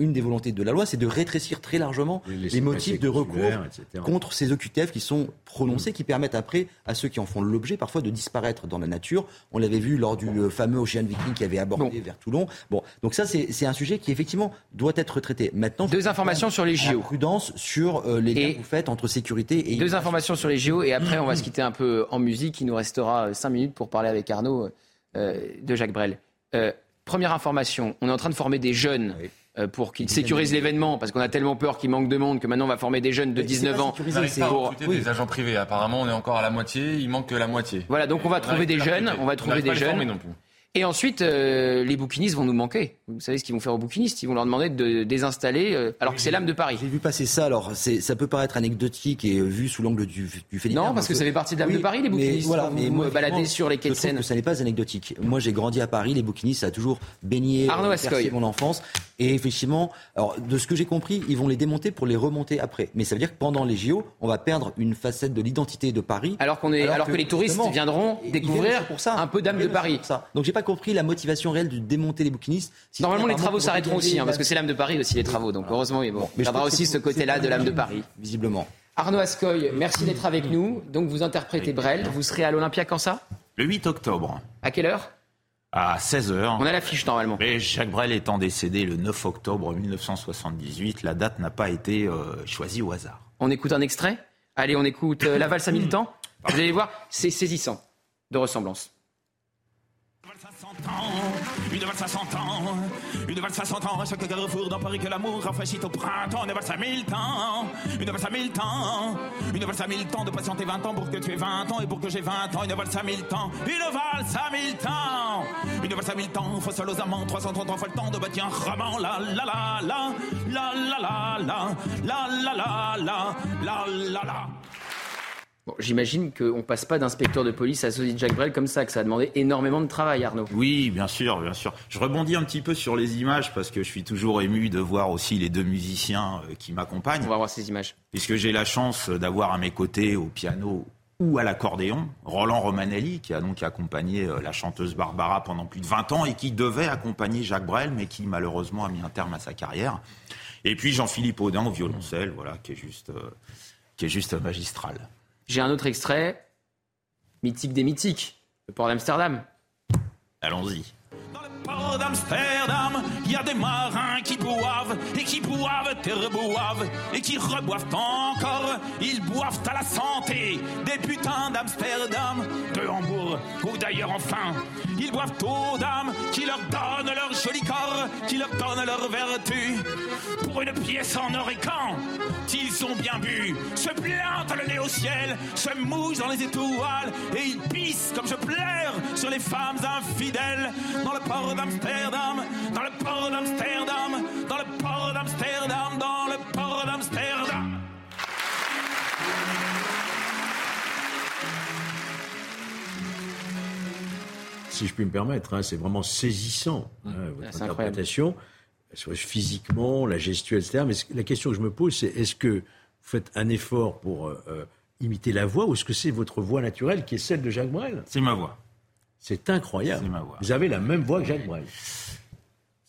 une des volontés de la loi, c'est de rétrécir très largement Les motifs de recours contre ces OQTF qui sont prononcés, qui permettent après à ceux qui en font l'objet parfois de disparaître dans la nature. On l'avait vu lors du euh, fameux Ocean Viking qui avait abordé vers Toulon. Bon, donc ça c'est un sujet qui effectivement doit être traité. Maintenant, Deux informations sur les JO. prudence sur euh, les liens que vous faites entre sécurité et Deux informations sur les JO et après on va se quitter un peu en musique. Il nous restera euh, cinq minutes pour parler avec Arnaud euh, de Jacques Brel. Euh, première information, on est en train de former des jeunes. Pour qu'ils sécurisent l'événement, parce qu'on a tellement peur qu'il manque de monde que maintenant on va former des jeunes de 19 ans. À pour- recruter des agents privés. Apparemment, on est encore à la moitié. Il manque que la moitié. Voilà, donc on va trouver des jeunes, on va trouver des jeunes. Non plus. Et ensuite, euh, les bouquinistes vont nous manquer. Vous savez ce qu'ils vont faire aux bouquinistes Ils vont leur demander de désinstaller, euh, alors que c'est l'âme de Paris. J'ai vu passer ça, alors c'est- ça peut paraître anecdotique et euh, vu sous l'angle du, du Non, parce que ça fait partie de l'âme Oui, de Paris, les bouquinistes. Voilà, mais moi, effectivement, sur les quais de Seine. que ça n'est pas anecdotique. Moi, j'ai grandi à Paris, les bouquinistes, ça a toujours baigné Arnaud euh, mon enfance. Et effectivement, alors de ce que j'ai compris, ils vont les démonter pour les remonter après. Mais ça veut dire que pendant les JO, on va perdre une facette de l'identité de Paris. Alors qu'on est, alors, que, les touristes viendront découvrir pour ça. un peu d'âme de Paris. pour ça. Donc j'ai pas compris la motivation réelle de démonter les bouquinistes. Si Normalement, les travaux s'arrêteront aussi, hein, parce que c'est l'âme de Paris aussi, les travaux. Donc heureusement, mais bon, Mais il y aura aussi ce côté-là de l'âme de Paris. Visiblement. Arnaud Ascoy, merci d'être avec nous. Donc vous interprétez Brel. Vous serez à l'Olympia quand ça? Le 8 octobre. À quelle heure? À 16h. On a l'affiche normalement. Et Jacques Brel étant décédé le 9 octobre 1978, la date n'a pas été euh, choisie au hasard. On écoute un extrait? Allez, on écoute euh, La valse à mille temps. Vous allez voir, c'est saisissant de ressemblance. Une valse à 100 ans, une valse à 100 ans, à chaque carrefour dans Paris que l'amour rafraîchit au printemps, une valse à 1000 temps, une valse à 1000 temps, une valse à 1000 temps de patienter 20 ans pour que tu aies 20 ans et pour que j'ai 20 ans, une valse à 1000 temps, une valse à 1000 temps, une valse à 1000 temps, seul aux amants, 333 fois le temps de bâtir un roman, la la la la, la la la la, la la la la, la la la. Bon, J'imagine qu'on passe pas d'inspecteur de police à Sosie Jacques Brel comme ça, que ça a demandé énormément de travail, Arnaud. Oui, bien sûr, bien sûr. Je rebondis un petit peu sur les images parce que je suis toujours ému de voir aussi les deux musiciens euh, qui m'accompagnent. On va voir ces images. Puisque j'ai la chance d'avoir à mes côtés au piano ou à l'accordéon Roland Romanelli, qui a donc accompagné euh, la chanteuse Barbara pendant plus de 20 ans et qui devait accompagner Jacques Brel, mais qui malheureusement a mis un terme à sa carrière. Et puis Jean-Philippe Audin au violoncelle, voilà, qui est juste, euh, qui est juste magistral. J'ai un autre extrait, mythique des mythiques, le port d'Amsterdam. Allons-y. d'Amsterdam, il y a des marins qui boivent et qui boivent et reboivent et qui reboivent encore. Ils boivent à la santé des putains d'Amsterdam, de Hambourg ou d'ailleurs enfin. Ils boivent aux dames qui leur donnent leur joli corps, qui leur donnent leur vertu. Pour une pièce en or et quand ils ont bien bu, se plantent le nez au ciel, se mouchent dans les étoiles et ils pissent comme je pleure sur les femmes infidèles dans le port d'Amsterdam, dans le port d'Amsterdam, dans le port d'Amsterdam, dans le port d'Amsterdam. si je puis me permettre, hein, c'est vraiment saisissant, hein, votre c'est incroyable. interprétation, soit physiquement, la gestuelle, etc. Mais la question que je me pose, c'est est-ce que vous faites un effort pour euh, euh, imiter la voix ou est-ce que c'est votre voix naturelle qui est celle de Jacques Brel C'est ma voix. C'est incroyable. C'est ma voix. Vous avez la même voix que Jacques Brel.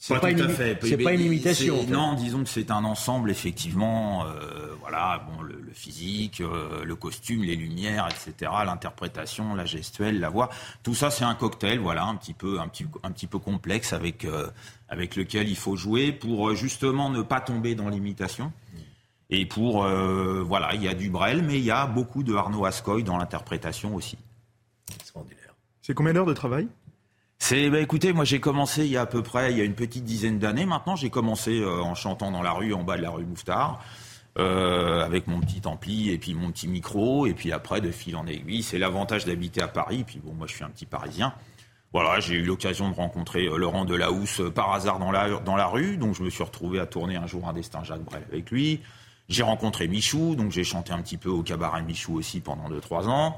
C'est pas une fait. pas une imitation, c'est- en fait. Non, disons que c'est un ensemble, effectivement. euh, voilà, bon, le, le physique, euh, le costume, les lumières, etc., l'interprétation, la gestuelle, la voix. Tout ça, c'est un cocktail, voilà, un petit peu, un petit, un petit peu complexe avec euh, avec lequel il faut jouer pour justement ne pas tomber dans l'imitation. Et pour euh, voilà, il y a du Brel, mais il y a beaucoup de Arnaud Ascoy dans l'interprétation aussi. C'est combien d'heures de travail? C'est, bah, écoutez, moi j'ai commencé il y a à peu près, il y a une petite dizaine d'années maintenant. J'ai commencé euh, en chantant dans la rue, en bas de la rue Mouffetard, euh, avec mon petit ampli et puis mon petit micro. Et puis après, de fil en aiguille, c'est l'avantage d'habiter à Paris. Puis bon, moi je suis un petit Parisien. Voilà, j'ai eu l'occasion de rencontrer euh, Laurent Delahousse euh, par hasard dans la, dans la rue. Donc je me suis retrouvé à tourner un jour un destin Jacques Brel avec lui. J'ai rencontré Michou, donc j'ai chanté un petit peu au cabaret Michou aussi pendant 2-3 ans.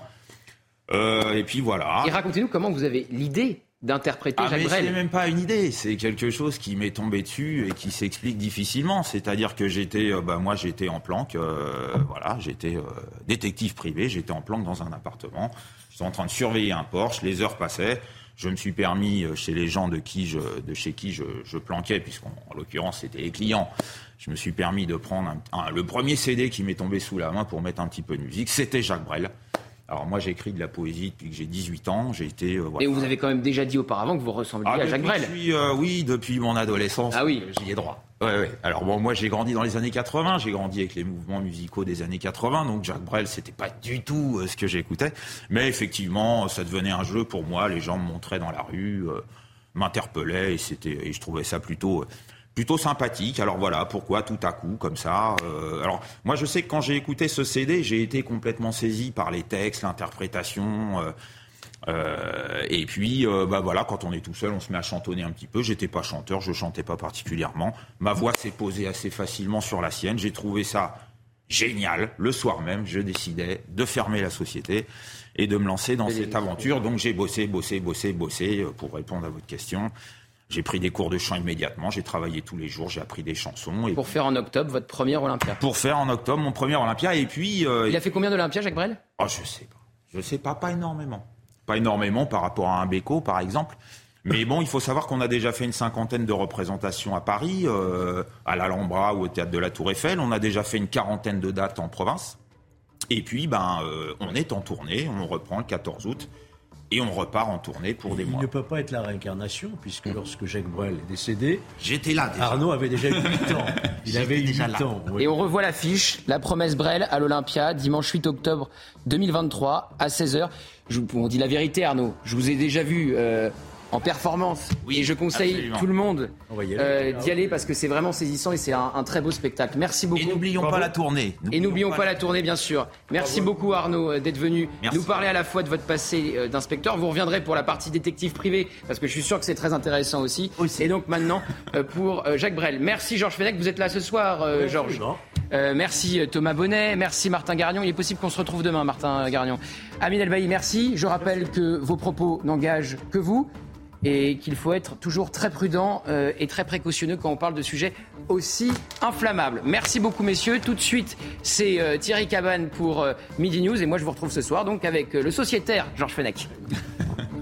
Euh, et puis voilà. Et racontez-nous comment vous avez l'idée d'interpréter Ah, Jacques mais Brel. c'est même pas une idée, c'est quelque chose qui m'est tombé dessus et qui s'explique difficilement. C'est-à-dire que j'étais, euh, bah, moi, j'étais en planque, euh, voilà, j'étais euh, détective privé, j'étais en planque dans un appartement. J'étais en train de surveiller un Porsche, les heures passaient. Je me suis permis, euh, chez les gens de qui je, de chez qui je, je planquais, puisqu'en en l'occurrence c'était les clients, je me suis permis de prendre un- un- le premier CD qui m'est tombé sous la main pour mettre un petit peu de musique. C'était Jacques Brel. Alors moi j'écris de la poésie depuis que j'ai 18 ans. J'ai été euh, voilà. Et vous avez quand même déjà dit auparavant que vous ressembliez Ah, à Jacques Brel. suis, euh, oui, depuis mon adolescence. Ah oui. euh, J'y ai droit. Ouais, ouais. Alors bon, moi j'ai grandi dans les années 80, j'ai grandi avec les mouvements musicaux des années 80, donc Jacques Brel c'était pas du tout euh, ce que j'écoutais, mais effectivement ça devenait un jeu pour moi. Les gens me montraient dans la rue, m'interpellaient et c'était et je trouvais ça plutôt plutôt sympathique. Alors voilà, pourquoi tout à coup comme ça euh, Alors moi je sais que quand j'ai écouté ce CD, j'ai été complètement saisi par les textes, l'interprétation. euh, euh, et puis, bah voilà, quand on est tout seul, on se met à chantonner un petit peu. J'étais pas chanteur, je chantais pas particulièrement. Ma voix s'est posée assez facilement sur la sienne. J'ai trouvé ça génial. Le soir même, je décidais de fermer la société et de me lancer dans cette aventure. Donc j'ai bossé, bossé, bossé, bossé pour répondre à votre question. J'ai pris des cours de chant immédiatement. J'ai travaillé tous les jours. J'ai appris des chansons. Et Pour faire en octobre votre première Olympia. pour faire en octobre mon premier Olympia. Et puis, euh, Il a fait combien d'Olympia, Jacques Brel? Oh, je sais pas. Je sais pas, pas énormément. Pas énormément par rapport à un Beko, par exemple. Mais bon, il faut savoir qu'on a déjà fait une cinquantaine de représentations à Paris, euh, à l'Alhambra ou au théâtre de la Tour Eiffel. On a déjà fait une quarantaine de dates en province. Et puis, ben, euh, on est en tournée. On reprend le 14 août. Et on repart en tournée pour des Il mois. ne peut pas être la réincarnation, puisque lorsque Jacques Brel est décédé, J'étais là déjà. Arnaud avait déjà 8 ans. Il avait 8 déjà là. ans. oui. Et on revoit l'affiche, la promesse Brel à l'Olympia, dimanche 8 octobre 2023 à 16h. Je, vous- on dit la vérité Arnaud, je vous ai déjà vu euh, en performance et je conseille absolument. tout le monde euh, d'y aller parce que c'est vraiment saisissant et c'est un, un très beau spectacle. Merci beaucoup. Et n'oublions pas la tournée. Et n'oublions pas la tournée, bien sûr. Merci beaucoup, Arnaud, euh, d'être venu Merci. nous parler à la fois de votre passé euh, d'inspecteur. Vous reviendrez pour la partie détective privé, parce que je suis sûr que c'est très intéressant aussi. Et donc maintenant, euh, pour euh, Jacques Brel. Merci, Georges Fenech. Vous êtes là ce soir, euh, Georges. Euh, merci, Thomas Bonnet. Merci, Martin Garnion. Il est possible qu'on se retrouve demain, Martin Garnion. Amine Elbaï, merci. Je rappelle que vos propos n'engagent que vous et qu'il faut être toujours très prudent euh, et très précautionneux quand on parle de sujets aussi inflammables. Merci beaucoup messieurs. Tout de suite, c'est euh, Thierry Cabane pour euh, Midi News et moi je vous retrouve ce soir donc avec le sociétaire Georges Fenech.